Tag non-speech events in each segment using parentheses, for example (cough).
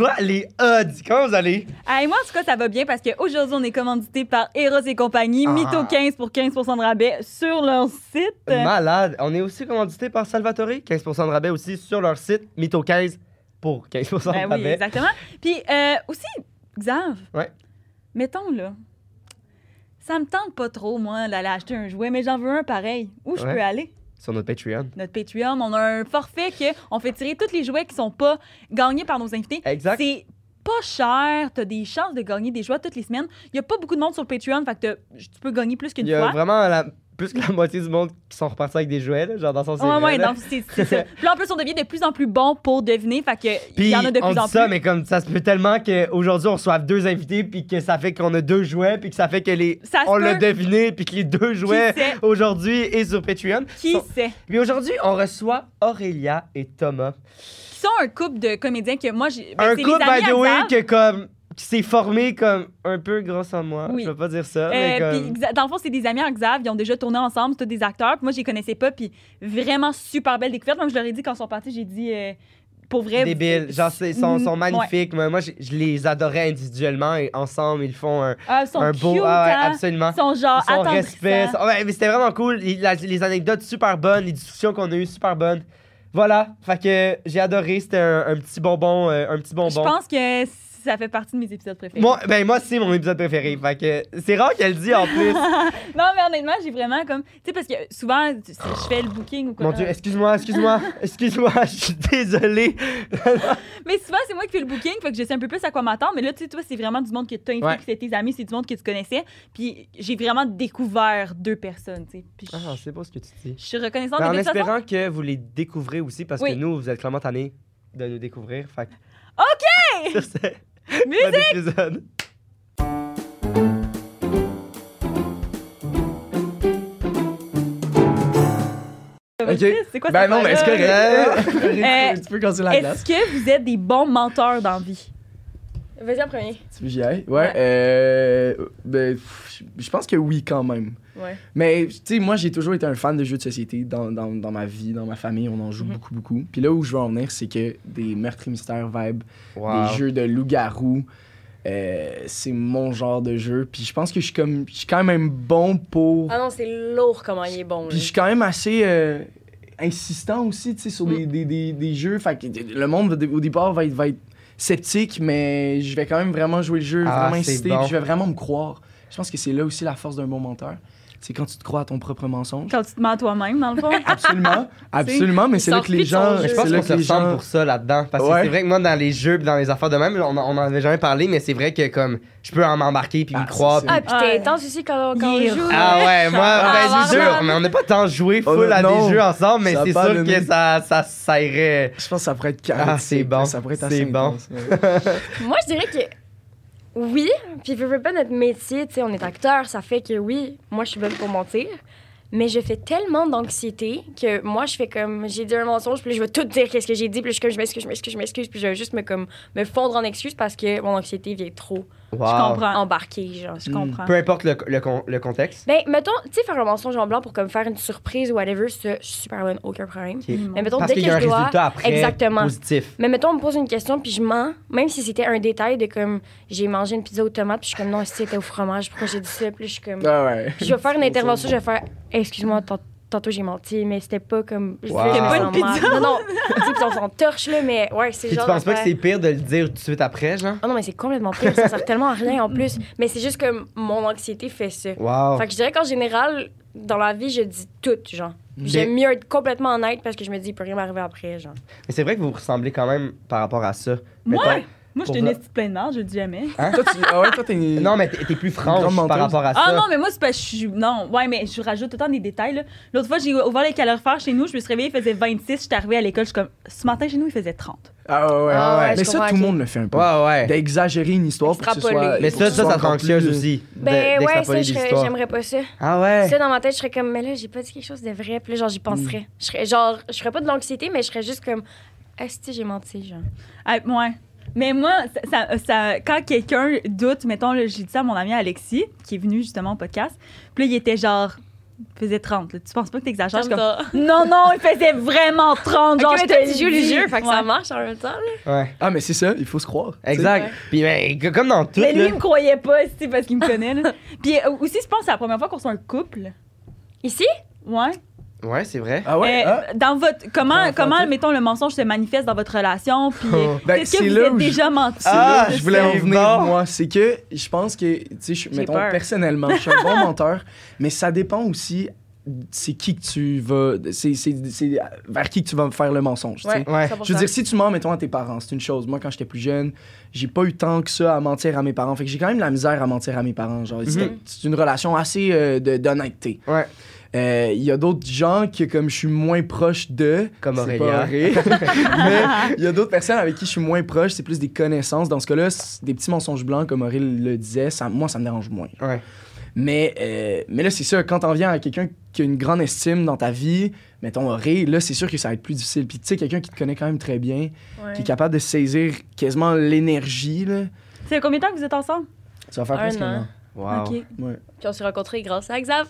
Quoi? Les odds? Comment vous allez? Moi, en tout cas, ça va bien parce qu'aujourd'hui, on est commandité par Eros et compagnie, Ah. Mytho 15 pour 15 de rabais sur leur site. Malade. On est aussi commandité par Salvatore. 15 de rabais aussi sur leur site. Mytho 15 pour 15 de Ben oui, rabais. exactement. Puis euh, aussi, Xav, Ouais. mettons là, ça me tente pas trop, moi, d'aller acheter un jouet, mais j'en veux un pareil. Où je Ouais. peux aller? Sur notre Patreon. Notre Patreon, on a un forfait que on fait tirer tous les jouets qui sont pas gagnés par nos invités. Exact. C'est pas cher, t'as des chances de gagner des jouets toutes les semaines. Il y a pas beaucoup de monde sur Patreon, fait que tu peux gagner plus qu'une Il y a fois. vraiment la- plus que la moitié du monde qui sont repartis avec des jouets, là, genre dans son Ouais, ouais, donc c'est ça. Puis en plus, on devient de plus en plus bon pour deviner, fait que il y en a de on plus en dit ça, plus. mais comme ça se peut tellement qu'aujourd'hui on reçoive deux invités, puis que ça fait qu'on a deux jouets, puis que ça fait que les Ça on l'a deviné, puis que les deux jouets aujourd'hui et sur Patreon. Qui sont- sait? Puis aujourd'hui, on reçoit Aurélia et Thomas. Qui sont un couple de comédiens que moi, j'ai. ben, un couple, by the way, que comme s'est formé comme un peu grâce à moi. Oui. Je vais pas dire ça, Euh, mais comme... Dans le fond, c'est des amis à Xav. Ils ont déjà tourné ensemble. Tous des acteurs. Puis moi, je les connaissais pas. Puis vraiment super belle découverte. Comme je leur ai dit quand ils sont partis, j'ai dit euh, pour vrai. Débile. Genre, ils sont, sont Mm, ouais. magnifiques. Moi, moi, je, je les adorais individuellement et ensemble, ils font un, Ah, ils sont un cute, beau. ah ouais, hein? absolument. Ils sont genre Ils sont respect. sont- Ouais, mais c'était vraiment cool. Les, la- les anecdotes super bonnes, les discussions qu'on a eues super bonnes. Voilà. Fait que j'ai adoré. C'était un, un petit bonbon. euh, un petit Je bonbon. pense que ça fait partie de mes épisodes préférés. Moi, ben moi, c'est mon épisode préféré. Fait que c'est rare qu'elle le dit en plus. (laughs) non, mais honnêtement, j'ai vraiment comme. Tu sais, parce que souvent, tu- je fais le booking ou quoi. Mon Dieu, excuse-moi, excuse-moi, (laughs) excuse-moi, je suis désolé. (laughs) Mais souvent, c'est moi qui fais le booking, fait que je sais un peu plus à quoi m'attendre. Mais là, tu sais, toi, c'est vraiment du monde que tu as invité, Ouais. c'est tes amis, c'est du monde que tu connaissais. Puis j'ai vraiment découvert deux personnes, tu sais. Puis je- Ah, je sais pas ce que tu dis. je suis reconnaissante. Ben, en façon- espérant que vous les découvrez aussi, parce Oui. que nous, vous êtes clairement tannés de nous découvrir. Fait OK! Sur ce, Musique! bon épisode. Ok. C'est quoi Ben non, mais affaire-là? correct. (laughs) Euh, tu peux casser la glace. Est-ce que vous êtes des bons menteurs dans vie? Vas-y en premier. Tu veux que j'y aille? Ouais. Ouais. Euh, ben, je pense que oui, quand même. Ouais. Mais, tu sais, moi, j'ai toujours été un fan de jeux de société dans, dans, dans ma vie, dans ma famille. On en joue Mhm. beaucoup, beaucoup. Puis là où je veux en venir, c'est que des meurtres et mystères vibe, Wow. des jeux de loup-garou, euh, c'est mon genre de jeu. Puis je pense que je suis comme, je suis quand même bon pour. Ah non, c'est lourd comment il est bon. Puis je suis quand même assez euh, insistant aussi, tu sais, sur Mm. des, des, des, des jeux. Fait que le monde, au départ, va être, va être sceptique, mais je vais quand même vraiment jouer le jeu, Ah, vraiment insister, bon. puis je vais vraiment me croire. Je pense que c'est là aussi la force d'un bon menteur. C'est quand tu te crois à ton propre mensonge. Quand tu te mens à toi-même, dans le fond? (laughs) Absolument, (laughs) absolument, mais c'est là que les gens. Je pense qu'on que se les ressemble gens. pour ça là-dedans. Parce que c'est vrai que moi, dans les jeux pis dans les affaires de même, on, on en avait jamais parlé, mais c'est vrai que comme je peux en m'embarquer puis Ah, me croire. c'est puis- Ah, puis t'es intense aussi quand, on joue. Ah ouais, moi, Ah, ben, je jure, mais on n'a pas tant joué Oh, full à des jeux ensemble, mais c'est sûr que ça, ça, irait. Je pense que ça pourrait être Ah, c'est bon, Ça pourrait être c'est assez bon. (laughs) Moi, je dirais que oui. Puis, je veux pas notre métier, tu sais, on est acteur, ça fait que oui, moi, je suis bonne pour mentir. Mais je fais tellement d'anxiété que moi, je fais comme, j'ai dit un mensonge, puis je vais tout dire qu'est-ce que j'ai dit, puis je comme, je m'excuse, je m'excuse, je m'excuse, puis je vais juste me, comme, me fondre en excuses parce que mon anxiété vient trop Wow. Je comprends. embarquer, genre. Je comprends. Peu importe le, le, con- le contexte. Ben, mettons, tu sais, faire un mensonge en blanc pour comme faire une surprise ou whatever, ça, je suis super bonne, aucun problème. Ok. Mm. Mais mettons, Parce dès qu'il que y a un je dois. résultat après Exactement. positif. Mais mettons, on me pose une question, puis je mens, même si c'était un détail de comme j'ai mangé une pizza aux tomates, puis je suis comme non, si c'était au fromage, pourquoi j'ai dit ça? Puis là, je suis comme. Ah ouais. Puis je vais faire une (laughs) intervention, je vais faire excuse-moi, tant- tantôt j'ai menti, mais c'était pas comme. Je Wow. disais, pas une pizza? Non, non, tu on s'en torche, là, mais ouais, c'est Puis tu genre. penses pas que c'est pire de le dire tout de suite après, genre? Oh non, mais c'est complètement pire, ça sert tellement à rien en plus. Mais c'est juste que mon anxiété fait ça. Wow. Fait que je dirais qu'en général, dans la vie, je dis tout, genre. J'aime mieux être complètement honnête parce que je me dis, il peut rien m'arriver après, genre. Mais c'est vrai que vous vous ressemblez quand même par rapport à ça. Moi? Mettons- Moi, je Pour suis une petite pleine marge, je le dis jamais. Hein? Toi, tu... Ah ouais, toi, t'es. Non, mais t'es t'es plus franche par rapport à ça. Ah non, mais moi, c'est parce que je suis. Non, ouais, mais je rajoute tout le temps des détails. là. L'autre fois, j'ai ouvert les calorifères chez nous, je me suis réveillée, il faisait 26, j'étais arrivée à l'école, je suis comme. Ce matin, chez nous, il faisait 30. Ah ouais, ouais. Ah ouais, Mais ça, comprends, tout le ok. monde le fait un peu. Ouais, ouais. D'exagérer une histoire pour que ce Extrapoler. soit. Mais pour ça, que ce ça, soit ça te encore anxieuse plus- aussi. Ben ouais, ça, d'extrapoler je serais- l'histoire. j'aimerais pas ça. Ah ouais? Ça, dans ma tête, je serais comme, mais là, j'ai pas dit quelque chose de vrai. Puis là, genre, j'y penserais. Je serais, genre, je ferais pas de l'anxiété, mais je serais juste comme, est-ce que j'ai menti, genre? Ah, ouais. Mais moi, ça, ça- ça- quand quelqu'un doute, mettons, j'ai dit ça à mon ami Alexis, qui est venu justement au podcast, puis là, il était genre, il faisait 30. là. Tu penses pas que t'exagères? Comme non, non, il faisait vraiment 30. Genre, je te le jeux, fait que ça marche en même temps. là. Ouais. Ah, mais c'est ça, il faut se croire. Exact. Ouais. Puis, ben, comme dans tout, Mais lui, là. il me croyait pas, c'est parce qu'il me connaît. Là. (laughs) Puis euh, aussi, je pense que c'est la première fois qu'on soit un couple. Ici? Ouais. Ouais, c'est vrai. Ah ouais? Euh, ah. Dans votre comment Comment mettons le mensonge se manifeste dans votre relation puis Ben, est-ce que c'est vous êtes je- déjà menti? C'est Ah, je voulais en c'est venir, bon. moi. C'est que je pense que, tu sais, mettons, peur. personnellement, je suis un bon menteur, mais ça dépend aussi c'est qui que tu vas. C'est c'est- c'est vers qui que tu vas me faire le mensonge. tu sais. Ouais. Je veux dire, si tu mens, mettons, à tes parents, c'est une chose. Moi, quand j'étais plus jeune, j'ai pas eu tant que ça à mentir à mes parents. Fait que j'ai quand même la misère à mentir à mes parents. Genre, c'était- Mhm. c'est une relation assez euh, de- d'honnêteté. Ouais. Euh, Il y a d'autres gens que, comme je suis moins proche d'eux, Comme vrai, (laughs) mais il y a d'autres personnes avec qui je suis moins proche, c'est plus des connaissances. Dans ce cas-là, des petits mensonges blancs, comme Aurélie le disait, ça, moi, ça me dérange moins. Ouais. Mais, euh, mais là, c'est ça, quand t'en viens à quelqu'un qui a une grande estime dans ta vie, mettons Auré, là, c'est sûr que ça va être plus difficile. Puis tu sais, quelqu'un qui te connaît quand même très bien, qui est capable de saisir quasiment l'énergie, là, C'est combien de temps que vous êtes ensemble? Ça va faire Un presque un an. Wow. Ouais. Puis on s'est rencontrés grâce à Xav.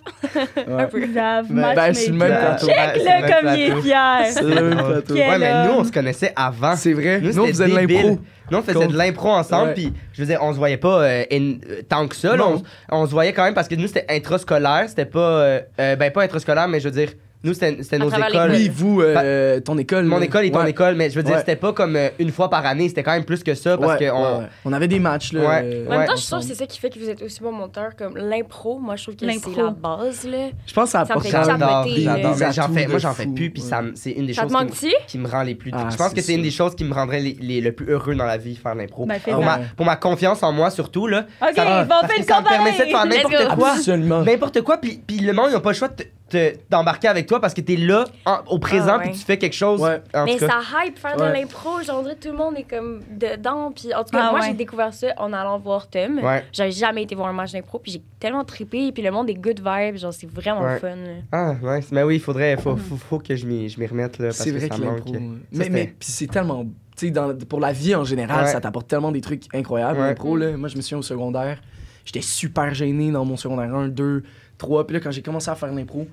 Ouais. (laughs) peu. Xav, Ben, ben, sur le même matchmaker. plateau. Comme il est fier. C'est le même plateau. Ouais, mais nous, on se connaissait avant. C'est vrai. Nous, Nous, on faisait de l'impro. Nous, on faisait Contre- de l'impro ensemble, puis je veux dire, on se voyait pas euh, in- euh, tant que ça. là. On, on se voyait quand même parce que nous, c'était intrascolaire. C'était pas. euh, ben, pas intrascolaire, mais je veux dire, nous, c'était nos écoles. Oui, vous, euh, ton école. Mon école et ton Ouais. école, mais je veux dire, Ouais. c'était pas comme euh, une fois par année, c'était quand même plus que ça parce Ouais, que on. ouais, ouais. on avait des matchs, là. Ouais. euh, En même temps, Ouais. je trouve que c'est ça qui fait que vous êtes aussi bon monteur comme l'impro. Moi, je trouve que L'impro. c'est la base. Là. Je pense que ça Ça apporte même J'adore, j'en fais, moi, j'en fais plus, puis ça c'est une des Ça choses qui me- manque-tu? qui me rend les plus. Ah, je pense que c'est une des choses qui me rendrait le plus heureux dans la vie, faire l'impro. Pour, ça. ma, pour ma confiance en moi, surtout, là. OK, Ça- bon, on parce fait que une ça me permettait de faire n'importe quoi. N'importe quoi, puis, puis le monde, ils n'ont pas le choix de te- te- d'embarquer avec toi parce que t'es là, en- au présent, Ah, puis ouais. tu fais quelque chose. Ouais. En Mais tout cas. ça hype faire Ouais. de l'impro. Genre, on dirait que tout le monde est comme dedans. Puis en tout cas, Ah, moi, ouais. j'ai découvert ça en allant voir Tom. Ouais. J'avais jamais été voir un match d'impro. Puis j'ai tellement trippé. Puis le monde est good vibe. Genre, c'est vraiment Ouais. fun. là. Ah, ouais. Mais oui, il faudrait, faut, faut, faut que je m'y, je m'y remette, là, parce que vrai ça que manque. ouais. Mais, mais puis c'est tellement. Tu sais, dans- pour la vie en général, Ouais. ça t'apporte tellement des trucs incroyables. Ouais. L'impro, là. Moi, je me souviens au secondaire, j'étais super gêné dans mon secondaire 1, 2, 3. Puis là, quand j'ai commencé à faire l'impro,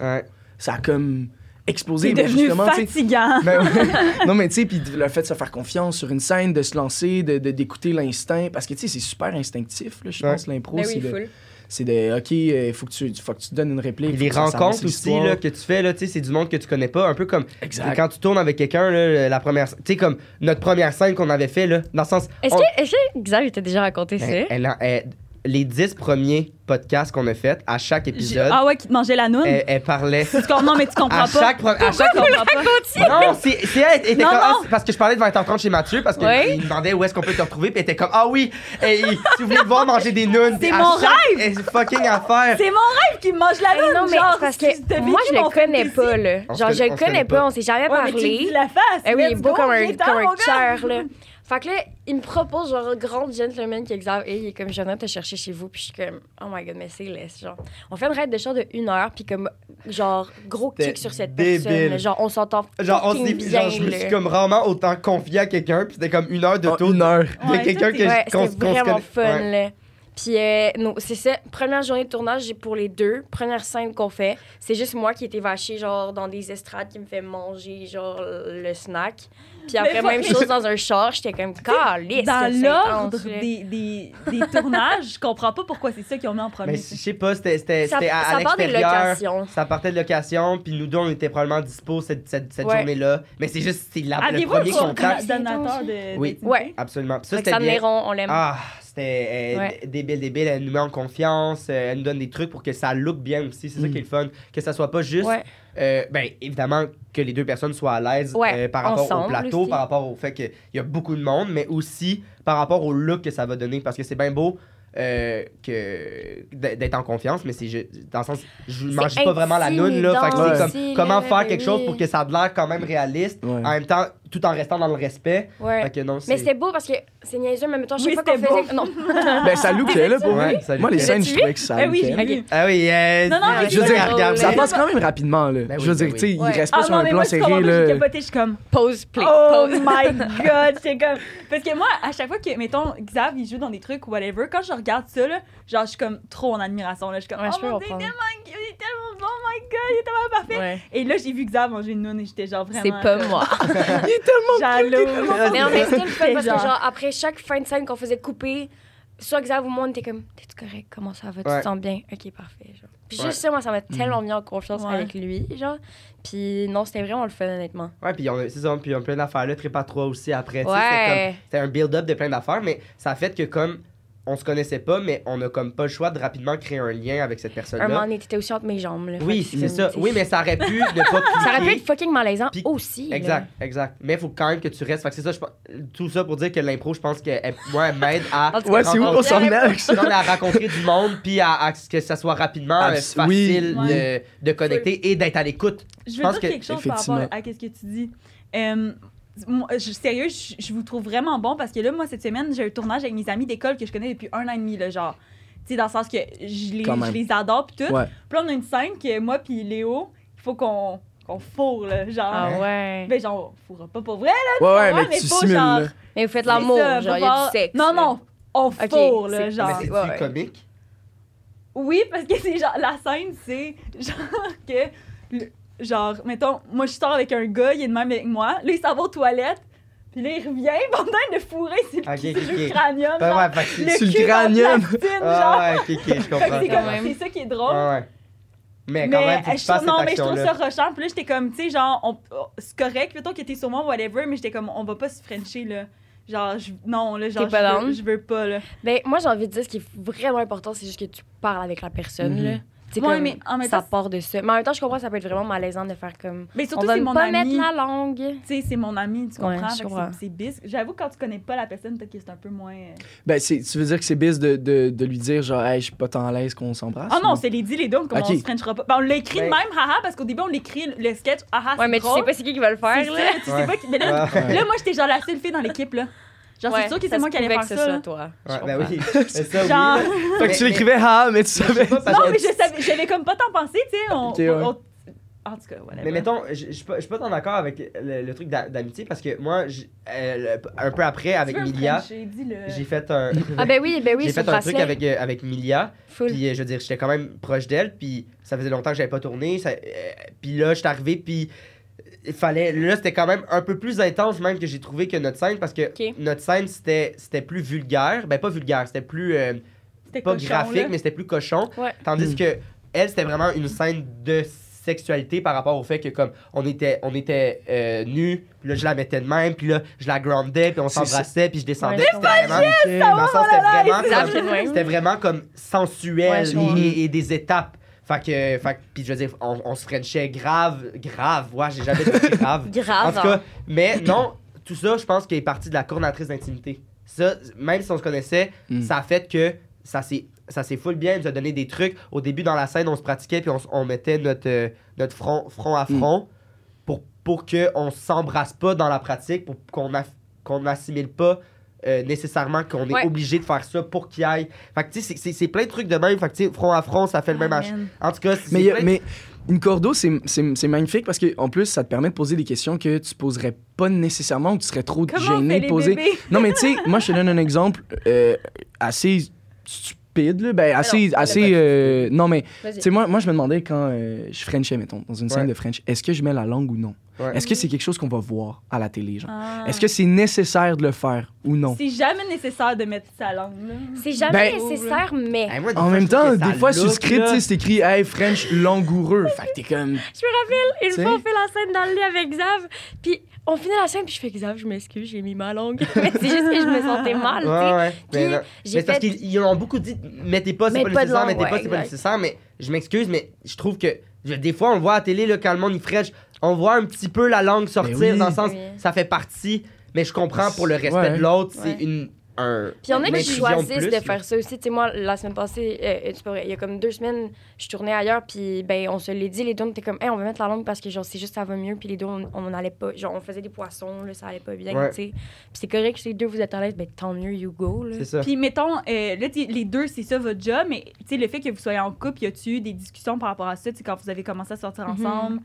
Ouais. ça a comme explosé. C'est devenu justement, fatigant. Ben ouais. (laughs) non, mais tu sais, puis le fait de se faire confiance sur une scène, de se lancer, de, de- d'écouter l'instinct, parce que tu sais, c'est super instinctif, là, je Ouais. pense, l'impro. Ben c'est, oui, de, full. c'est de, OK, il faut, que tu, faut que tu donnes une réplique. Les rencontres aussi là, que tu fais, là, tu sais, c'est du monde que tu connais pas. Un peu comme Exact. quand tu tournes avec quelqu'un, là, la première. Tu sais, comme notre première scène qu'on avait fait, là, dans le sens. Est-ce on- que, est-ce que Xav t'a déjà raconté ça? Elle- elle a- elle- les dix premiers podcasts qu'on a fait, à chaque épisode, Ah ouais, qui te mangeait la noune? elle, elle parlait. Tu Non, mais tu comprends À pas. chaque, pro- à chaque Tu comprends pas? Non, c'est elle était Non, comme ah, non. c'est parce que je parlais de 20h30 chez Mathieu parce qu'il me demandait où est-ce qu'on peut te retrouver puis elle était comme ah oui et, si vous voulez le voir manger des nounes C'est mon chaque- et c'est fucking affaire C'est mon rêve qui me mange la noune. non, mais genre, parce que moi, je le connais pas, là. Genre, je le connais pas. on s'est jamais tu parlé. la face. Eh oui, il est beau comme un, cœur, là. Fait que là, il me propose, genre, grand gentleman qui Xav, et il est comme, je viens te chercher chez vous, puis je suis comme, oh my god, mais c'est laisse, genre. On fait une raid de char de une heure, puis comme, genre, gros kick sur cette débile. personne. Genre, on s'entend genre on s'est bien, genre je me suis comme rarement autant confié à quelqu'un puis c'était comme une heure de tout une heure. de Ouais, quelqu'un que Ouais, qu'on c'était vraiment fun, Ouais. là. Puis, euh, non, c'est ça. Première journée de tournage, j'ai pour les deux. Première scène qu'on fait, c'est juste moi qui étais vachée, genre, dans des estrades qui me fait manger, genre, le snack. Puis après, même chose dans un char, j'étais comme, calisse. Dans l'ordre des, des, des tournages, je comprends pas pourquoi c'est ça qu'ils ont mis en premier. mais je sais pas c'était à, à l'extérieur ça partait de location puis nous deux on était probablement dispo cette, cette, cette Ouais. journée là mais c'est juste c'est la- le premier contact coordonnateur de Oui. Ouais. absolument Puis ça c'était bien on l'aime. Ah, c'était euh, Ouais. débile, débile. Elle nous met en confiance, euh, elle nous donne des trucs pour que ça look bien aussi. C'est ça Mm. qui est le fun. Que ça soit pas juste. Ouais. Euh, ben, évidemment, que les deux personnes soient à l'aise Ouais, euh, par rapport au plateau, aussi. par rapport au fait qu'il y a beaucoup de monde, mais aussi par rapport au look que ça va donner. Parce que c'est bien beau. euh, que d'être en confiance mais c'est dans le sens je mange pas vraiment la noune là fait que comme comment faire ben quelque chose pour que ça a l'air quand même réaliste? Ouais. en même temps tout en restant dans le respect Ouais. Fait que non, Mais c'est- c'était beau parce que c'est niaiseux, mais mettons, chaque Oui, fois qu'on faisait. Non. (laughs) Ben, ça lookait, là, pour Ouais, ça Moi, les scènes, je trouvais que ça Eh oui, vu. ah oui euh, Non, non, mais Je veux dire, ouais, ça passe quand même rapidement, là. Ben oui, je veux ben dire, tu sais, il reste pas Ah sur non, un plan moi, serré, pas, j'ai là. capoté, je suis comme (laughs) Pause, play. Oh my (laughs) god, c'est comme parce que moi à chaque fois que mettons Xav il joue dans des trucs ou whatever, quand je regarde ça là, genre je suis comme trop en admiration là, je suis comme je oh peux mon dieu, comprendre. tellement cute, il est tellement parfait. Et là, j'ai vu Xav manger une noune et j'étais genre vraiment. C'est pas moi. Jalouse. Mais non, mais c'était le fun parce que, Genre. après chaque fin de scène qu'on faisait couper, soit Xav ou moi, on était comme, t'es-tu correct? Comment ça va? Tu Ouais. te sens bien? Ok, parfait. Genre. Puis Ouais. juste ça, moi, ça m'a tellement mis en confiance Ouais. avec lui, genre. Puis non, c'était vraiment le fun, honnêtement. Ouais, puis on a, c'est ça, puis on a plein d'affaires là, Trépas 3 aussi après. Ouais. c'était un build-up de plein d'affaires, mais ça a fait que comme on se connaissait pas, mais on a comme pas le choix de rapidement créer un lien avec cette Un personne-là. moment donné, t'étais aussi entre mes jambes. Là, Oui, c'est ça. Oui, mais ça aurait pu ne pas (laughs) Ça aurait pu être fucking malaisant Puis- aussi. là. Exact, exact. Mais il faut quand même que tu restes. Fait que c'est ça, je tout ça pour dire que l'impro, je pense que moi, elle m'aide à. En tout cas, Ouais, c'est où qu'on s'en est à rencontrer du monde, puis à, à ce que ça soit rapidement euh, facile oui. de, de connecter et d'être à l'écoute. Je Je veux pense dire que- quelque chose par rapport à ce que tu dis. Euh, moi, je, sérieux, je, je vous trouve vraiment bon parce que là, moi, cette semaine, j'ai un tournage avec mes amis d'école que je connais depuis un an et demi, là, genre. Tu sais, dans le sens que je les, je les adore pis tout. Ouais. Puis là, on a une scène que moi puis Léo, il faut qu'on qu'on fourre, là, genre. Ah ouais. Ben, genre, on fourra pas pour vrai, Ouais, ouais, Ouais, mais mais tu faut simules, genre- là. Mais vous faites C'est l'amour, genre, faut il y a voir- du sexe. Non, là. non, on fourre, là, c'est- genre. mais c'est-tu ouais, ouais. comique? Oui, parce que c'est genre, la scène, c'est genre que, le- genre, mettons, moi je sors avec un gars, il est de même avec moi, là il s'en va aux toilettes, puis là il revient (laughs) pendant de fourrer sur le, Ok, sur le ok. cranium. Ben genre, ouais, fait que c'est- le Sur le cranium. Ah ouais, je comprends. c'est comme- ça qui est drôle. Ouais, ouais. Mais quand même, faut que je trouve- non, mais je trouve ça rushant. Puis là, j'étais comme, tu sais, genre, on- oh, c'est correct, mettons que t'es sur moi, whatever, mais j'étais comme, on va pas se frencher, là. Genre, je- non, là, genre, je veux, je veux pas, là. Ben, moi, j'ai envie de dire ce qui est vraiment important, c'est juste que tu parles avec la personne, Mhm. là. Ouais, comme, mais en même ça part de ça. Mais en même temps, je comprends que ça peut être vraiment malaisant de faire comme. Mais On surtout, va c'est mon pas ami. mettre la langue. Tu sais, c'est mon ami, tu Ouais, comprends? c'est- bis. J'avoue, quand tu connais pas la personne, peut-être que c'est un peu moins. euh, Ben, c'est- tu veux dire que c'est bis de, de, de lui dire, genre, hey, je suis pas tant à l'aise qu'on s'embrasse? Ah non, c'est les dit, les deux, comme on se frenchera pas. Ben, on l'a écrit de Ouais. même, haha, parce qu'au début, on l'écrit le sketch, haha, Ouais, c'est mais tu sais pas c'est qui qui va le faire, ça, là. tu sais pas. qui- Mais là, Ouais. là, moi, j'étais genre la seule fille dans l'équipe, là. Genre, Ouais, c'est sûr que ça c'est moi qui allais faire que ça. ce là. soit toi. Je Ouais, ben oui. Mais (laughs) ça, oui. Genre-. Fait que tu l'écrivais, ah, mais tu je savais. pas, Non, mais je savais, j'avais comme pas tant pensé, tu sais. On, Ok, ouais. on- En tout cas, whatever. Mais mettons, je je suis pas, je suis pas tant d'accord avec le, le truc d'a- d'amitié parce que moi, euh, le- un peu après, avec Milia, j'ai fait un. Ah, ben oui, ben oui, j'ai fait un truc avec, euh, avec Milia, Full. puis euh, je veux dire, j'étais quand même proche d'elle, puis ça faisait longtemps que j'avais pas tourné, ça- euh, puis là, j'étais arrivé, puis il fallait, là, c'était quand même un peu plus intense même que j'ai trouvé que notre scène, parce que notre scène, c'était c'était plus vulgaire, ben pas vulgaire, c'était plus, euh, C'était pas cochon, graphique, là. mais c'était plus cochon, Ouais. tandis Mm. que elle, c'était vraiment une scène de sexualité par rapport au fait que comme on était on était euh, nus puis là je la mettais de même puis là je la groundais puis on s'embrassait puis je descendais. Ouais, c'était vraiment dans le sens, c'était vraiment comme- comme sensuel Ouais, et des étapes. Fait que, fait que- puis je veux dire, on, on se frenchait grave, grave. Ouais, j'ai jamais dit grave. (laughs) En Grave. tout cas, mais non, tout ça, je pense qu'il est parti de la coordinatrice d'intimité. Ça, même si on se connaissait, Mm. ça a fait que ça s'est ça s'est full bien, il nous a donné des trucs. Au début, dans la scène, on se pratiquait, puis on, on mettait notre, euh, notre front, front à front pour, pour qu'on s'embrasse pas dans la pratique, pour qu'on qu'on n'assimile pas euh, nécessairement qu'on est Ouais. obligé de faire ça pour qu'il aille. Fait que, tu sais, c'est- plein de trucs de même. Fait que, tu sais, front à front, ça fait le même... Amen. En tout cas, c'est Mais, plein une cordeau, c'est c'est- c'est magnifique parce qu'en plus, ça te permet de poser des questions que tu poserais pas nécessairement ou tu serais trop Comment gêné de poser. bébés? Non, mais tu sais, moi, je te donne un exemple euh, assez stupide, là. Ben, assez. non, assez euh, non, mais, tu sais, moi, moi, je me demandais quand euh, je Frenchais, mettons, dans une scène de French, est-ce que je mets la langue ou non? Ouais. Est-ce que c'est quelque chose qu'on va voir à la télé, genre? Ah. Est-ce que c'est nécessaire de le faire ou non? C'est jamais nécessaire de mettre sa langue, là. C'est jamais Ben- nécessaire, mais. Hey, moi, des En fois, même temps, des fois, sur le script, c'est écrit Hey, French langoureux. fait que t'es comme. Je me rappelle, une T'sais? fois, on fait la scène dans le lit avec Xav, puis on finit la scène, puis je fais Xav, je m'excuse, j'ai mis ma langue. (laughs) Mais c'est juste que je me sentais mal, tu sais. Ouais, ouais. Puis, Mais, Mais c'est parce fait- qu'ils ils ont beaucoup dit mettez pas, c'est pas nécessaire, langue, mettez pas, ouais, c'est pas nécessaire. Mais je m'excuse, mais je trouve que des fois, on le voit à la télé là, quand le monde il fraîche, on voit un petit peu la langue sortir Mais oui. dans le sens Oui. ça fait partie. Mais je comprends pour le respect Ouais. de l'autre, Ouais. c'est une. Un, Puis il y en a qui choisissent plus, de, là. faire ça aussi. Tu sais, moi, la semaine passée, euh, il y a comme deux semaines, je tournais ailleurs, puis ben, on se l'est dit, les deux, on était comme, hey, on va mettre la langue parce que, genre, c'est juste ça va mieux, puis les deux, on on allait pas, genre, on faisait des poissons, là, ça allait pas bien, Ouais. tu sais. Puis c'est correct que les deux, vous êtes à l'aise, ben, tant mieux, you go, là. C'est ça. Puis, mettons, euh, là, les deux, c'est ça votre job, mais tu sais, le fait que vous soyez en couple, y a-tu eu des discussions par rapport à ça, tu sais, quand vous avez commencé à sortir Mhm. ensemble?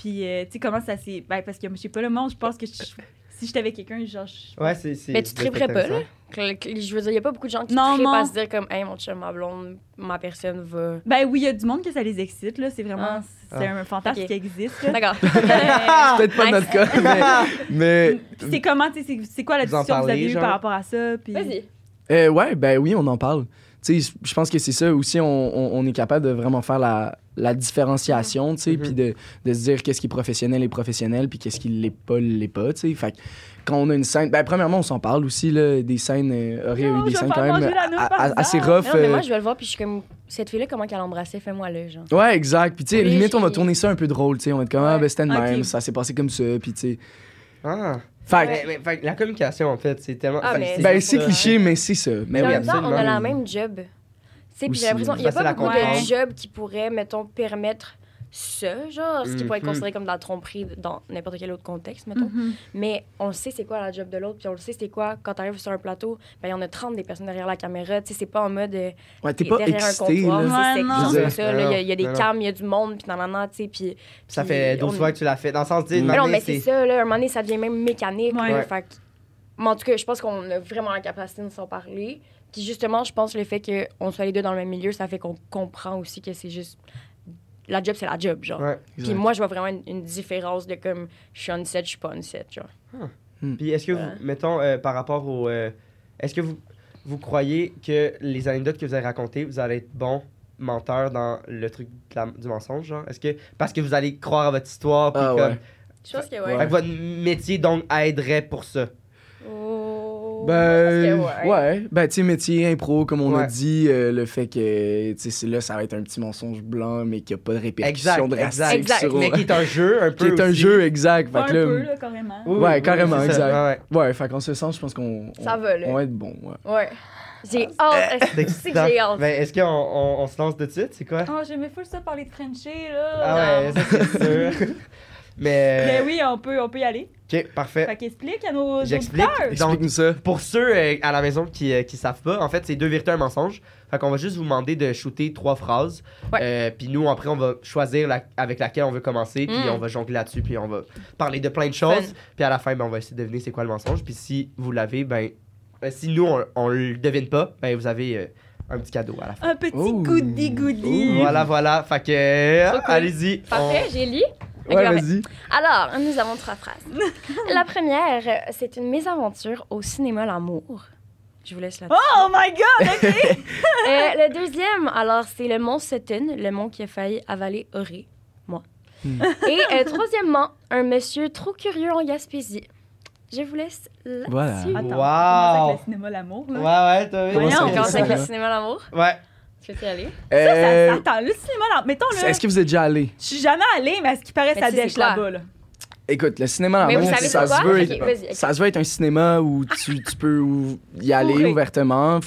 Puis, euh, tu sais, comment ça s'est. Ben, parce que, je sais pas, le monde, je pense que je- si j'étais avec quelqu'un, genre. je- Ouais, c'est. c'est- Mais tu c'est triperais pas, là? Que- que- Je veux dire, il y a pas beaucoup de gens qui Non, non. à se dire comme, hey, mon chum, ma blonde, ma personne va. Ben oui, il y a du monde que ça les excite, là. C'est vraiment. Ah. C'est Ah. un fantasme Ok. qui existe, là. D'accord. (laughs) Peut-être pas Nice. notre cas, mais. (laughs) mais Puis c'est comment, tu sais, c'est- c'est quoi la discussion que vous avez eue par rapport à ça? Puis... Vas-y. Euh, ouais, ben oui, on en parle. Je pense que c'est ça aussi, on, on- on est capable de vraiment faire la, la différenciation, tu sais, puis de, de se dire qu'est-ce qui est professionnel est professionnel, puis qu'est-ce qui l'est pas, l'est pas, tu sais. Fait que quand on a une scène, ben premièrement, on s'en parle aussi, là, des scènes, euh, Auréa a Non, eu des scènes quand même assez rough. Non, mais euh, moi, je vais le voir, puis je suis comme, cette fille-là, comment qu'elle embrassait, fais-moi le genre. Ouais, exact. Puis tu sais, Oui, limite, on va tourner ça un peu drôle, tu sais. On va être comme, ah, ben c'était de Ok. même, ça s'est passé comme ça, puis tu sais. Ah. Fait que, Mais, mais, fait que la communication, en fait, c'est tellement. Ah, fait que mais- ben c'est ça. cliché, mais c'est ça. Mais Mais en oui, même temps, on a la même job. Tu sais, puis Aussi. j'ai l'impression qu'il n'y a Facile pas beaucoup comprendre. de jobs qui pourraient, mettons, permettre ça, genre, ce qui pourrait être Mhm. considéré comme de la tromperie dans n'importe quel autre contexte, mettons. Mhm. Mais on le sait c'est quoi la job de l'autre, puis on le sait c'est quoi quand t'arrives sur un plateau, ben il y en a 30 des personnes derrière la caméra, tu sais, c'est pas en mode euh, Ouais, t'es pas derrière excité, un comptoir, là. Ouais, c'est c'est ça, là, il y y, a des non, non. cams, il y a du monde, puis nanana, tu sais, puis... Ça fait 12 on- fois que tu l'as fait. Dans le sens, Mm. Mais non, mais c'est ça, là, à un moment donné, ça devient même mécanique, Ouais. là, Ouais. fait que- Mais en tout cas, je pense qu'on a vraiment la capacité de s'en parler. Puis justement, je pense que le fait qu'on soit les deux dans le même milieu, ça fait qu'on comprend aussi que c'est juste... La job, c'est la job, genre. Ouais. Puis moi, je vois vraiment une, une différence de comme, je suis on set, je suis pas on set, genre. Puis est-ce que Ouais. vous, mettons, euh, par rapport au. euh, est-ce que vous, vous croyez que les anecdotes que vous avez racontées, vous allez être bon menteur dans le truc de la- du mensonge, genre? Est-ce que. Parce que vous allez croire à votre histoire, puis Ah, comme. ouais. Je pense que ouais. Fait que votre métier, donc, aiderait pour ça. Oh, Ben, que ouais. Ben, tu sais, métier, impro, comme on a Ouais. dit, euh, le fait que, tu sais, là, ça va être un petit mensonge blanc, mais qu'il n'y a pas de répercussion Exact, drastique exact. Exact. sur... Mais qui est un jeu, un (laughs) qui peu. est un aussi. jeu, exact. Pas Fait un que là, peu, là, carrément. Oui, Ouais, oui, carrément, exact. Ouais, ouais. Ouais, fait qu'en ce sens, je pense qu'on Ça on- va, là. on va être bon. Ouais. Ouais. J'ai hâte. (laughs) C'est C'est que excitant. j'ai hâte. Ben, est-ce qu'on on, on se lance de suite? C'est quoi? Oh, j'aimais full ça parler de Frenchie, là. Ah ouais, ça c'est sûr. (laughs) Mais. Ben oui, on peut, on peut y aller. Ok, parfait. Fait qu'explique à nos J'explique. auditeurs. Donc, Explique-nous ça. Pour ceux euh, à la maison qui, euh, qui savent pas, en fait, c'est deux vérités, un mensonge. Fait qu'on va juste vous demander de shooter trois phrases. Ouais. Euh, puis nous, après, on va choisir la- avec laquelle on veut commencer. Puis Mm. on va jongler là-dessus. Puis on va parler de plein de choses. Fun. Puis à la fin, ben, on va essayer de deviner c'est quoi le mensonge. Puis si vous l'avez, ben. euh, si nous, on, on le devine pas, ben vous avez euh, un petit cadeau à la fin. Un petit Oh. goody goody. Voilà, voilà. Fait que. euh, Trop cool. Allez-y. Parfait, j'ai lu. Ouais, vas-y. Alors, nous avons trois phrases. (laughs) La première, c'est une mésaventure au cinéma L'amour. Je vous laisse là. Oh my god, ok! (laughs) Euh, le deuxième, alors, c'est le mont Sutton, le mont qui a failli avaler Auré, moi. Hmm. Et euh, troisièmement, un monsieur trop curieux en Gaspésie. Je vous laisse là-dessus. Voilà. Attends, on Wow. commence avec le cinéma L'amour, Ouais, là. ouais, t'as vu? On commence avec ça? le cinéma L'amour. Ouais. Tu veux y aller? Ça, ça, Euh, ça- attends, le cinéma L'amour. Mettons, là, Est-ce que vous êtes déjà allé? je suis jamais allée, mais à ce qui paraît, Mais ça dèche là-bas, là? Écoute, le cinéma Mais ça se veut être, ça se veut être un cinéma où tu, tu peux y aller ouvertement,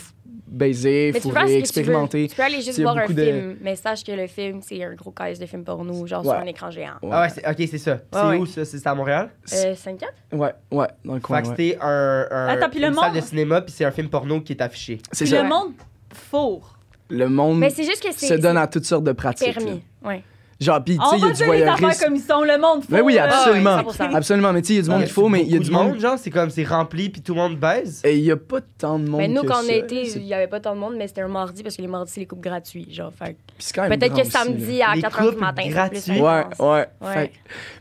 baiser, fourrer, tu expérimenter. Tu peux aller juste voir un de- film, mais sache que le film, c'est un gros case de film porno, genre sur un écran géant. Ouais. Ah ouais, ok, c'est ça. C'est Ouais, où ça? C'est à Montréal? Euh, 5-4? Ouais, ouais, dans le coin. Fait que c'était un, un- Attends, puis le une salle monde- de cinéma, puis c'est un film porno qui est affiché. C'est Puis ça. le monde fourre. Le monde Mais c'est juste que c'est se donne à toutes sortes de pratiques. là. permis. Ouais. Genre, pis tu sais, On il y a du dire les affaires voyeurisme. comme ils sont, le monde. Mais oui, là. absolument. ouais, 100%. Absolument, mais tu sais, il y a du monde qu'il faut, mais il y a beaucoup du de monde. genre, c'est comme c'est rempli, puis tout le monde baise. Et il y a pas tant de monde. Mais nous, que quand on ça. a été, C'est- il n'y avait pas tant de monde, mais c'était un mardi parce que les mardis, c'est les coupes gratuits. Genre, fait que puis c'est quand même Peut-être grand que aussi, samedi là. à Les 4 h du coupes matin, c'est plus gratuites. Ouais, intense. ouais. Ouais. Fait que-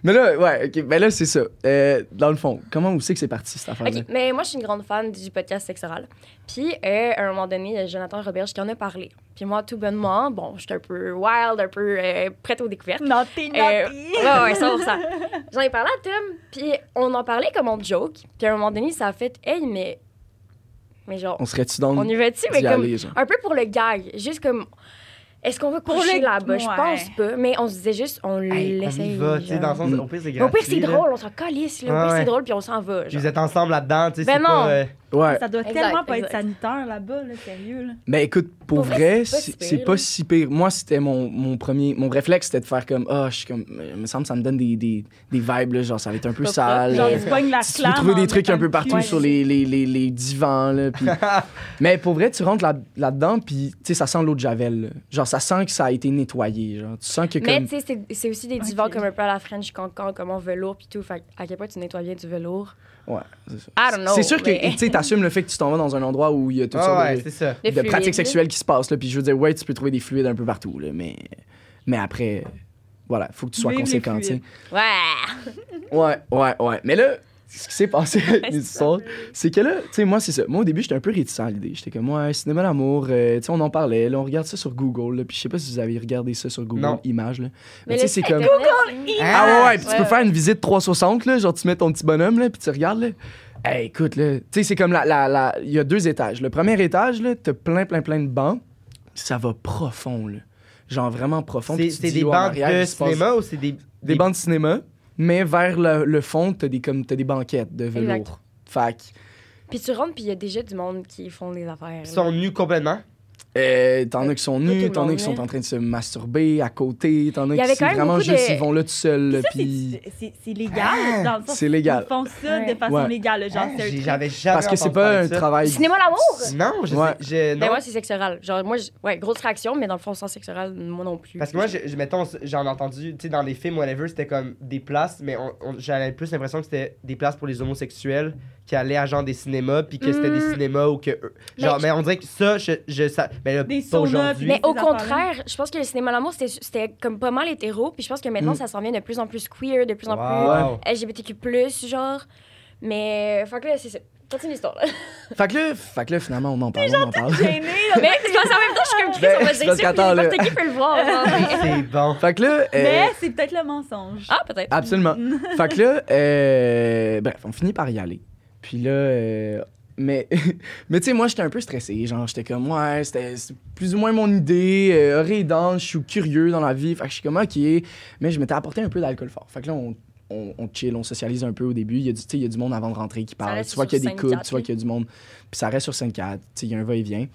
Mais là, ouais, ok. Ben là, c'est ça. Euh, dans le fond, comment vous savez que c'est parti, cette affaire-là? OK, mais moi, je suis une grande fan du podcast Sexe oral. Puis, euh, à un moment donné, il y a Jonathan Roberge qui en a parlé. Puis moi, tout bonnement, bon, j'étais un peu wild, un peu euh, prête aux découvertes. Naughty, Euh, naughty. ouais, ouais, 100%. J'en ai parlé à Tom, puis on en parlait comme on joke. Puis à un moment donné, ça a fait, hey, mais. Mais genre, On serait-tu dans on y va-tu? Mais comme. aller? Un peu pour le gag. Juste comme. Est-ce qu'on va coucher le- là-bas? Je pense pas. Mais on se disait juste, on Hey, on y l'essaye. va, tu sais, dans le sens, Mm. au pire, c'est Mais au pire, gratuit. c'est drôle, on s'en calisse. là. Au pire, ouais. c'est drôle, puis on s'en va. Puis genre. vous êtes ensemble là-dedans, tu sais, Ben c'est non. pas... euh, Ouais. Ça doit Exact, tellement pas exact. être sanitaire là-bas, là, sérieux. Là. Ben écoute, pour, Pour vrai, c'est pas si pire, c'est pas là. si pire. Moi, c'était mon, mon premier. Mon réflexe, c'était de faire comme. Ah, je suis comme. Il me semble que ça me donne des, des, des vibes, là, genre, ça va être un peu sale. Genre, euh, tu pognes la tu peux trouver des trucs un peu partout sur les, les, les, les divans. Là, puis- (laughs) Mais pour vrai, tu rentres là- là-dedans, puis tu sais, ça sent l'eau de Javel. là. Genre, ça sent que ça a été nettoyé. Genre, tu sens que Mais comme. tu sais, c'est- c'est aussi des divans comme un peu à la French Cancan, comme en velours puis tout. Fait à quel point tu nettoies bien du velours? Ouais, c'est ça. I don't know. C'est sûr que mais- tu sais, (laughs) t'assumes le fait que tu t'en vas dans un endroit où il y a toutes Ah sortes ouais, de, ça. De pratiques sexuelles qui se passent. Là, puis je veux dire, ouais, tu peux trouver des fluides un peu partout. Là, mais, mais après, voilà, faut que tu sois conséquent. Ouais. Ouais, ouais, ouais. Mais là, ce qui s'est passé (laughs) C'est que là, tu sais, moi, c'est ça. Moi, au début, j'étais un peu réticent à l'idée. J'étais comme, ouais, cinéma d'amour, euh, tu sais, on en parlait. Là, on regarde ça sur Google. Là, puis je sais pas si vous avez regardé ça sur Google. Images. Là. Mais, Mais tu sais, c'est comme. Internet, Ah ouais, ouais, puis tu peux ouais. faire une visite 360, là, genre tu mets ton petit bonhomme, là, puis tu regardes, là. Hey, écoute, là, tu sais, c'est comme la, la, la- Il y a deux étages. Le premier étage, là, t'as plein, plein, plein de bancs. Ça va profond, là. Genre vraiment profond. C'est des oh, arrière, de il cinéma ou c'est des. Des bancs de cinéma, mais vers le, le fond, t'as des, comme, t'as des banquettes de velours. Que, Puis tu rentres, puis il y a déjà du monde qui font des affaires. Ils sont nus complètement? Euh, t'en as qui sont nus, t'en as qui sont en train de se masturber à côté, t'en as Il y avait qui même vraiment beaucoup juste, de- ils vont là tout seuls, puis... c'est- c'est c'est légal, dans le sens C'est légal. Ils font ça Ouais. de façon Ouais. légale, genre, truc. J'avais jamais. Parce que c'est pas un ça. travail... Cinéma l'amour! Non, je Ouais. sais. je- Ben moi, c'est sexe oral. Genre, moi, je- ouais, grosse réaction, mais dans le fond, sans sexe oral, moi non plus. Parce que moi, je, je- mettons, j'en ai entendu, tu sais, dans les films, whatever, c'était comme des places, mais on- on- j'avais plus l'impression que c'était des places pour les homosexuels qui allaient à genre des cinémas, puis que c'était des Mm. cinémas ou que. eux- Genre, Mais mais, on dirait que ça, je. je ça, mais là, Des pas saunas, aujourd'hui. Mais au contraire, je pense que le cinéma l'amour, c'était- c'était comme pas mal hétéro. Puis je pense que maintenant, Mm. ça s'en vient de plus en plus queer, de plus en Wow. plus LGBTQ+, genre. Mais, fait que là, c'est ça. Continue l'histoire, là. (laughs) Fait que là, fait que là, finalement, on en parle, on en parle. Gêné, là. Mais c'est parce qu'en même temps, je suis comme Chris, Ben, on va c'est dire parce ça, qu'attends, puis là. n'importe qui peut le voir. (laughs) genre, mais- C'est bon. Fait que là... euh, Mais c'est peut-être le mensonge. Ah, peut-être. Absolument. (laughs) fait que là, euh, bref, on finit par y aller. Puis là, euh, mais, (laughs) mais tu sais, moi, j'étais un peu stressé. Genre, j'étais comme, ouais, c'était plus ou moins mon idée. Euh, dans, je suis curieux dans la vie. Fait que je suis comme, ok. Mais je m'étais apporté un peu d'alcool fort. Fait que là, on, on, on chill, on socialise un peu au début. Il y a du, tu sais, il y a du monde avant de rentrer qui parle. Tu vois qu'il y a des quatre, tu vois qu'il y a du monde. Puis ça reste sur scène 4. Tu sais, il y a un va-et-vient.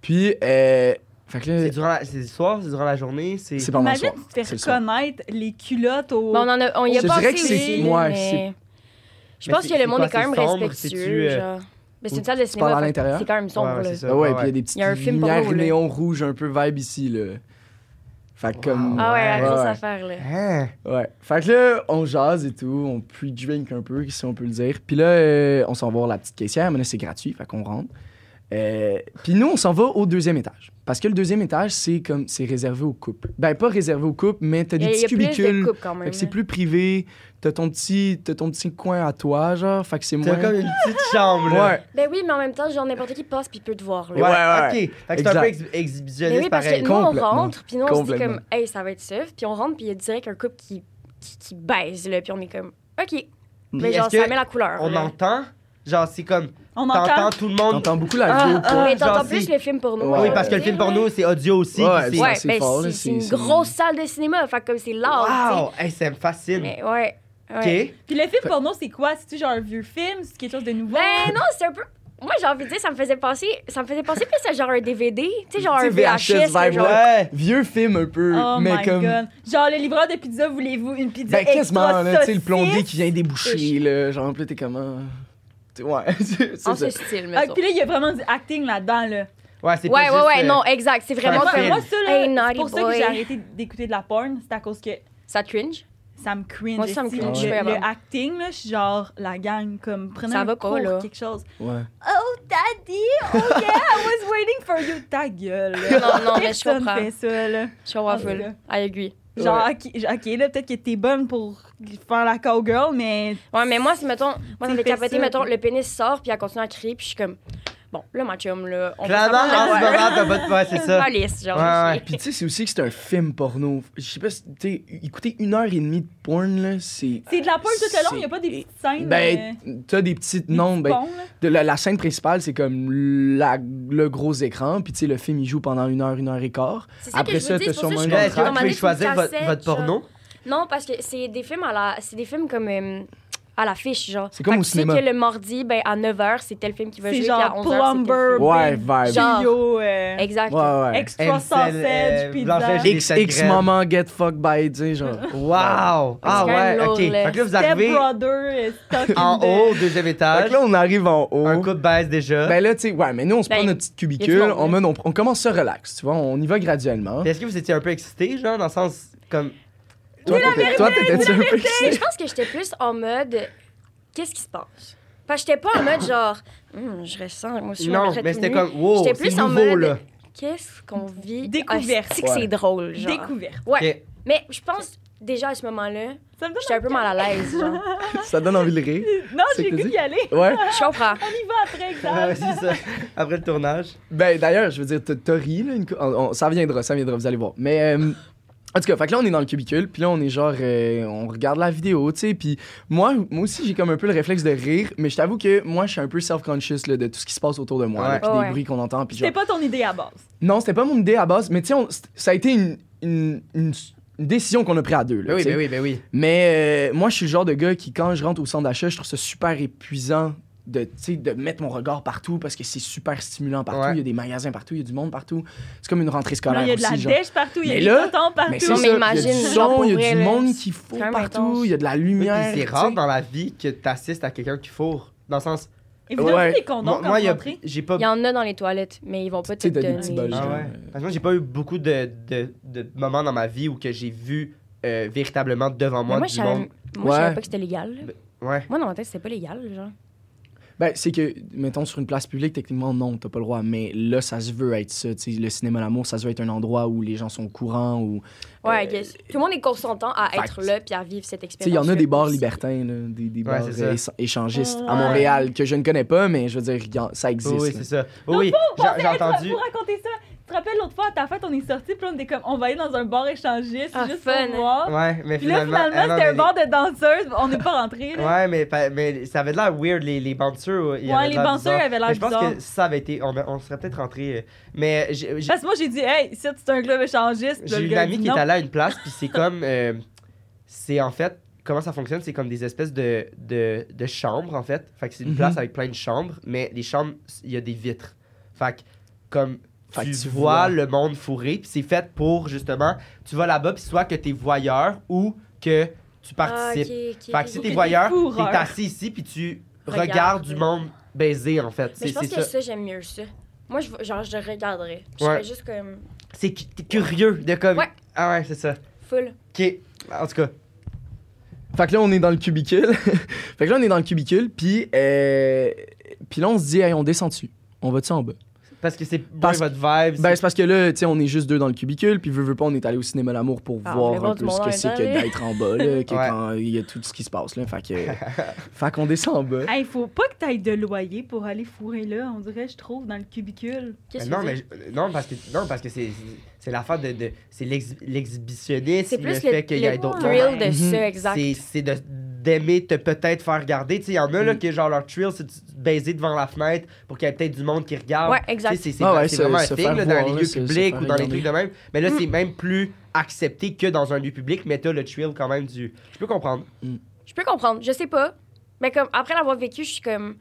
Puis, euh, fait que là, C'est durant la, c'est le soir, c'est durant la journée, c'est. c'est pendant le Imagine, soir. tu te fais le reconnaître les culottes au. Bon, on, en a, on y a Je dirais que c'est- aussi, ouais, mais... Je pense que le monde est quand même respectueux, euh, genre. Mais c'est une salle de cinéma, l'intérieur? c'est quand même sombre, Ouais, là. Ah ouais, Ouais, puis il y a des petites lumières néon rouge un peu vibe ici, là. Fait que comme... Ah ouais, grosse affaire, là. Hein? Ouais. Fait que là, on jase et tout, on pre-drink un peu, si on peut le dire. Puis là, euh, on s'en va voir la petite caissière, mais là, c'est gratuit, fait qu'on rentre. Euh, Puis nous, on s'en va au deuxième étage. Parce que le deuxième étage, c'est comme c'est réservé aux couples. Ben, pas réservé aux couples, mais t'as des petits de cubicules. c'est là. plus privé. T'as ton petit, t'as ton petit coin à toi, genre. Fait que c'est moins. T'as comme une petite (laughs) chambre, là. Ouais. Ben oui, mais en même temps, genre n'importe qui passe puis peut te voir, là. Ouais, Ouais, ouais, ok. Fait que c'est un peu ex- Mais exhibitionniste oui, parce pareil. que nous, on rentre, puis nous, on se dit comme, hey, ça va être ça. Puis on rentre, puis il y a direct un couple qui, qui, qui baise, là. Puis on est comme, OK. Mais genre, ça met la couleur. On là. entend, genre, c'est comme. On T'entends entend. tout le monde. T'entends beaucoup la Ah, vidéo ah. Mais t'entends plus le film porno. Ouais. Oui, parce que le film porno, c'est audio aussi. Ouais, c'est- Ouais, ben fort, c'est une grosse salle de cinéma. Fait que comme c'est loud, Wow! Hey, ça me fascine. Mais ouais. Ok. Puis le film porno, c'est quoi? C'est-tu genre un vieux film? C'est quelque chose de nouveau? Ben non, c'est un peu. Moi, j'ai envie de dire, ça me faisait penser, ça me faisait penser plus à genre un DVD, tu sais, genre un VHS VHS, là, vibe, genre. Ouais. Vieux film un peu, Oh mais my comme. god. Genre, le livreur de pizza, voulez-vous une pizza Ben, quasiment, extra là, tu sais, le plombier qui vient déboucher, là. Genre, là, t'es comment. Ouais, (laughs) c'est ça. ce style, Ah, mettons. puis là, il y a vraiment du acting là-dedans, là. Ouais, c'est Ouais, pas ouais, juste, ouais, euh, non, exact. C'est vraiment Moi, comme. moi, ça, là, Hey, c'est naughty pour ça que boy. j'ai arrêté d'écouter de la porn. C'est à cause que Ça cringe? ça me cringe. Moi ça me esti. cringe, Le, je suis le acting, là, je suis genre, la gang, comme, prenez Ça un va pas, cours, là. quelque chose. Ouais. Oh, daddy! Oh, yeah, I was waiting for you. Ta gueule, là. Non, non, mais je Personne comprends. fait ça, là. Je comprends Ah, full. c'est I agree. Genre, ok, ok, là, peut-être que t'es bonne pour faire la cowgirl, mais Ouais, mais moi, c'est, mettons, moi, ça me fait capoter, mettons, le pénis sort, puis elle continue à crier, puis je suis comme, bon, là, ma chum, là, on Clairement, en ce moment, t'as pas de. (laughs) Ouais, c'est ça. Lisse, genre. Ouais, ouais. Puis tu sais, c'est aussi que c'est un film porno. Je sais pas si, tu sais, écouter une heure et demie de porn, là, c'est. c'est de la porn tout le long, y a pas des petites scènes. Ben, euh, t'as des petites. des Non, petits ben. ponts. De la, la scène principale, c'est comme la, le gros écran. Puis tu sais, le film, il joue pendant une heure, une heure et quart. Après ça, t'as sûrement une est-ce que comme, vous pouvez choisir votre, votre porno? Non, parce que c'est des films à la. C'est des films comme. À l'affiche, genre. C'est comme Fait au que tu sais cinéma. que le mardi, ben, à 9h, c'est tel film qui va jouer, puis à genre 11h, c'est tel Plumber. Ouais, vibe. Genre. Euh, Exact. Ouais, ouais. Extra Ansel, sausage, euh, pizza. Blanche-Neige. X, X moment get fucked by, tu sais, genre. (laughs) Wow! Ah ouais, ok. Fait que là, vous Step arrivez en haut, deuxième Fait étage. que là, on arrive en haut. Un coup de baisse déjà. Ben là, tu sais, ouais, mais nous, on se Ben, prend notre petite cubicule, on, commence ça relax, tu vois, on y va graduellement. Puis Est-ce que vous étiez un peu excité, genre, dans le sens comme. Toi, t'étais- toi, t'étais-tu un peu Mais je pense que j'étais plus en mode qu'est-ce qui se passe? Parce que j'étais pas en mode genre Hum, je ressens, moi aussi, je me Non, mais c'était comme, wow, J'étais c'est plus en nouveau, mode là. qu'est-ce qu'on vit? Découverte. Ah, c'est que Ouais. c'est drôle, genre. Découverte. Ouais. Ok. Mais je pense déjà à ce moment-là, Ça me donne j'étais un peu mal à l'aise, genre. (laughs) Ça donne envie de rire. Non, C'est j'ai que le t'as goût dit? d'y aller. Ouais. Je comprends. On y va après, (laughs) Ouais, exemple. c'est ça. Après le tournage. Ben d'ailleurs, je veux dire, t'as- t'as ri, là. une cou- on- on- ça viendra, ça viendra, vous allez voir. Mais. euh, en tout cas, fait que là, on est dans le cubicule, puis là, on est genre, euh, on regarde la vidéo, tu sais, puis moi, moi aussi, j'ai comme un peu le réflexe de rire, mais je t'avoue que moi, je suis un peu self-conscious là, de tout ce qui se passe autour de moi, Ouais. là, puis Ouais. des bruits qu'on entend, puis genre... C'était pas ton idée à base. Non, c'était pas mon idée à base, mais tu sais, on- c't- ça a été une, une, une- une décision qu'on a prise à deux, là, Ben oui, tu sais. ben oui, ben oui. Mais euh, moi, je suis le genre de gars qui, quand je rentre au centre d'achat, je trouve ça super épuisant de, tu sais, de mettre mon regard partout parce que c'est super stimulant partout. Ouais. Il y a des magasins partout, il y a du monde partout. C'est comme une rentrée scolaire il y a de la aussi, genre. dèche partout, il y a des tontons partout. Il y a imagine, du son, il y a du monde qui fourre partout, il y a de la lumière. c'est tu rare dans la vie que t'assistes à quelqu'un qui fourre. Dans le sens. Et vous donnez Ouais. des condoms Moi, quand moi, j'ai pas. Il y en a dans les toilettes, mais ils vont pas Tu te sais, t'as des donner. Ah ouais. Parce que moi, j'ai pas eu beaucoup de, de, de moments dans ma vie où que j'ai vu euh, véritablement devant moi, moi, je du savais, monde. moi, je savais pas que c'était légal. Ouais. Moi, dans ma tête, c'était pas légal, genre. Ben, c'est que, mettons, sur une place publique, techniquement, non, t'as pas le droit. Mais là, ça se veut être ça. tu sais, Le cinéma L'amour, ça se veut être un endroit où les gens sont au courant. Où, Ouais, Euh. Tout le monde est consentant à être là puis à vivre cette Tu sais, expérience. il y en a des bars libertins, là, des, des Ouais, bars euh, échangistes à. Montréal que je ne connais pas, mais je veux dire, ça existe. Oui, là. c'est ça. Oui, oui. J'ai- J'ai entendu. Pour raconter ça, tu te rappelles l'autre fois à ta fête, on est sortis, puis on était comme, on va aller dans un bar échangiste Ah, juste fun. pour voir. Ouais, mais Puis là, finalement. finalement, ah c'était un bar de danseuses, on n'est pas Là. Ouais, mais, mais ça avait l'air weird, les, les bouncers. y Ouais, les bouncers bizarre. avaient l'air Mais je pense que si ça avait été. On, on serait peut-être rentré. euh, Mais Parce que moi, j'ai dit, hey, ça, c'est un club échangiste. J'ai le une amie qui est allée à une place, puis c'est (laughs) comme. euh, c'est en fait. Comment ça fonctionne? C'est comme des espèces de, de, de chambres, en fait. Fait que c'est une Mhm. place avec plein de chambres, mais les chambres, il y a des vitres. Fait que, comme. Fait tu, que tu vois, vois. le monde fourré, puis c'est fait pour justement. Tu vas là-bas, puis soit que t'es voyeur ou que tu participes. Ah, ok, ok. Fait que si t'es voyeur, t'es assis ici, puis tu Regarde. regardes du monde baiser, en fait. Mais C'est je pense c'est que ça. ça, j'aime mieux ça. Moi, je, genre, je regarderais. Je Ouais. serais juste comme C'est curieux de comme. Ouais. Ah ouais, c'est ça. full. Ok. En tout cas. Fait que là, on est dans le cubicule. (laughs) fait que là, on est dans le cubicule, puis euh, puis là, on se dit, hey, on descend dessus. On va dessus en bas? Parce que c'est pas Parce- votre vibe. Ben, c'est- parce que là, tu sais, on est juste deux dans le cubicule, puis veut, veut pas, on est allé au cinéma L'amour pour Ah, voir un peu ce que c'est que d'être en bas, là, que Ouais. quand il y a tout ce qui se passe, là. Fait que. (laughs) fait qu'on descend en bas. Hey, faut pas que t'ailles de loyer pour aller fourrer là. On dirait, je trouve, dans le cubicule. Qu'est-ce que non, mais non, parce que non, parce que c'est c'est l'affaire de, de c'est l'ex- l'exhibitionnisme, C'est le plus fait le, qu'il y ait d'autres thrill de Mhm. ça, exact. C'est c'est de d'aimer te peut-être faire regarder. Tu sais, il y en a là Mm. qui genre leur thrill c'est de se baiser devant la fenêtre pour qu'il y ait peut-être du monde qui regarde. Ouais, exact. C'est c'est Ah vraiment un thing dans les lieux publics ou dans les trucs de même. Mais là, Mm. c'est même plus accepté que dans un lieu public, mais t'as le thrill quand même du. Je peux comprendre. Je peux comprendre, je sais pas. Mais comme après l'avoir vécu, je suis comme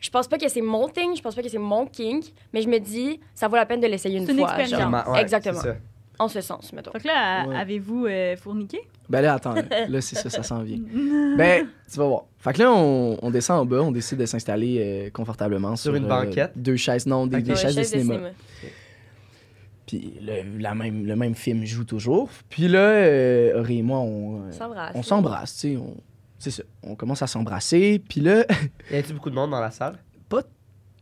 je pense pas que c'est mon thing, je pense pas que c'est mon kink, mais je me dis ça vaut la peine de l'essayer une C'est une fois. expérience. genre. Ouais, Exactement. c'est ça. En ce sens, mettons. Fait que là, Ouais. avez-vous euh, fourniqué? Ben là, attends, (laughs) là, c'est ça, ça s'en vient. (laughs) Ben, tu vas voir. Fait que là, on, on descend en bas, on décide de s'installer euh, confortablement Sur sur, une euh, banquette? deux chaises, non, des, Ok. des Ouais, chaises de cinéma. Puis le, la même, le même film joue toujours. Puis là, euh, Aurélie et moi, on, S'embrasse. on s'embrasse, tu sais. on- C'est ça. On commence à s'embrasser. Puis là, (laughs) Y a-t-il beaucoup de monde dans la salle?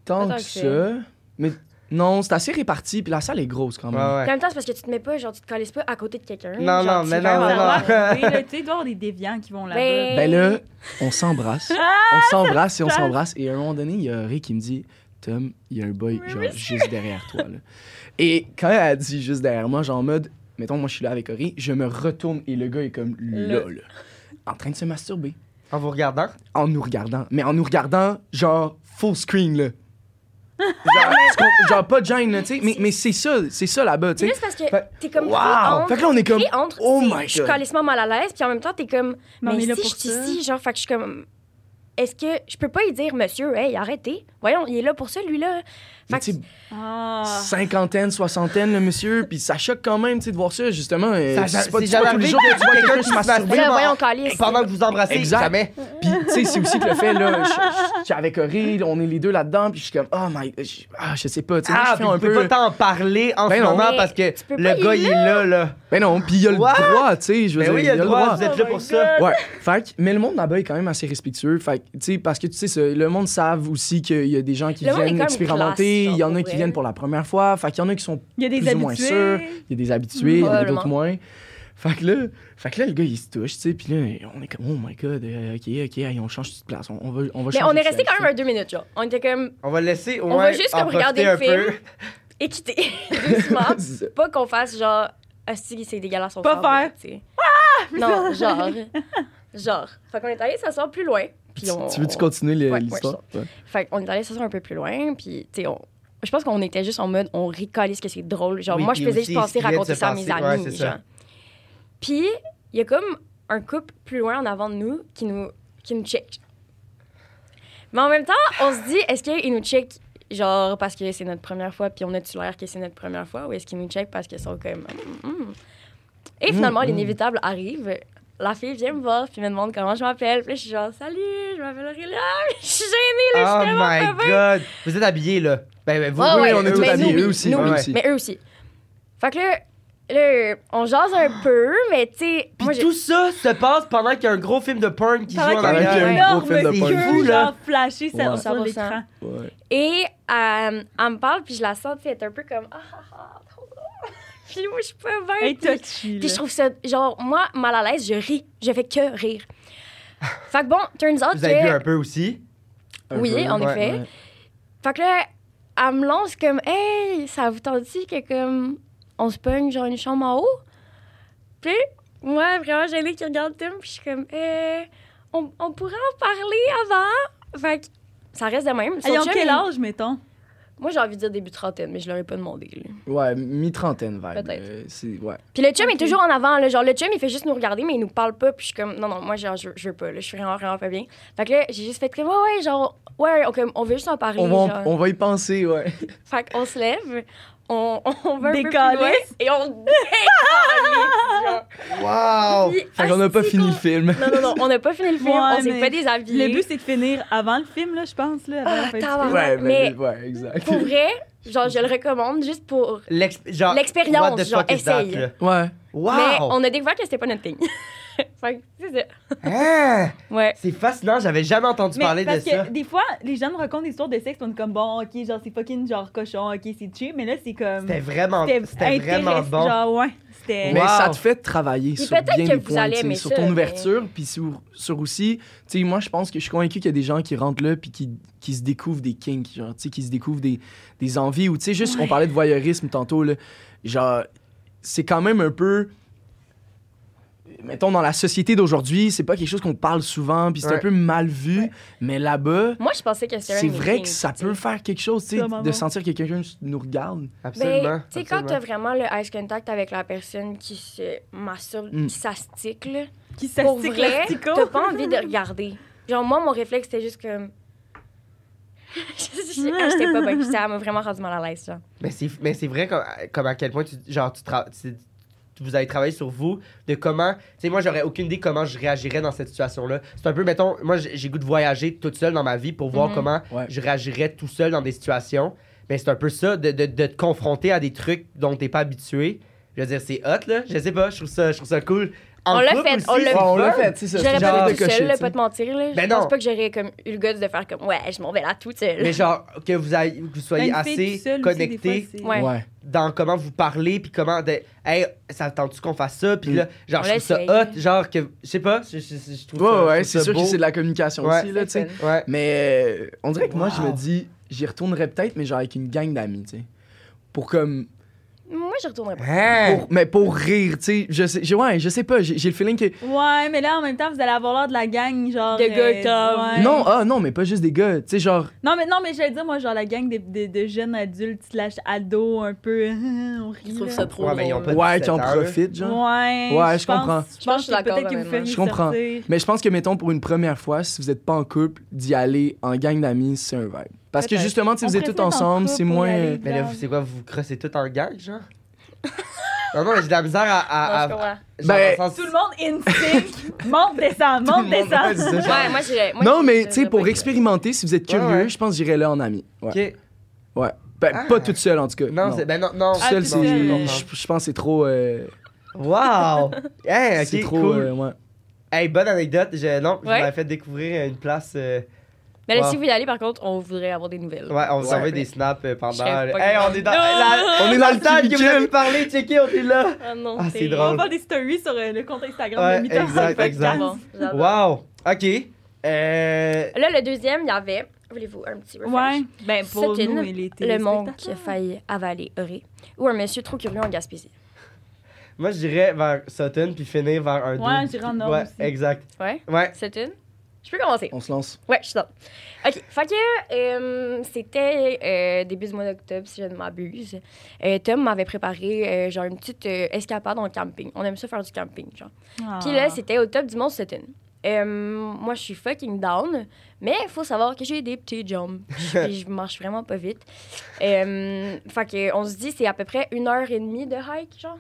tant tant que que ça. Mais non, c'est assez réparti. Puis la salle est grosse quand même. Ouais, En même temps, c'est parce que tu te mets pas, genre, tu te calisses pas à côté de quelqu'un. Non, genre, non, mais non, non. là, (laughs) tu y avoir des déviants qui vont là-bas. Ben- Ben là, on s'embrasse. on s'embrasse et on s'embrasse. Et à un moment donné, il y a Ray qui me dit Tom, il y a un boy genre, juste derrière toi. Là. Et quand elle a dit juste derrière moi, genre en mode Mettons, moi je suis là avec Ray, je me retourne et le gars est comme là, là, en train de se masturber. En vous regardant? En nous regardant. Mais en nous regardant, genre full screen, là. (laughs) Genre, pas de gêne, là, tu sais. Mais, mais c'est ça, c'est ça là-bas, tu sais. juste parce que Fait- t'es comme Wow! Fait que là, on est comme, entre, oh my je suis God. calissement mal à l'aise, puis en même temps, t'es comme, Mais mais si pour je suis ici, genre, fait que je suis comme, est-ce que je peux pas lui dire, monsieur, hey, arrêtez. Voyons, il est là pour ça, lui-là. Mais Fait que- Ah. cinquantaine, soixantaine, le monsieur, (laughs) puis ça choque quand même, tu sais, de voir ça, justement. euh, Ça- c'est pas, tous les jours que tu vois quelqu'un qui se masturbe. Pendant que vous embrassez, Exact. jamais. Puis, tu sais, c'est aussi que le fait, là, je- je- avec Corinne, on est les deux là-dedans, puis je suis comme, oh my, je, ah, je sais pas, tu sais, Ah, je puis fais un peu. pas t'en parler en Ben ce non. moment Mais parce que le gars, il est là, là. Ben non, puis il y a le What? droit, tu sais, je veux Ben dire, oui, il y a le droit, vous êtes là Oh pour ça. Ouais, fait que- mais le monde là-bas est quand même assez respectueux. Fait tu sais, parce que tu sais, ça, le monde savent aussi qu'il y a des gens qui viennent expérimenter, classe, il y en a qui viennent pour la première fois, fait qu'il y en a qui sont Il y a des plus ou moins sûrs, il y a des habitués, il y en a d'autres moins. Fait que là, fait que là, le gars, il se touche, tu sais, puis là, on est comme, oh my god, euh, ok, ok, allez, on change de place, on, on va, on va Mais on est resté quand même un deux minutes, genre. On était comme On va le laisser au On moins va juste comme regarder le un film. peu. équité, (laughs) doucement. (laughs) C'est ça. pas qu'on fasse genre, ah si, c'est dégueulasse, on Pas faire. sais. Non, (laughs) genre. Genre. Fait qu'on est allé s'asseoir plus loin. Puis on... Tu veux-tu continuer le- Ouais, l'histoire? Ouais. Fait qu'on est allé s'asseoir un peu plus loin. Puis, tu sais, on... je pense qu'on était juste en mode, on ricolise que c'est drôle. Genre, Oui, moi, je faisais juste penser ce raconter ça à mes ouais, amis. ça. genre. Puis, il y a comme un couple plus loin en avant de nous qui nous, qui nous check. Mais en même temps, on se dit, est-ce qu'ils nous check genre parce que c'est notre première fois puis on a-tu l'air que c'est notre première fois ou est-ce qu'ils nous check parce qu'ils sont comme. Mm, mm. Et finalement, Mm, mm. l'inévitable arrive. La fille vient me voir puis me demande comment je m'appelle. Puis là, je suis genre, salut, je m'appelle Aurélia. (laughs) Je suis gênée, là, Oh je suis tellement my god. Vous êtes habillés, là. Ben, ben, vous, oui, ouais, on est tous mais habillés, nous, eux aussi. nous, ouais. aussi. Mais eux aussi. Fait que là, là, on jase un peu, mais tu sais, Puis moi, j'ai- tout ça se passe pendant qu'il y a un gros film de porn qui joue Pendant en qu'il y a Pendant qu'il y a arrière. un gros film de porn. C'est fou, là. genre flashé sur, Ouais. sur 100%. l'écran. Ouais. Et euh, elle me parle, puis je la sens, tu sais, elle est un peu comme ah ah ah. Puis moi, je suis pas bien. Hey, puis- Puis je trouve ça, genre, moi, mal à l'aise, je ris. Je fais que rire. fait que bon, turns out Vous avez vu que. un peu aussi? Un Oui, peu, en ouais, effet. ouais. Fait que là, elle me lance comme, hey, ça vous tente dit que comme, on se pogne genre une chambre en haut? Puis, moi, vraiment gênée qui regarde Tim, puis je suis comme, eh, on, on pourrait en parler avant? Fait que ça reste de même. En chum, quel âge, mettons? Moi, j'ai envie de dire début trentaine, mais je l'aurais pas demandé. là. Ouais, mi-trentaine, vibe. Peut-être. euh, ouais. Puis le chum est toujours en avant. Là, genre, le chum, il fait juste nous regarder, mais il nous parle pas. Puis je suis comme, non, non, moi, genre, je, je veux pas. Là, je suis vraiment, vraiment pas bien. Fait que là, j'ai juste fait comme, ouais, ouais, genre, ouais, on, comme, on veut juste en parler. On va, genre. on va y penser, ouais. Fait qu'on se lève, on, on va un peu plus Décalisse. loin et on genre. Wow! Puis, Fait qu'on n'a pas asti fini le film. Non, non, non, on n'a pas fini le film, Ouais, on s'est pas déshabillé. Le but, c'est de finir avant le film, là, je pense, là. Avant la fin du tabarnak. film. Ouais, mais, Mais- ouais, exact. Pour vrai, genre, je le recommande juste pour... L'ex- genre, L'expérience, genre, that, essaye. Ouais. Wow! Mais on a découvert que c'était pas notre thing. (laughs) (laughs) fait que c'est ça. Hein? (laughs) Ouais. C'est fascinant, j'avais jamais entendu Mais parler de parce ça. que des fois, les gens me racontent des histoires de sexe, on est comme bon, ok, genre c'est fucking genre cochon, ok, c'est cheap, mais là c'est comme. C'était vraiment, c'était vraiment bon. Genre, ouais, c'était. Mais Wow. ça te fait travailler Puis sur peut-être bien que des vous points, allez sur ça, ton mais- ouverture, puis sur, sur aussi, tu sais, moi je pense que je suis convaincu qu'il y a des gens qui rentrent là puis qui, qui se découvrent des kinks, genre, tu sais, qui se découvrent des, des envies ou tu sais, juste, on parlait de voyeurisme tantôt, là, genre, c'est quand même un peu, mettons, dans la société d'aujourd'hui, c'est pas quelque chose qu'on parle souvent, puis c'est un peu mal vu, mais là-bas, Moi, je pensais que c'était un c'est vrai que ça peut faire quelque chose, tu sais, de sentir que quelqu'un nous regarde. Absolument. Ben, tu sais, quand t'as absolument. vraiment le eye contact avec la personne qui se masturbe, Mm. qui s'astique, là, Qui pour s'astique vrai, t'as pas envie de (laughs) regarder. Genre, moi, mon réflexe, c'était juste comme... Je- (laughs) ah, J'étais pas bien. Ça m'a vraiment rendu mal à l'aise, ça. Mais c'est, mais c'est vrai comme, comme à quel point tu, genre, tu tra- tu- vous avez travaillé sur vous, de comment, tu sais, moi, j'aurais aucune idée comment je réagirais dans cette situation-là. C'est un peu, mettons, moi, j'ai goût de voyager toute seule dans ma vie pour voir Mhm. comment Ouais. je réagirais tout seul dans des situations. Mais c'est un peu ça, de, de, de te confronter à des trucs dont t'es pas habitué. Je veux dire, c'est hot, là. Je sais pas, je trouve ça, je trouve ça cool. On l'a fait, aussi, on l'a on fait, c'est ça. J'aurais pas tu sais. pas te mentir. Là. Ben je pense pas que j'aurais comme, eu le goût de faire comme, ouais, je m'en vais là toute seule. Mais genre, que vous, ayez- que vous soyez fille assez connecté dans comment vous parlez, puis comment, de, hey, ça tente-tu qu'on fasse ça? Puis Mm. là, genre, On je trouve ça hot, genre, que, je sais pas, je, je, je- je trouve Ouais, ça, ouais, c'est sûr beau. que c'est de la communication Ouais. aussi, là, tu sais. Mais euh, on dirait que moi, je me dis, j'y retournerais peut-être, mais genre avec une gang d'amis, tu sais. Pour comme. J'y retournerais pas. Hein? Pour- mais pour rire, tu sais. Je sais, ouais, je sais pas. J'ai j'ai le feeling que. Ouais, mais là, en même temps, vous allez avoir l'air de la gang, genre. De gars comme- ouais. Non, ah non, mais pas juste des gars. Tu sais, genre. Non, mais, non, mais j'allais dire, moi, genre, la gang de, de, de jeunes adultes slash ados, un peu. (laughs) on rit. Je trouve ça trop Ouais, mais ils ont pas Ouais, 17 qui en profitent, genre. Ouais. Ouais, je comprends. Je Je pense que je suis que d'accord, peut-être que vous feriez Je comprends. Mais je pense que, mettons, pour une première fois, si vous êtes pas en couple, d'y aller en gang d'amis, c'est un vibe. Parce que justement, si vous êtes tous ensemble, c'est moins. Mais là, vous- c'est quoi, vous vous crossez tout en gang, genre? Non, non, mais j'ai de la misère à. à, à- Non, je comprends. genre, Ben, dans le sens- Tout le monde in sync. (laughs) monte, descend, Tout le monte, monde- c'est descend. ça. Ouais, moi, j'irais. moi, non, mais tu sais, pour expérimenter, si vous êtes Ouais, curieux, ouais. je pense que j'irais là en ami. Ouais. Ok. ouais. Ben, Ah. pas toute seule, en tout cas. Non, c'est. Ben non, non. Toute seule, Ah, c'est. toute seule, non. Je je pense que c'est trop. euh, Wow! (laughs) Hey, ok, c'est trop. cool. euh, ouais. Hey, bonne anecdote. Je, non, je Ouais. m'avais fait découvrir une place. euh, Mais là, Wow. si vous y allez, par contre, on voudrait avoir des nouvelles. Ouais, on vous envoie des snaps euh, pendant. Je Hey, on est dans. La- On est dans le table que vous avez parlé, checké, on est là. Ah non, Ah, c'est On drôle. va faire des stories sur euh, le compte Instagram Ouais, de exact, exact. Wow! Ok. Euh. Là, le deuxième, il y avait. Voulez-vous un petit refresh? Ouais, ben pour Sutton, nous et les Le monde qui a failli avaler Euré. Ou un monsieur trop curieux en Gaspésie. Moi, je dirais vers Sutton puis finir vers un Ouais, dude. j'irais en Ouais, aussi. exact. Ouais? Ouais. Une? Je peux commencer. On se lance. Ouais, je suis là. OK. Fait que euh, c'était euh, début du mois d'octobre, si je ne m'abuse. Euh, Tom m'avait préparé euh, genre une petite euh, escapade en camping. On aime ça faire du camping, genre. Ah. Puis là, c'était au top du Mont Sutton. Euh, moi, je suis fucking down, mais il faut savoir que j'ai des petits jambes. (laughs) Puis je marche vraiment pas vite. Euh, fait que on se dit, c'est à peu près une heure et demie de hike, genre.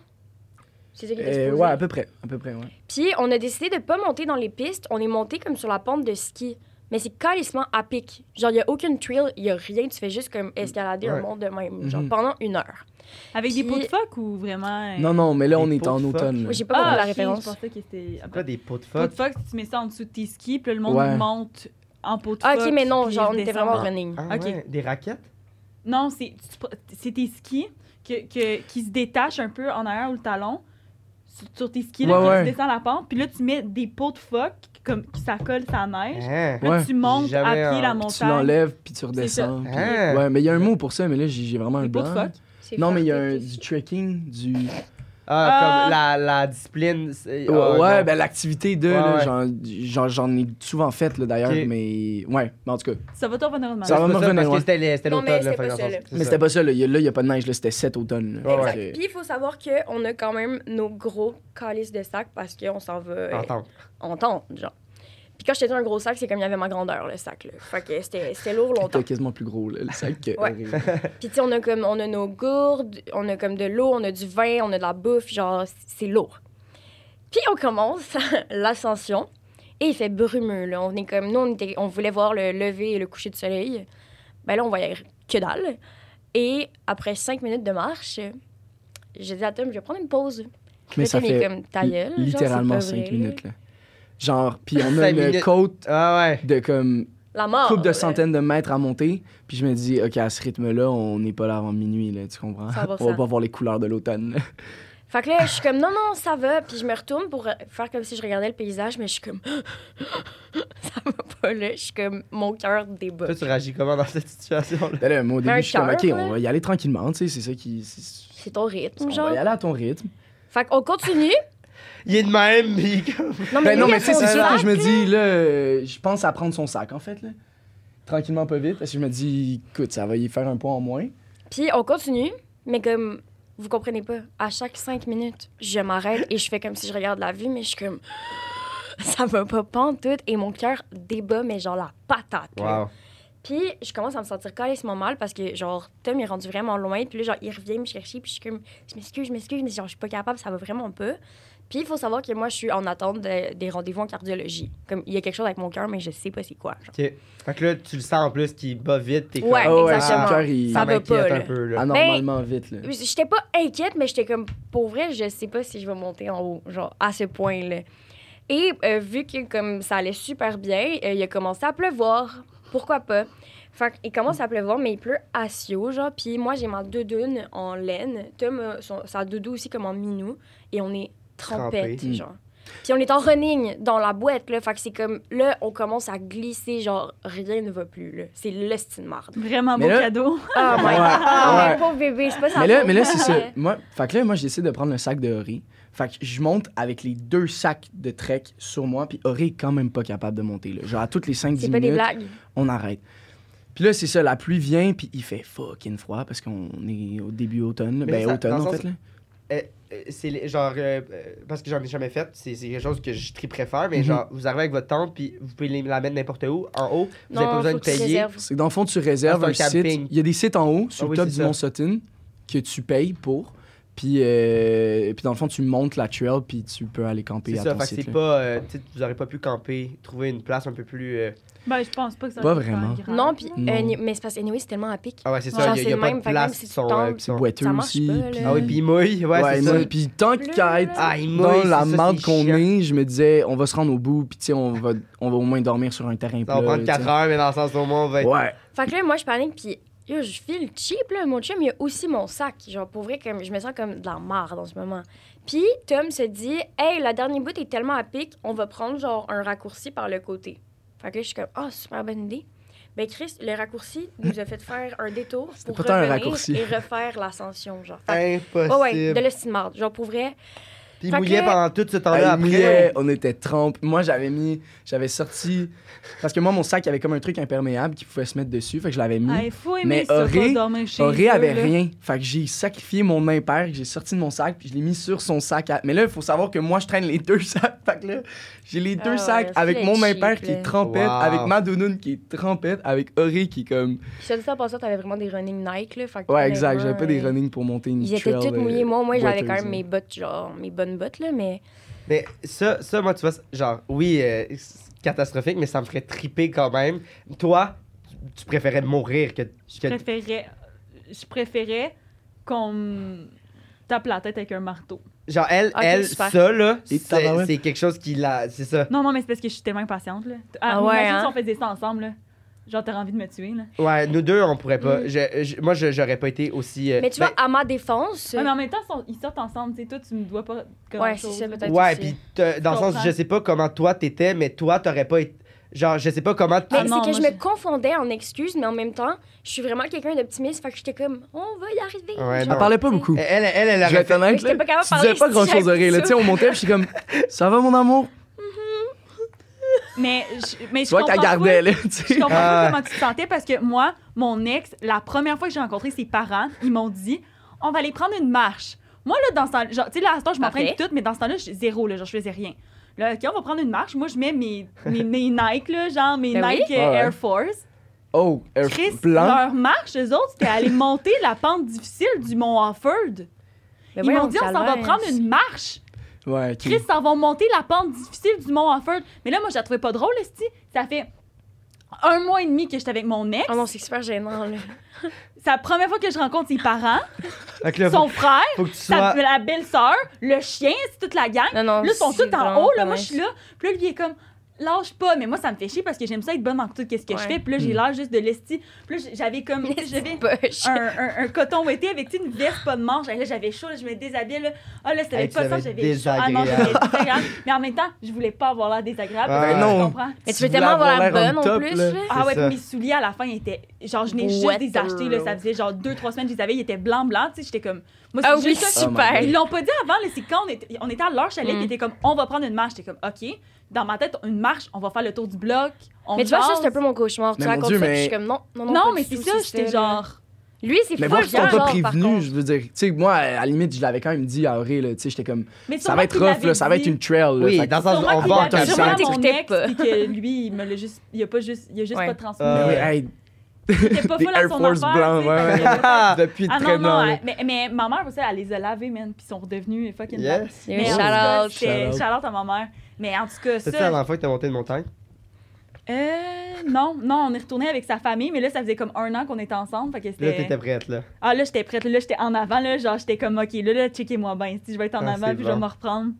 C'est ça qui Euh, exposé. ouais, à peu près. À peu près, ouais. Puis on a décidé de pas monter dans les pistes. On est monté comme sur la pente de ski. Mais c'est calissement à pic. Genre, il y a aucune trail, il y a rien. Tu fais juste comme escalader Ouais. un monde de même, genre Mhm. pendant une heure. Avec des Puis- pots de phoque ou vraiment. euh, Non, non, mais là, Des on est pots en de automne. là. Moi, j'ai pas Ah, compris la ok, référence. Je pensais que c'était. C'est quoi des pots de Pot de phoque, tu mets ça en dessous de tes skis, puis là, le monde Ouais. monte en pot de Ah, phoque. ok, mais non, puis genre, on était redescend. vraiment running. Ah, Ok. ouais, Des raquettes? Non, c'est tu pr- c'est tes skis que, que- qui se détachent un peu en arrière ou le talon sur, tes skis, là, Ouais, puis ouais. tu descends la pente, puis là, tu mets des pots de phoque comme, qui s'accole sa neige. Hein? Là, Ouais. tu montes à pied la Tu montagne. l'enlèves, puis tu ça. redescends. puis- Ah. Ouais, mais il y a un mot pour ça, mais là, j'ai vraiment un Des pots de blanc. phoque? Non, mais il y a un, du trekking, du. Ah, Ah. comme la, la discipline. Ouais, ah, ben l'activité de, Ouais, j'en- ai souvent fait d'ailleurs, mais ouais, mais en tout cas. Ça va t'en revenir de Ça va me revenir, parce que c'était l'automne, là, Mais c'était pas ça, là, il n'y a pas de neige, là, c'était cet automne. Exact. Puis il faut savoir qu'on a quand même nos gros calices de sacs parce qu'on s'en va euh, Entends. en tente, genre. Puis quand je t'ai dit un gros sac, c'est comme il y avait ma grandeur, le sac, là. Fait que c'était lourd longtemps. C'était quasiment plus gros, là, le sac. que- Ouais. (laughs) Puis tu sais, on a comme, on a nos gourdes, on a comme de l'eau, on a du vin, on a de la bouffe, genre, c'est lourd. Puis on commence (laughs) l'ascension et il fait brumeux, là. On est comme, nous, on, était, on voulait voir le lever et le coucher du soleil. Ben là, on voyait que dalle. Et après cinq minutes de marche, j'ai dit à Tom, je vais prendre une pause. Mais ça fait comme genre, littéralement c'est pas 5 vrai. minutes, là. Genre, puis on a une minutes. côte Ah ouais. de comme La mort. couple de là. centaines de mètres à monter. Puis je me dis, OK, à ce rythme-là, on n'est pas là avant minuit, là, tu comprends? 100%. On va pas voir les couleurs de l'automne. Fait que là, je suis comme, non, non, ça va. Puis je me retourne pour faire comme si je regardais le paysage, mais je suis comme, (laughs) ça va pas là. Je suis comme, mon cœur débat. Toi, tu réagis comment dans cette situation-là? Ben là, moi, au début, je suis comme, OK, là. on va y aller tranquillement, tu sais, c'est ça qui... c'est- ton rythme, On genre. va y aller à ton rythme. Fait qu'on continue. Il est de même, pis comme. Non, Ben mais il tu sais, c'est sûr que je me dis, là, je pense à prendre son sac, en fait, là. Tranquillement, pas vite, parce que je me dis, écoute, ça va y faire un poids en moins. Puis on continue, mais comme, vous comprenez pas, à chaque cinq minutes, je m'arrête et je fais comme si je regarde la vue, mais je suis comme, (laughs) ça va pas pantoute et mon cœur débat, mais genre la patate. Wow. Puis je commence à me sentir calissement mal parce que, genre, Tom est rendu vraiment loin. Puis là, genre, il revient me chercher. Puis je suis comme, je m'excuse, je m'excuse, mais genre, je suis pas capable, ça va vraiment pas. Puis il faut savoir que moi, je suis en attente de- des rendez-vous en cardiologie. Comme, il y a quelque chose avec mon cœur, mais je sais pas c'est quoi. genre. Ok. Fait que là, tu le sens en plus qu'il bat vite. T'es Ouais, comme, ouais, exactement. son cœur, il Ça ça va m'inquiète pas, un là. peu, là. anormalement vite, là. J'étais pas inquiète, mais j'étais comme, pour vrai, je sais pas si je vais monter en haut, genre, à ce point-là. Et euh, vu que comme ça allait super bien, euh, il a commencé à pleuvoir. Pourquoi pas? Fait qu'il commence à pleuvoir, mais il pleut à Sio, genre. Puis moi, j'ai ma doudoune en laine. Tom, a son, sa doudou aussi comme en minou. Et on est trempette, Trempé. genre. Puis on est en running dans la boîte, là. Fait que c'est comme, là, on commence à glisser, genre, rien ne va plus, là. C'est le style marde. Vraiment Mais beau là- cadeau. (laughs) Ah, my Ouais, God. Ah, ouais. pauvre bébé, c'est pas ça. Mais là, mais là c'est ça. (laughs) Moi, fait que là, moi, je décide de prendre le sac de Ori. Fait que je monte avec les deux sacs de trek sur moi, puis Ori est quand même pas capable de monter. Là. Genre, à toutes les 5-10 C'est pas des minutes, blagues. on arrête. Puis là, c'est ça, la pluie vient, puis il fait fucking froid parce qu'on est au début automne. là. Mais Ben, ça- automne, dans le en sens- fait. Là. Euh, c'est les- genre euh, euh, parce que j'en ai jamais fait c'est c'est quelque chose que je très préfère mais Mhm. genre vous arrivez avec votre tente puis vous pouvez les- la mettre n'importe où en haut vous Non, avez pas besoin de payer. C'est dans le fond, tu réserves Ah, un c'est un site. Il y a des sites en haut, sur Ah le oui, top c'est du ça. Mont Sutton, que tu payes pour. Puis, euh, puis dans le fond, tu montes la trail, puis tu peux aller camper c'est à ça ton fait que site. c'est pas euh, tu sais, vous aurez pas pu camper trouver une place un peu plus euh, Ben, je pense pas que ça Pas va être vraiment. Non, puis, euh, mais c'est parce que, anyway, c'est tellement à pic. ah ouais c'est ça il y y a le pas même, de fait que place même si sont, tombes, euh, sont- boiteux Ça aussi. pas, puis- ah oui puis il mouille ouais, Ouais, c'est ça puis tant qu'à être ah dans la c'est qu'on est, je me disais, on va se rendre au bout, puis tu sais, on va, on va au moins dormir sur un terrain plat. va prendre tu 4 sais. heures mais dans le sens au moins on va être Ouais. Fait que là, moi, je panique, puis yo, je file cheap, là. Mon chum, il a aussi mon sac. Genre, pour vrai, comme, je me sens comme de la marde en ce moment. Puis, Tom se dit, hey, la dernière bout est tellement à pic, on va prendre, genre, un raccourci par le côté. Fait que là, je suis comme, ah, super bonne idée. Ben, Chris, le raccourci nous a fait faire un détour (laughs) pour un revenir raccourci. et refaire l'ascension, genre. Fait impossible ouais, ouais, de l'estime marde. Genre, pour vrai, puis il Fait que mouillait là- pendant tout ce temps Ah, après mouillait, on était trempes. Moi, j'avais mis, j'avais sorti, parce que moi, mon sac, il avait comme un truc imperméable qui pouvait se mettre dessus, fait que je l'avais mis. Ah, faut aimer Mais ça, Auré- pas dormir chez Auré eux, avait là. rien. Fait que j'ai sacrifié mon impair, que j'ai sorti de mon sac, puis je l'ai mis sur son sac. à- Mais là, il faut savoir que moi, je traîne les deux (laughs) sacs. Fait que là, j'ai les deux Ah ouais, sacs avec mon cheap, impair qui est trempette, Wow. avec ma dounoune qui est trempette, avec Auré qui est comme. je te dis ça, pour ça, t'avais vraiment des running Nike, là. Fait que Ouais, exact. J'avais pas des euh, running pour monter une Ils étaient trail, tous euh, mouillés. Moi, moi, j'avais quand même mes bottes, genre, mes bonnes bottes, là, mais. Mais ça, ça, moi, tu vois, genre, oui, euh, c'est catastrophique, mais ça me ferait triper quand même. Toi, tu- préférais mourir que. Je que- préférais, je préférais qu'on me tape la tête avec un marteau. Genre, elle, Ok, elle super. ça, là, c'est c'est quelque chose qui l'a. C'est ça. Non, non, mais c'est parce que je suis tellement impatiente, là. Ah ouais, imagine hein? si on faisait ça ensemble, là. Genre, t'aurais envie de me tuer, là. Ouais, nous deux, on pourrait pas. Mm. Je- je- moi, je- j'aurais pas été aussi. euh, Mais tu ben, vois, à ma défense. Ouais, mais en même temps, ils sont- ils sortent ensemble, tu sais. Toi, tu me dois pas grand Ouais, chose, c'est ça, là. peut-être. ouais, aussi. puis t'as- dans le sens, comprends? je sais pas comment toi t'étais, mais toi, t'aurais pas été. Genre, je sais pas comment. Mais Ah c'est que moi, je me confondais en excuses, mais en même temps, je suis vraiment quelqu'un d'optimiste. Fait que j'étais comme, on va y arriver. Ouais, genre, Elle parlait pas beaucoup. Elle, elle, elle, Je être fait. j'étais pas capable de parler pas grand chose j'avais Auré, là. Tu sais, on montait, je suis comme, ça va mon amour? Mais, je, mais je vois comprends pas- là, tu Je sais. comprends Ah. pas comment tu te sentais parce que moi, mon ex, la première fois que j'ai rencontré ses parents, ils m'ont dit on va aller prendre une marche. Moi, là, dans ce temps genre, tu sais, là, à ce temps, je m'entraîne tout, mais dans ce temps-là, je zéro, là, genre, je faisais rien. Là, OK, on va prendre une marche. Moi, je mets mes, mes, mes Nike, là, genre, mes Ben oui. Nike euh, Ah ouais. Air Force. Oh, Air Chris, blanc. leur marche, eux autres, c'était aller monter la pente difficile du Mont Offord. Mais Ils m'ont dit, on s'en va prendre une marche. Ouais, ok. Chris, s'en vont monter la pente difficile du Mont Offord. Mais là, moi, je la trouvais pas drôle, esti. Ça fait un mois et demi que j'étais avec mon ex. Oh non, c'est super gênant, là. C'est la première fois que je rencontre ses parents, Fait que là, faut, son frère, faut que tu sa, sois. la belle-sœur, le chien, c'est toute la gang. Non, non. Là, ils sont c'est tous en vraiment haut, là. pas Moi, je nice. suis là. Puis là, lui, il est comme, lâche pas. Mais moi, ça me fait chier parce que j'aime ça être bonne dans tout ce que je fais. Puis là, j'ai Mm. l'air juste de l'esti. Puis là, j'avais comme. J'avais un, un, un coton ouetté avec une veste pas de manche. Et Là, j'avais chaud, là, je me déshabillais. Là. Ah, là, c'était Hey, pas ça, j'avais. Ah non, désagréable. Mais en même temps, je voulais pas avoir l'air désagréable. Ah, Ben non. tu comprends? Mais tu veux tellement avoir avoir la l'air bonne on en top, plus, là. Ah ouais, puis mes souliers à la fin étaient. Genre, je n'ai juste des achetés, là. Ça faisait genre deux, trois semaines que je les avais, ils étaient blancs, blancs. Tu sais, j'étais comme. Moi, Ah c'est oui. Oh my super. Ils l'ont pas dit avant, c'est quand on était, on était à leur chalet, Mm. qui était comme, on va prendre une marche. J'étais comme, OK. Dans ma tête, une marche, on va faire le tour du bloc. On Mais tu vois, ça, c'est un peu mon cauchemar. Tu Mais racontes Dieu, ça, puis mais- je suis comme, non, non, non. Non, mais c'est ça, j'étais là. genre. Lui, c'est Mais full moi, ils genre, pas contre. je veux dire. Tu sais, moi, à la limite, je l'avais quand même dit à Auré, là. Tu sais, j'étais comme, Mais ça va être rough, là. Ça va être une trail, là. Oui, Fait que- dans sens, Sûrement on va en pas. puis que lui, il me l'a juste. Il a pas juste, il a juste Ouais. pas transmis. Euh, Mais hey, C'était pas des full à Air son Force affaire, blancs, sais, ouais, fait Ah, (laughs) depuis Ah très non, blanc, non, mais, mais ma mère aussi, elle les a lavés, man, puis ils sont redevenus fucking blancs. Yes. A Mais shout-out. c'était- Shout-out. shout-out à ma mère. Mais en tout cas, C'est ça la ça. dernière fois que t'as monté une montagne? Euh, non, non, on est retourné avec sa famille, mais là, ça faisait comme un an qu'on était ensemble. Fait que Là, c'était. t'étais prête, là. Ah, là, j'étais prête. Là, j'étais en avant. Là, genre, j'étais comme, OK, là, là checkez-moi bien. Si je vais être en Ah, avant, puis je vais me reprendre.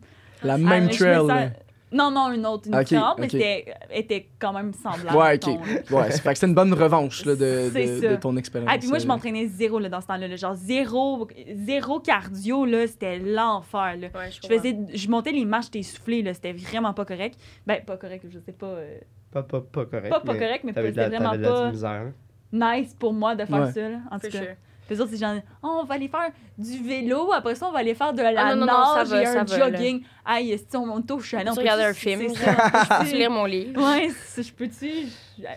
La Ah, même trail, sens- là. Non, non, une autre, une Ok, différente, mais c'était était quand même semblable. Ouais, ok. là. Ouais, c'est fait que c'est une bonne revanche là, de, de, ton expérience. Ah, puis moi, je euh. m'entraînais zéro là, dans ce temps-là. là. Genre, zéro, zéro cardio, là, c'était l'enfer. Là. Ouais, Je faisais, je montais les marches, j'étais essoufflée, là, c'était vraiment pas correct. Ben, pas correct, je sais pas. euh, Pas, pas, pas correct. pas, pas correct, mais c'était vraiment pas misère. nice pour moi de faire Ouais. ça, là, en tout cas. sure. Les autres, c'est genre, oh, on va aller faire du vélo, après ça, on va aller faire de la Ah, non, non, non, ça nage va, et ça un va, là. jogging. Aïe, si on monte au chalet, on Tu peut regardes un film, Tu (laughs) lire mon livre. Ouais, je peux-tu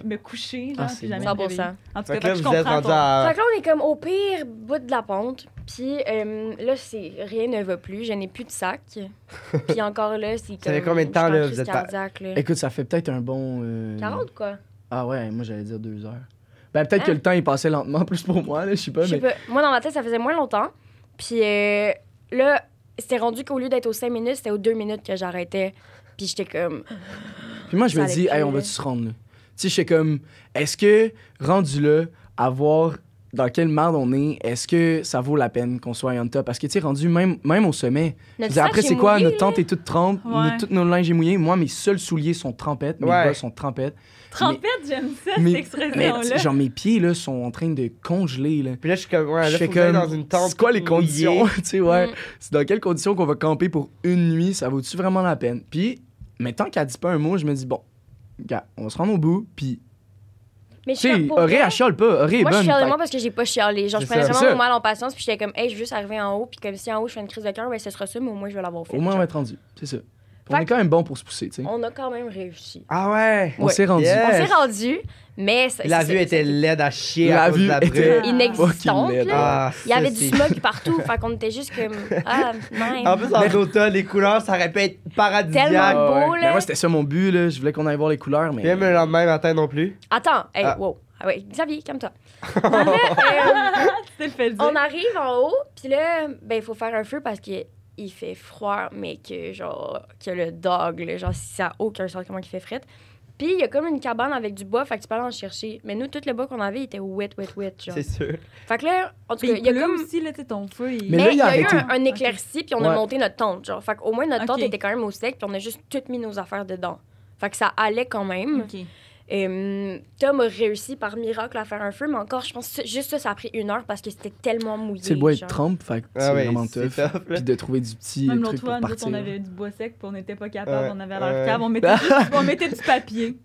me coucher, genre, Ah, puis c'est jamais bon. me réveiller? 100%. En tout cas, là, je comprends rendu ton- à. Fait que là, on est comme au pire bout de la pente. Puis euh, là, c'est rien ne va plus. Je n'ai plus de sac. (laughs) Puis encore là, c'est comme. Ça fait combien de temps, je là, vous êtes cardiaque, là. Écoute, ça fait peut-être un bon. euh, 40 quoi? Ah ouais, moi j'allais dire deux heures. Ben peut-être Hein? que le temps il passait lentement plus pour moi, là, je sais pas, mais. Moi, dans ma tête, ça faisait moins longtemps. Puis euh, là, c'était rendu qu'au lieu d'être aux 5 minutes, c'était aux 2 minutes que j'arrêtais. Puis j'étais comme. Puis moi je me dis, hey, on va-tu se rendre là? Tu sais, je sais comme, est-ce que rendu là, à voir dans quelle merde on est, est-ce que ça vaut la peine qu'on soit on top? Parce que tu sais, rendu même, même au sommet, après est c'est quoi? mouillé, Notre là. tente est toute trempe, Ouais. tous nos linges est mouillés. Moi, mes seuls souliers sont trempettes, mes Ouais. bas sont trempettes. Trempette, j'aime ça, cette Mais expression-là. genre mes pieds là sont en train de congeler là. Puis là, je suis comme. Ouais, là, je fais comme, dans une tente. c'est quoi les conditions? (laughs) tu sais, ouais. Mm. C'est dans quelles conditions qu'on va camper pour une nuit? Ça vaut-tu vraiment la peine? Puis, mais tant qu'elle dit pas un mot, je me dis, bon, gars, on va se rendre au bout. Puis, Mais je suis sais, comme, pour Auré, elle chiale pas. Auré est Moi, je bonne. moi parce que j'ai pas chialé. Genre, je prenais vraiment mon mal en patience. Puis j'étais comme, hey, je veux juste arriver en haut. Puis comme si en haut, je fais une crise de cœur, ben ce sera ça, mais au moins, je vais l'avoir fait. Au moins, on va être rendu. C'est ça. On est quand même bon pour se pousser, tu sais. On a quand même réussi. Ah ouais? On Ouais. s'est rendu. On s'est rendu, mais. ça- La vue était laide à chier La à cause vue de la était- brume. inexistante. Là. Ah, Il y avait du smog partout. fait qu'on était juste comme. (laughs) Ah, nice. En plus, en automne, les couleurs, ça aurait pu être paradisiaque. Tellement Ah ouais. beau, Mais moi, c'était ça mon but, là. Je voulais qu'on aille voir les couleurs, mais. Même le lendemain matin non plus. Attends, hey, Ah. wow. Ah ouais, Xavier, calme-toi. (laughs) Euh, (laughs) on arrive en haut, puis là, ben, il faut faire un feu parce que il fait froid, mais que, genre, que le dog, là, genre, ça n'a aucun sens comment il fait fret. Puis il y a comme une cabane avec du bois, fait que tu peux aller en chercher. Mais nous, tout le bois qu'on avait, il était wet, wet, wet, genre. C'est sûr. Fait que là, en tout cas, il y a comme... aussi, là, tu sais, ton feu, il... Mais Mais là, il y a a eu un, un éclairci, puis on Ouais. a monté notre tente, genre. Fait qu'au moins, notre tente était quand même au sec, puis on a juste toutes mis nos affaires dedans. Fait que ça allait quand même. OK. Euh, Tom a réussi par miracle à faire un feu, mais encore, je pense que juste ça, ça a pris une heure parce que c'était tellement mouillé. Tu sais, le bois est genre. trempe, fait que c'est Ah ouais, vraiment c'est tough. tough. Puis de trouver du petit Même truc l'autre pour fois, nous autres, partir. on avait du bois sec, puis on n'était pas capable, Ouais, on avait l'air ouais. cave, on mettait, du, (laughs) on mettait du papier.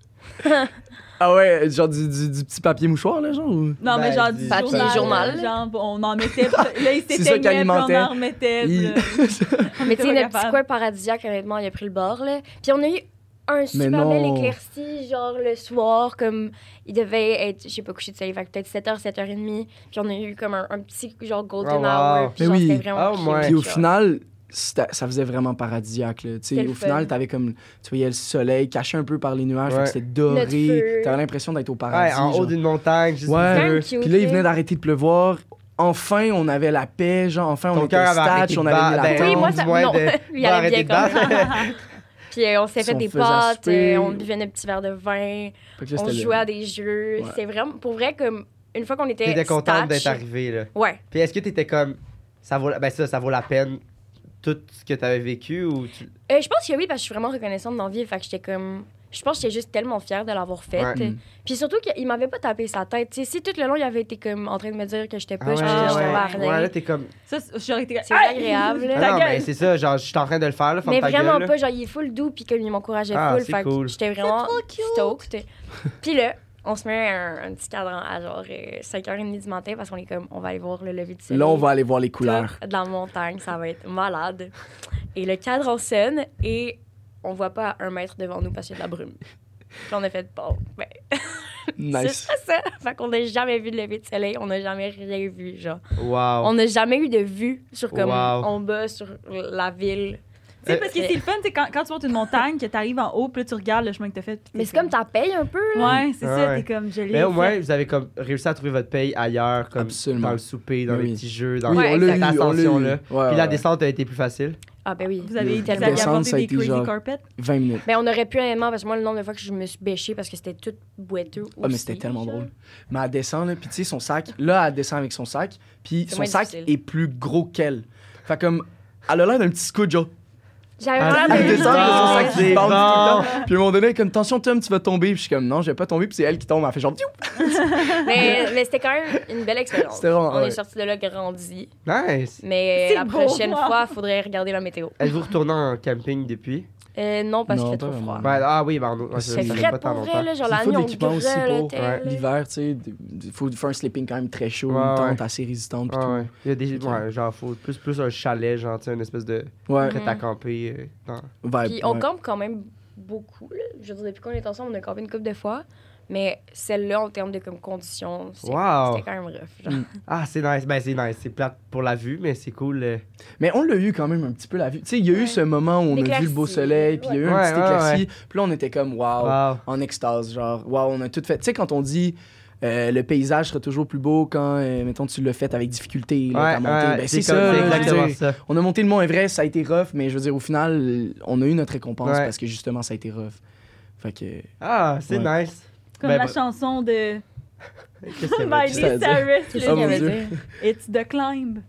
Ah ouais, genre du, du, du petit papier mouchoir, là, genre? ou- Non, mais Ben, genre du du papier journal. journal. Genre, on en mettait, là, il (laughs) C'est s'éteignait, on en remettait. Il- (laughs) Mais tu sais, notre petit coin paradisiaque, honnêtement, il a pris le bord, là. Puis on a eu un super non. bel éclairci, genre le soir, comme il devait être, je sais pas, couché de soleil, peut-être 7h, 7h30. Puis on a eu comme un, un petit, genre, golden Oh, wow. hour. Puis Mais genre, oui. c'était vraiment Oh, cute, ouais. Puis au genre. final, ça faisait vraiment paradisiaque. Là. Au final, t'avais comme. Tu voyais le soleil caché un peu par les nuages, Ouais. c'était doré. T'avais l'impression d'être au Ouais, paradis. en haut d'une montagne, juste Ouais. Puis là, il venait d'arrêter de pleuvoir. Enfin, on avait la paix, genre, enfin, on était avait statch, on avait mis la Ben, Oui, tente. moi, du ça. Non, de- (laughs) il va allait bien de même. (laughs) Puis euh, on s'est fait On des pâtes, euh, on buvait notre petit verre de vin, on le- jouait à des jeux. Ouais. C'est vraiment, pour vrai, comme une fois qu'on était. T'étais contente d'être arrivé, là. Ouais. Puis est-ce que t'étais comme. Ça vaut, la- ben ça, ça vaut la peine tout ce que t'avais vécu ou tu... Euh, je pense que oui, parce que je suis vraiment reconnaissante d'en vivre. Fait que j'étais comme. Je pense que j'étais juste tellement fière de l'avoir fait. Ouais. Mm. Puis surtout qu'il m'avait pas tapé sa tête. Si tout le long, il avait été comme en train de me dire que j'étais pas, je ouais, pensais que ouais. j'étais ouais, là, t'es comme. Ça, j'aurais été... C'est Aïe! agréable. Ah non, mais c'est ça, genre, je suis en train de le faire, là, Mais ta vraiment gueule, pas, genre, il est full doux, puis comme il m'encourageait Ah, full. c'est Fait que cool. j'étais vraiment trop cute. stoked. Puis là, on se met un, un petit cadran à genre euh, 5h30 du matin parce qu'on est comme, on va aller voir le lever du soleil. Là, on va aller voir les couleurs. De la montagne, ça va être malade. Et le cadran sonne et on voit pas un mètre devant nous parce qu'il y a de la brume. Puis on a fait, bon, ben, (laughs) c'est Nice. ça, ça. Fait qu'on n'a jamais vu de lever de soleil, on n'a jamais rien vu, genre. Wow. On n'a jamais eu de vue sur comme Wow. en bas, sur la ville. Tu sais, parce que Euh, c'est le fun, c'est quand, quand tu montes une montagne, que t'arrives en haut, puis là, tu regardes le chemin que t'as fait. puis Mais c'est comme ta paye un peu, là. Ouais, c'est ça, Ouais. t'es comme, l'ai Mais au moins, fait. vous avez comme réussi à trouver votre paye ailleurs, comme Absolument. dans le souper, dans Oui. les petits jeux, dans Oui, Ouais, on l'a eu, cette on l'a eu. ascension-là. Ouais, Puis ouais, la descente a été plus facile? Ah, ben oui. Vous avez, vous avez a des crazy genre- carpets? 20 minutes. Mais on aurait pu honnêtement, parce que moi, le nombre de fois que je me suis bêchée parce que c'était tout boiteux. Ah, mais c'était tellement genre. drôle. Mais elle descend, là, puis tu sais, son sac, là, elle descend avec son sac, puis son sac difficile. est plus gros qu'elle. Fait comme, elle a l'air d'un petit genre. J'avais Ah, vraiment ah, de descendre C'est qui bande tout le temps. Puis à un moment donné, comme attention Tom, tu vas tomber. Puis je suis comme non, je vais pas tomber. Puis c'est elle qui tombe. Elle fait genre! (laughs) Mais, mais c'était quand même une belle expérience. C'était vraiment- On ouais. est sorti de là grandi. Nice. Mais la beau, prochaine fois, il faudrait regarder la météo. Êtes-vous retourné en camping depuis? Euh, non, parce qu'il fait pas trop froid. Ouais, ah oui, ben, on- C'est pas vrai, longtemps. là. Genre Il la faut nuit, de on l'équipement aussi pour ouais, l'hiver, tu sais. Il faut faire un sleeping quand même très chaud, Ouais, une ouais. tente assez résistante. Puis Ah tout. ouais. Il y a des. Ouais, genre, faut plus, plus un chalet, genre, tu sais, une espèce de. Ouais, prêt à camper. euh, Puis on ouais. campe quand même beaucoup. Là. Je veux dire, depuis qu'on est ensemble, on a campé une couple de fois. Mais celle-là, en termes de comme, conditions, c'est- Wow. c'était quand même rough. genre. Ah, c'est nice. Ben, c'est nice. C'est plate pour la vue, mais c'est cool. euh. Mais on l'a eu quand même un petit peu la vue. Tu sais, il y a eu ce moment où on a vu le beau soleil, puis il y a eu un Ouais, petit ouais, éclairci. Puis là, on était comme waouh, Wow. en extase, genre waouh, on a tout fait. Tu sais, quand on dit euh, le paysage sera toujours plus beau quand, euh, mettons, tu l'as fait avec difficulté, là, Ouais, t'as monté. ouais, Ben, c'est ça, dire. ça. On a monté le Mont Everest, ça a été rough, mais je veux dire, au final, on a eu notre récompense Ouais. parce que justement, ça a été rough. Fait que. Ah, c'est Ouais. nice. Comme Ben, la bah- chanson de (laughs) Miley? Cyrus. Oh, avait. It's the climb.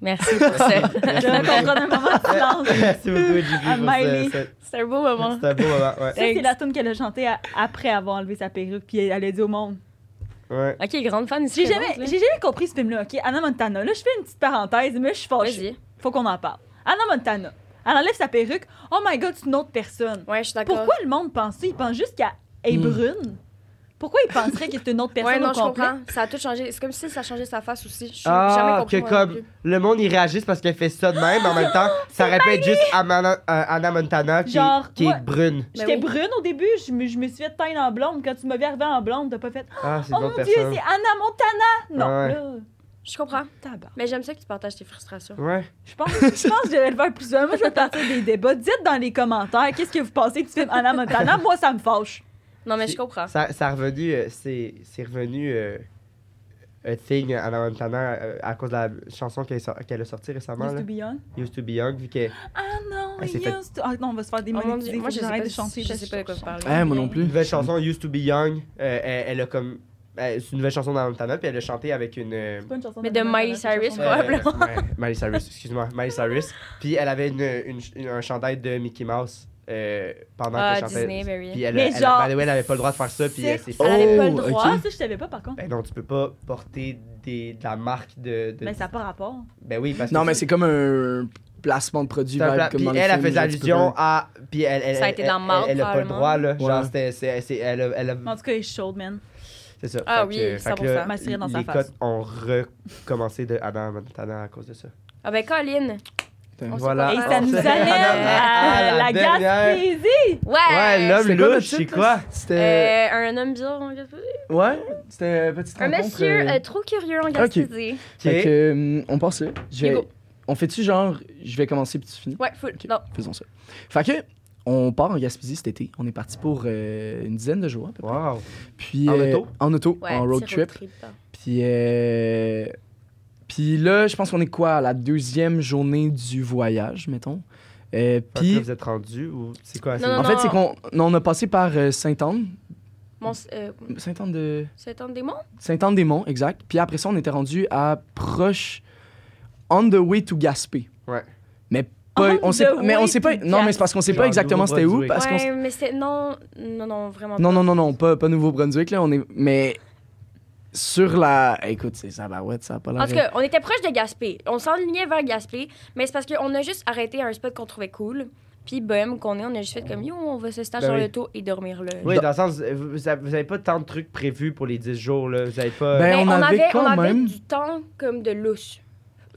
Merci pour ça. (laughs) Je vais comprendre un moment de silence. (laughs) Merci beaucoup, JP, À C'est un beau moment. C'est un beau moment, ouais. Ça, c'est la tune qu'elle a chantée à- après avoir enlevé sa perruque, puis elle a dit au monde. Ouais. Ok, grande fan ici. J'ai jamais, j'ai jamais compris ce film-là, OK? Anna Montana. Là, je fais une petite parenthèse, mais je suis fâchée. Vas-y. Faut qu'on en parle. Anna Montana. Elle enlève sa perruque. Oh my God, c'est une autre personne. Ouais, je suis d'accord. Pourquoi le monde pense ça? Il pense juste qu'elle est Hmm. brune. Pourquoi il penserait que c'est une autre personne Ouais, non, au je complet? comprends. Ça a tout changé. C'est comme si ça changeait sa face aussi. Je suis Ah, jamais compris. que comme le monde il réagisse parce qu'elle fait ça de même, mais en même temps, ça répète juste Amana- euh, Anna Montana qui, Genre, qui moi- est brune. J'étais Ben oui. brune au début, je me, je me suis fait teindre en blonde. Quand tu m'as vu arriver en blonde, t'as pas fait Ah, Oh mon dieu, c'est Anna Montana! Non, Ouais. là, Je comprends. tabac. Mais j'aime ça que tu partages tes frustrations. Ouais. Je pense, je pense que je devrais le faire plus souvent. Moi, je vais partir des débats. Dites dans les commentaires qu'est-ce que vous pensez du film Anna Montana? Moi, ça me fâche. Non, mais je comprends. Ça, ça a revenu, euh, c'est c'est revenu euh, a thing Anna Montana euh, à cause de la chanson qu'elle qu'elle a sortie récemment, Used là. to be young. Used to be young, vu que Ah non, Elle s'est fait- used to... Ah non, on va se faire Oh mon. Dieu, Faut moi, je sais pas, de chanter. je sais pas de quoi vous chante parlez. Eh, moi non plus. une nouvelle chanson Used to be young, euh, elle, elle a comme c'est une nouvelle chanson d'Anna Montana, puis elle a chanté avec une euh, C'est pas une chanson Mais de Miley Cyrus, Euh, probablement. ouais, Miley Cyrus, excuse-moi, Miley Cyrus. Puis elle avait une, une- une- un chandail de Mickey Mouse euh, pendant Ah, qu'elle chantait. Disney, ben. Puis elle, Mais elle, genre, way, elle avait pas le droit de faire ça, puis elle s'est fait. Elle avait pas le droit. ok. Ah, ça, je savais pas par contre. Ben non, tu peux pas porter des, de la marque de. de- Mais ça n'a pas rapport. Ben oui, parce Non, que mais c'est comme un placement de produit pla- comme Puis dans elle, les elle genre, tu peux allusion à. Puis elle, elle, Ça a elle- été elle- dans le marde, Elle, elle a pas le droit, là. Genre, Ouais. c'était. c'est- c'est- Elle a. Elle a En tout cas, il est chaude, man. c'est ça. Ah Fait oui, que- fait que 100%. là, M'assurer dans sa les face. cotes ont recommencé de Montana à cause de ça. Ah ben, Colin. Voilà. Et Ah, ça nous c'est- amène à à la. Gaspésie. Ouais. Ouais, l'homme louche, c'est quoi? C'était. Euh, un homme bizarre en Gaspésie. Ouais, c'était une petite Un monsieur euh, euh, trop curieux en Gaspésie. Fait que, euh, on passe là. Je vais- Go. On fait-tu genre, je vais commencer puis tu finis? Ouais, full. Non. faisons ça. Fait que, on part en Gaspésie cet été. On est parti pour euh, une dizaine de jours à peu près. Wow. Puis, En euh, auto? En auto, Ouais, en road trip. hein. Puis, euh, puis là, je pense qu'on est quoi à la deuxième journée du voyage, mettons. Euh, là, puis, vous êtes rendu ou c'est quoi? Non, c'est- non, en fait, c'est qu'on non, on a passé par euh, Sainte-Anne. Mon, euh, Sainte-Anne de. démon? Sainte-Anne-des-Monts, exact. Puis après ça, on était rendu à proche. On the way to Gaspé. Ouais. Mais pas. On On sait the. Mais on way sait pas. to Non, mais c'est parce qu'on sait pas exactement c'était où. Nouveau-Brunswick. Parce qu'on ouais, mais c'est. Non, non, non, vraiment Non, pas. non, non, non, pas, pas Nouveau-Brunswick, là. On est... Mais sur la. Écoute, c'est ça, bah ouais, ça pas l'air. En tout cas, on était proche de Gaspé. On s'enlignait vers Gaspé, mais c'est parce qu'on a juste arrêté à un spot qu'on trouvait cool. Puis, bohème qu'on est, on a juste fait comme yo, on va se stager Ben dans oui. l'auto et dormir là. Oui, dans le sens, vous, vous avez vous avez pas tant de trucs prévus pour les 10 jours, là. Vous avez pas. Ben, Mais on avait quand on avait même- du temps comme de louche.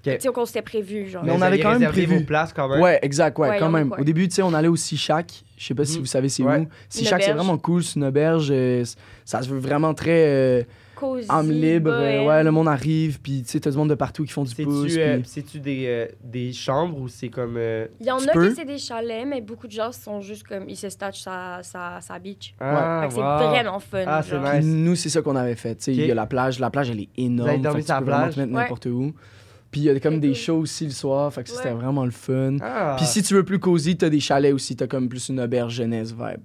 Tu sais, qu'on s'était prévu, genre. Mais Mais on avait quand même réservé prévu. vos places quand même. Ouais, exact, ouais, Ouais, quand même. quoi. Au début, tu sais, on allait au Sichac. Je sais pas si Mm. vous savez c'est Ouais. où. Sichac, c'est vraiment cool. C'est une auberge. euh, ça se veut vraiment très euh, Cosy, âme libre. euh, bohème. ouais, le monde arrive. Puis, tu sais, t'as du monde de partout qui font du pouce. C'est-tu euh, puis- c'est-tu des, euh, des chambres ou c'est comme. euh, Il y en Tu a qui c'est des chalets, mais beaucoup de gens sont juste comme ils se stagent sa, sa, sa beach. Ah, c'est vraiment fun. Ah, c'est nice. Puis nous, c'est ça qu'on avait fait. Tu sais, Il y a la plage. La plage, elle est énorme. Vous avez dormi fait que sur la tu peux vraiment plage? te mettre Ouais. n'importe où. Puis il y a comme des shows aussi le soir. Fait que c'était vraiment le fun. Ah. Puis si tu veux plus cosy, t'as des chalets aussi. T'as comme plus une auberge jeunesse vibe.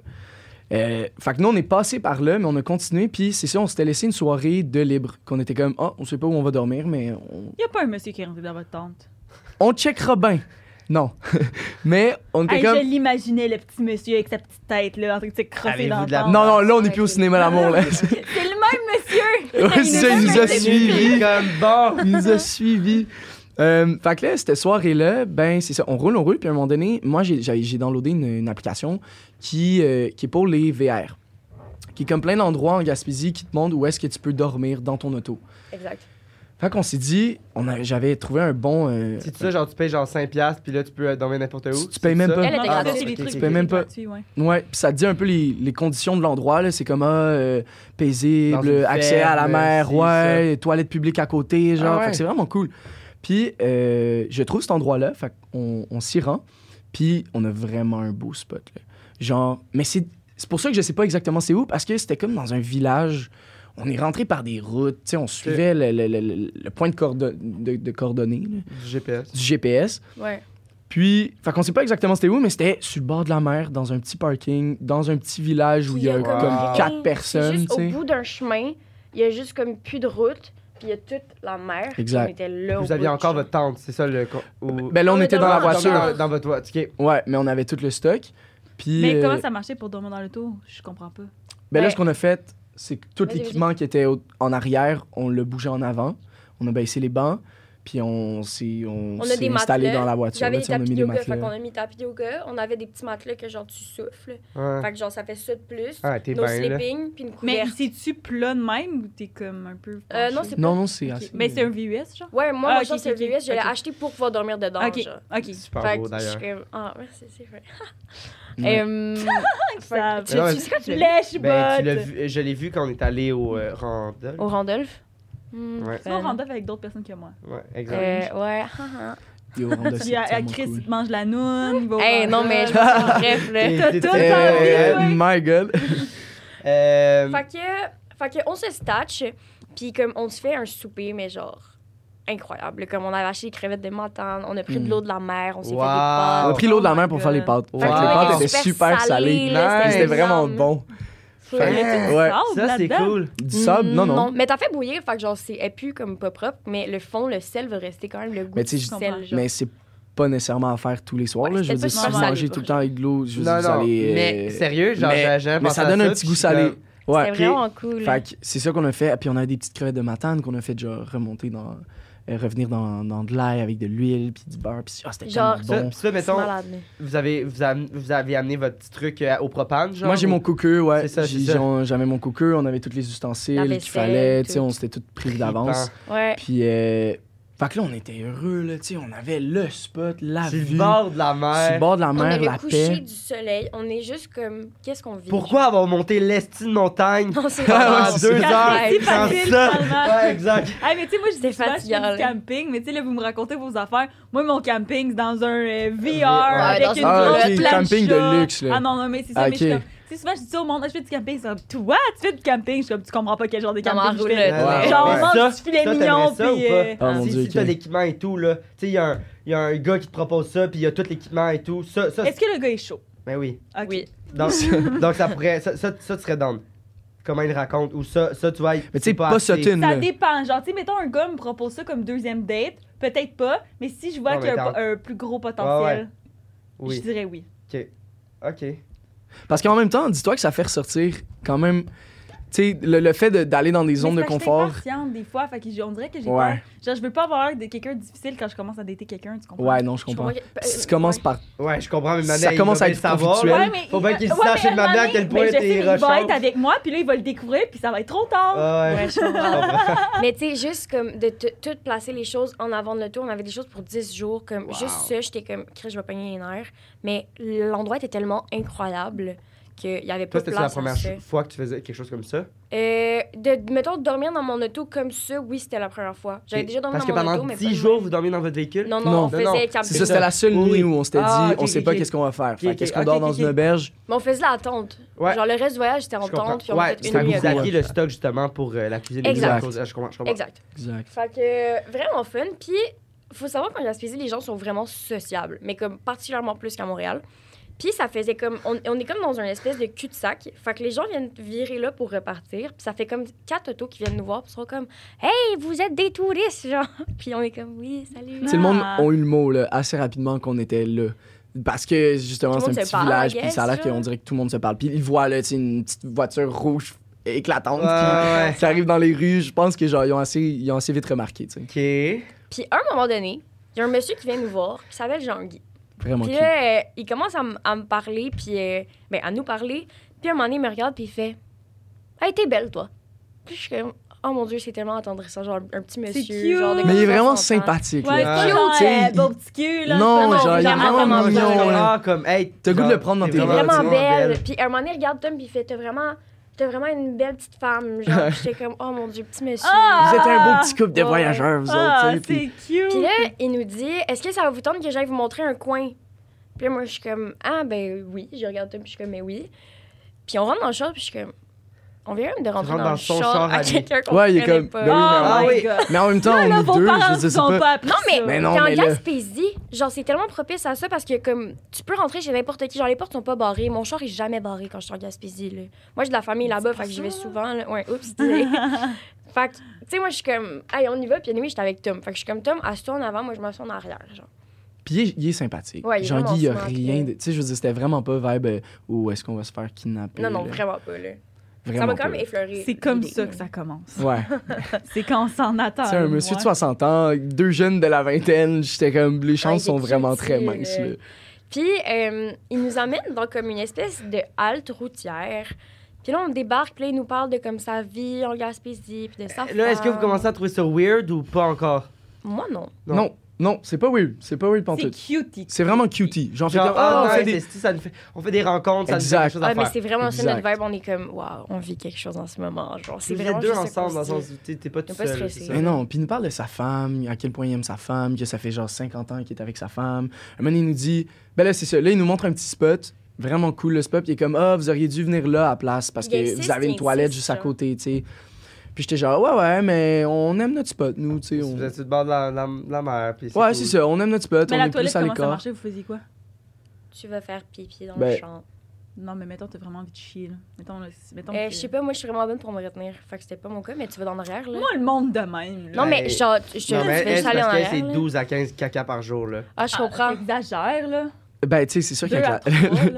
Euh, fait que nous, on est passé par là, mais on a continué. Puis c'est ça, on s'était laissé une soirée de libre. Qu'on était comme, ah, on sait pas où on va dormir, mais on, Il a pas un monsieur qui est rentré dans votre tente. on checkera bien. Non. (laughs) mais on était Hey, comme. Je l'imaginais, le petit monsieur avec sa petite tête, là, en train de se crosser dans la-. Non, non, là, on n'est plus au cinéma l'amour, là. C'est le même monsieur! Ouais, c'est ça, il nous a suivis. comme bon. Il nous a suivis. Euh, fait que là, cette soirée-là, ben, c'est ça. On roule, on roule. Puis à un moment donné, moi, j'ai, downloadé une, une application qui, euh, qui est pour les VR. Qui est comme plein d'endroits en Gaspésie qui te montrent où est-ce que tu peux dormir dans ton auto. Exact. Fait qu'on s'est dit, j'avais trouvé un bon. euh, C'est ça, genre tu payes genre 5$, puis là tu peux euh, dormir n'importe où. Tu- tu payes même ça? pas. Elle était Ah, gratuite. les trucs tu ok. même pas. ouais. Ouais, puis ça te dit un peu les, les conditions de l'endroit. là. C'est comme ah, euh, paisible, accès à la mer, ouais, toilettes publiques à côté, genre. Ah ouais. Fait que c'est vraiment cool. Puis euh, je trouve cet endroit-là, fait on s'y rend, puis on a vraiment un beau spot. Là. Genre, mais c'est c'est pour ça que je sais pas exactement c'est où, parce que c'était comme dans un village. On est rentré par des routes, tu sais, on suivait le, le- le- le- le point de, cordo- de- de coordonnées là, Du GPS. du GPS. Ouais. Puis, fait qu'on sait pas exactement c'était où, mais c'était sur le bord de la mer, dans un petit parking, dans un petit village où il y a Puis comme quatre personnes, juste au bout d'un chemin, il y a juste comme plus de route, puis il y a toute la mer. Exact. On était là. Vous aviez encore votre tente, c'est ça le. ou- Ben là, on On était dans la dans la voiture. Dans, dans votre voiture. Ok. Ouais, mais on avait tout le stock. Puis, Mais euh, comment ça marchait pour dormir dans l'auto? Je comprends pas. ben là, Ouais. ce qu'on a fait, c'est que tout l'équipement qui était au- en arrière, on l'a bougé en avant. On a baissé les bancs, puis on s'est on On a s'est des installé matelas. dans la voiture. J'avais là, des tapis mis de des yoga, fait qu'on matelas. a mis tapis yoga. On avait des petits matelas que genre tu souffles. Ouais. Fait que genre ça fait ça de plus. Ah, t'es Nos bien là. sleeping, puis une Mais couverte. c'est-tu plat de même ou t'es comme un peu. Euh, non, c'est Non, non, c'est Ok. assez. Mais c'est un VUS, genre? Ouais, moi, Ah, mon ok, char, c'est le VUS. Je l'ai ok. acheté pour pouvoir dormir dedans. Ok, genre. ok. Super Fait beau que je d'ailleurs. suis comme. Ah, ouais, c'est vrai. Euh, (laughs) Ça- tu, Mais tu mais- sais quand tu (laughs) l'as Ben, tu l'as botte! vu, je l'ai vu quand on est allé au euh, Randolph. Au Randolph? Hmm, Ouais. Vas rendre avec d'autres personnes que moi. Ouais, exact. Euh, ouais. Yo, Puis à, Chris, cool. il mange la noune, Hey, non, mais je bref, là. (laughs) T'as tout Euh, envie, ouais. my god. (laughs) euh, Fait que, fait que on se statch, puis comme on se fait un souper, mais genre incroyable. Comme on avait acheté des crevettes de matane, on a pris Mm. de l'eau de la mer, on s'est Wow. On a fait des pris l'eau de la mer pour faire les pâtes. Wow. Fait que les pâtes étaient super salées. C'était c'était vraiment Mais Ouais. sable ça, c'est là-dedans? cool. Du sable? Non, non. Mais t'as fait bouillir, fait que genre c'est elle pue comme pas propre, mais le fond, le sel va rester quand même le goût Mais tu sais, du je sel. genre. Mais c'est pas nécessairement à faire tous les soirs. Ouais, là. Je veux dire, pas si vous super mangez salé, tout le temps avec de l'eau, je veux Non, dire, vous non. allez. euh, Mais sérieux, genre, mais- j'ai jamais mais pensé ça à donne un petit puis goût je suis salé. comme- Ouais. C'était vraiment cool. Fait que c'est ça qu'on a fait. Puis on a des petites crevettes de matane qu'on a fait genre remonter dans. Euh, revenir dans, dans de l'ail avec de l'huile puis du beurre. Puis ah, c'était Genre, tellement Ça, bon. ça, mettons, malade. vous avez, vous, avez, vous avez amené votre petit truc euh, au propane, genre? Moi, j'ai ou- mon cooker, ouais. C'est ça, c'est J'ai- ça. J'avais mon cooker, on avait tous les ustensiles vaisselle, qu'il fallait. Tu sais, on s'était tout pris d'avance. Ouais. Puis, euh, fait que là, on était heureux, là. Tu sais, on avait le spot, la Sur vue. le bord de la Sur le mer. bord de la On mer, est la le coucher paix. du soleil, on est juste comme qu'est-ce qu'on vit? Pourquoi avoir monté l'estime montagne? Non, c'est (laughs) Ah, deux heures C'est sans facile, ça? finalement. Ouais, exact. Hey, mais tu sais, moi, je dis souvent, je fais fatigant, du camping, mais tu sais, là, vous me racontez vos affaires. Moi, mon camping, c'est dans un euh, VR Ouais, avec dans une un- Ah, grosse ok, plancha. camping de luxe, là. Ah non, non, mais c'est ça, Ah, mais je suis ok. comme... Tu sais, souvent, je dis ça au monde, je fais du camping. C'est comme, toi, tu fais du camping? Je suis comme, tu comprends pas quel genre de camping je fais. ouais. Genre, on mange ça- du filet ça, mignon, ça puis... euh, Ah, si Dieu, si ok. t'as l'équipement et tout, là, tu sais, il y, a un- il y a un gars qui te propose ça, puis il y a tout l'équipement et tout. Ça, ça Est-ce que le gars est chaud? Ben oui. Ok. Oui. Donc, (laughs) donc ça pourrait. Ça, ça, ça, tu serais down. Comment il raconte. Ou ça, ça tu vois. Mais tu sais, c'est pas Ça là. dépend. Genre, tu sais, mettons, un gars me propose ça comme deuxième date. Peut-être pas, mais si je vois qu'il y a un, plus gros potentiel, je Oui. dirais oui. Ok. Parce qu'en même temps, dis-toi que ça fait ressortir quand même. Tu sais, le, le fait de- d'aller dans des zones de que je confort. suis des fois, fait que on dirait que j'ai Ouais. peur. Genre, je veux pas avoir quelqu'un de difficile quand je commence à dater quelqu'un, tu comprends? Ouais, non, je Je comprends. comprends que- Si tu commences ouais. par. Ouais, je comprends, mais Ça maintenant, il commence à être savoir. Ouais, mais Faut bien qu'il ouais, sache une manière à quel point je t'es il va être avec moi, puis là, il va le découvrir, puis ça va être trop tard. Ouais. (laughs) Je comprends. Mais tu sais, juste comme de tout placer les choses en avant de l'auto, on avait des choses pour 10 jours. Comme juste ça, j'étais comme, Chris, je vais pogner les nerfs. Mais l'endroit était tellement incroyable qu'il y avait pas Toi, de c'était la place à première ça. fois que tu faisais quelque chose comme ça? Euh, de, mettons, dormir dans mon auto comme ça, oui, c'était la première fois. J'avais déjà dormi Parce dans que mon pendant auto, mais 10 pas de jours, même. vous dormiez dans votre véhicule? Non, Non. non, on faisait. C'est ça, c'était la seule Oui, nuit où on s'était Ah, dit, ok, on sait pas qu'est-ce qu'on va faire. Qu'est-ce qu'on dort dans une auberge? Mais on faisait la tente. Ouais. Genre, le reste du voyage, c'était en tente, puis on Ouais, fait une nuit vous aviez le stock justement pour euh, la cuisine. et Exact. tout. Je comprends, je comprends. Exact. Exact. Fait que euh, vraiment fun. Puis, faut savoir qu'en Gaspésie, les gens sont vraiment sociables, mais comme particulièrement plus qu'à Montréal. Puis ça faisait comme. On, on est comme dans une espèce de cul-de-sac. Fait que les gens viennent virer là pour repartir. Puis ça fait comme quatre autos qui viennent nous voir. Puis ils sont comme Hey, vous êtes des touristes, genre. (laughs) Puis on est comme Oui, salut. Tu sais, le monde Ah. a eu le mot là, assez rapidement qu'on était là. Parce que justement, Tout c'est un petit parle, village, puis ça a l'air qu'on dirait que tout le monde se parle. Puis ils voient là, tu sais, une petite voiture rouge éclatante Ouais, ouais. qui, arrive dans les rues. Je pense que genre, ils ont assez, ils ont assez vite remarqué, tu sais. Ok. Puis à un moment donné, il y a un monsieur qui vient nous voir. Qui s'appelle Jean-Guy. Vraiment Puis cute. là, euh, il commence à, à me parler. Puis euh, ben, à nous parler. Puis à un moment donné, il me regarde. Puis il fait Hey, t'es belle, toi. Puis je suis comme Oh mon Dieu, c'est tellement attendrissant. Genre un petit monsieur. cute. Genre de Mais il est vraiment 60 ans. sympathique. Ouais, là. Tu sais, euh, il- beau petit cul, là. Non, pas genre, il est vraiment mignon. Ah, comme, hey. T'as le goût de le prendre dans t'es tes T'es bras, vraiment belle. Puis à un moment donné, il regarde Tom, puis il fait T'as vraiment, t'as vraiment une belle petite femme. Genre, j'étais comme Oh mon Dieu, petit monsieur. Ah! Vous êtes un beau petit couple de Ouais. voyageurs, vous Ah, autres, c'est cute. Puis là, il nous dit Est-ce que ça va vous tenter que j'aille vous montrer un coin? Puis là, moi, je suis comme Ah, ben oui. Je regarde Tom, puis je suis comme Mais oui. Puis on rentre dans le char, puis je suis comme On vient même de rentrer dans, dans le son char, char à à quelqu'un qu'on Ouais, il est comme, pas. ben oui, Oh Ah my god. Mais en même temps, Là, on est deux, je sais sont pas. pas Non, mais. Mais non, en mais là- Gaspésie, genre, c'est tellement propice à ça parce que, comme, tu peux rentrer chez n'importe qui. Genre, les portes sont pas barrées. Mon char est jamais barré quand je suis en Gaspésie, là. Moi, j'ai de la famille là-bas, pas fait que j'y vais souvent, là. Ouais, oups. (laughs) Fait que, tu sais, moi, je suis comme, hey, on y va, puis anyway, j'étais avec Tom. Fait que je suis comme, Tom, assis-toi en avant, moi, je m'assois en arrière, genre. Puis il est, il est sympathique. Ouais, Jean-Guy, il y a rien de. Tu sais, je veux dire, c'était vraiment pas vibe euh, où est-ce qu'on va se faire kidnapper. Non, non, là. vraiment pas, là. Ça m'a quand même effleuré. C'est comme ça que ça commence. Ouais. (laughs) C'est quand on s'en attend. C'est un monsieur de moins. 60 ans, deux jeunes de la vingtaine. J'étais comme, les chances sont vraiment très minces. Là. Puis, euh, il nous emmène dans comme une espèce de halte routière. Puis là, on débarque, puis là, il nous parle de comme sa vie en Gaspésie, puis de sa Là, est-ce que vous commencez à trouver ça weird ou pas encore? Moi, non. Non. Non, non, c'est pas weird. C'est pas weird C'est pantoute. cutie. C'est vraiment cutie. Genre, fait Genre, comme, ah, on fait des. c'est- ça nous fait, on fait des rencontres, ça nous fait Exact. quelque chose à Ah, mais c'est vraiment ça notre Exact. vibe. On est comme, waouh, on vit quelque chose en ce moment. Genre, c'est Vous vraiment êtes deux ensemble dans le se sens où t'es pas tout pas seul. stressé. c'est. Mais non, puis il nous parle de sa femme, à quel point il aime sa femme, que ça fait genre 50 ans qu'il est avec sa femme. Un moment, il nous dit, ben là, c'est ça. Là, il nous montre un petit spot, vraiment cool le spot. Puis il est comme, ah, vous auriez dû venir là à la place parce que vous avez une toilette juste à côté, tu sais. Puis j'étais genre, ouais, ouais, mais on aime notre spot, nous, tu sais. on- Vous êtes sur le bord de la, la, la mer. puis Ouais, cool. c'est ça, on aime notre spot, Mais on la est toilette, plus à comment ça marchait? Vous faisiez quoi? Tu vas faire pipi dans Ben, le champ. Non, mais mettons, t'as vraiment envie de chier, là. Mettons, là, mettons Euh, que- je sais pas, moi, je suis vraiment bonne pour me retenir. Fait que c'était pas mon cas, mais tu vas dans l'arrière, là. Moi, le monde de même, là. Non, mais Ouais. genre, je te dis, tu vas aller en arrière. c'est là. 12 à 15 caca par jour, là. Ah, je comprends. T'exagères, là. Ben, tu sais, c'est sûr qu'avec là.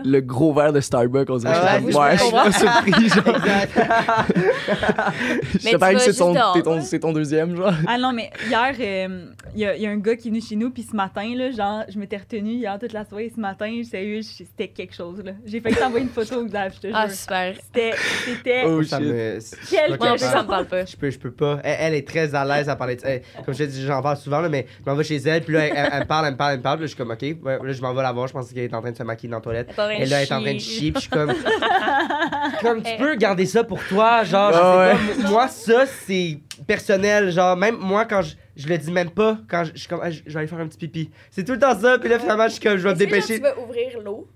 le gros verre de Starbucks, on dirait Ah, que ouais, je suis pas surpris, genre. (laughs) Exact. (laughs) Je sais pas que c'est ton, ton- ouais. c'est ton deuxième, genre. Ah non, mais hier, euh, il y, a- il y a un gars qui est venu chez nous, puis ce matin, là, genre, je m'étais retenue hier toute la soirée. Ce matin, sérieux, c'était quelque chose, là. J'ai failli t'envoyer une photo, Xav, je te jure. Ah, super. C'était. C'était. Oh, ça shit. me. Quel je pas Moi, en plus, capable. ça me parle pas. Je peux, je peux pas. Elle, elle est très à l'aise à parler de. Elle- Comme je te dis, j'en parle souvent, là, mais je m'en vais chez elle, puis là, elle, me parle, elle me parle, elle me parle, puis je suis comme, OK, ouais, là, je m'en vais la voir, je pense qu'elle est en train de se maquiller dans la toilette. Elle est en train de Et là, elle est en train de chier. puis je suis comme. (laughs) comme tu peux garder ça pour toi, genre, je Ah sais pas, moi, ça, c'est personnel, genre, même moi, quand je. Je le dis même pas quand je, je suis comme, Ah, je je vais aller faire un petit pipi. C'est tout le temps ça, puis là, finalement, je suis comme, je vais me que, dépêcher. Tu vas ouvrir l'eau?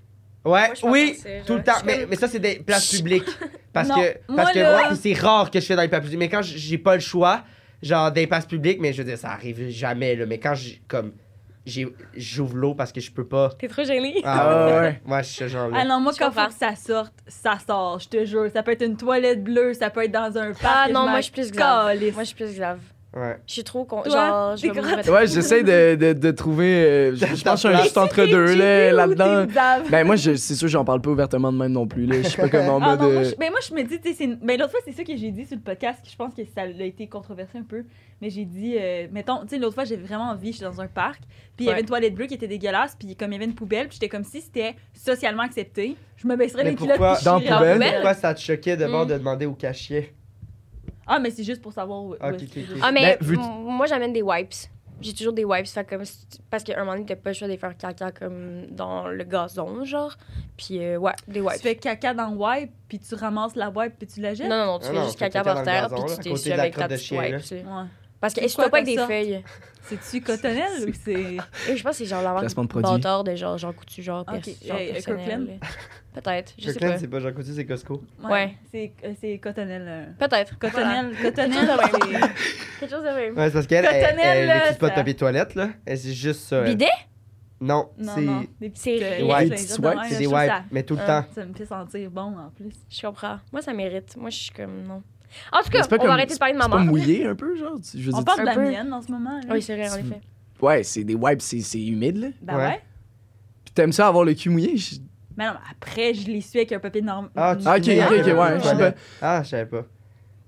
Ouais, Moi, oui, tout le temps. Mais, comme- mais ça, c'est des places publiques. Parce Non, que, moi, parce que là- ouais, c'est rare que je fais dans les places publiques. Mais quand j'ai pas le choix, genre des places publiques, mais je veux dire, ça arrive jamais, là. Mais quand j'ai, comme, j'ouvre l'eau parce que je peux pas. T'es trop gêné. Ah ouais, ouais. Moi, (laughs) je suis ce genre-là. Ah non, moi, quand faut que ça sorte, ça sort, je te jure. Ça peut être une toilette bleue, ça peut être dans un parc. Ah non, moi, je suis plus grave. Moi, je suis plus grave. Ouais. Je suis trop con. Genre, je me. Ouais, j'essaie de, (laughs) de, de trouver. euh, je je pense que je suis un juste entre deux, là, là-dedans. Ben, Ben, moi, je- c'est sûr, j'en parle pas ouvertement de même non plus, là. Je suis pas comme en Ah mode. non, moi, euh, je, ben moi, je me dis, tu sais, ben l'autre fois, c'est ça que j'ai dit sur le podcast, que je pense que ça a été controversé un peu. Mais j'ai dit, euh, mettons, tu sais, l'autre fois, j'avais vraiment envie, j'étais dans un parc, puis il y avait une toilette bleue qui était dégueulasse, puis comme il y avait une poubelle, puis j'étais comme si c'était socialement accepté, je me baisserais les pourquoi- Dans je poubelle? poubelle. Pourquoi ça te choquait de Mm. de demander où cachier? Ah, mais c'est juste pour savoir où. Ah, où ok, est-ce que ok, je- ok. Ah, mais Ben, moi, j'amène des wipes. J'ai toujours des wipes. Fait comme tu- Parce qu'à un moment donné, t'as pas le choix de faire caca comme dans le gazon, genre. Puis, euh, ouais, des Tu wipes. fais caca dans le wipe, puis tu ramasses la wipe, puis tu la jettes? Non, non, non, tu Ah fais non, juste tu caca par dans le terre, gazon, puis tu à t'es côté su de la avec ta petite wipe. tu. Ouais. Parce que quoi pas avec des feuilles? C'est-tu cotonnelle (laughs) ou c'est. Et je pense que c'est genre la de bâtard de genre Jean Coutu, genre, Ok, pers- genre personnel. Peut-être, je sais Kirkland, pas. c'est pas Jean Coutu, c'est Costco. Ouais. C'est euh, c'est cotonnelle. euh. Peut-être. Cotonnelle, Quelque cotonnelle, chose de c'est- Quelque chose de même. Ouais, c'est parce qu'elle, elle, pas de papier toilette, là. Elle, c'est juste ça. Bidet? Non, Non, c'est non. Des euh, des wipes. c'est je des wipes, mais tout le temps. Ça me fait sentir bon en plus. Je comprends. Moi, ça mérite. Moi, je suis comme non. En tout cas, pas on comme- va arrêter de parler de C'est pas maman. mouillé un peu, genre? Tu- Je veux On dire, parle de la peu. mienne en ce moment. là. Oui, c'est vrai, en effet. Ouais, c'est des wipes, c'est c'est humide, là. Ben Ouais. ouais. Puis t'aimes ça avoir le cul mouillé? Je- Mais non, après, je les suis avec un papier normal. Ah, tu Ah, ok, ok, ok, ouais, je sais toilette. Ah, je savais pas.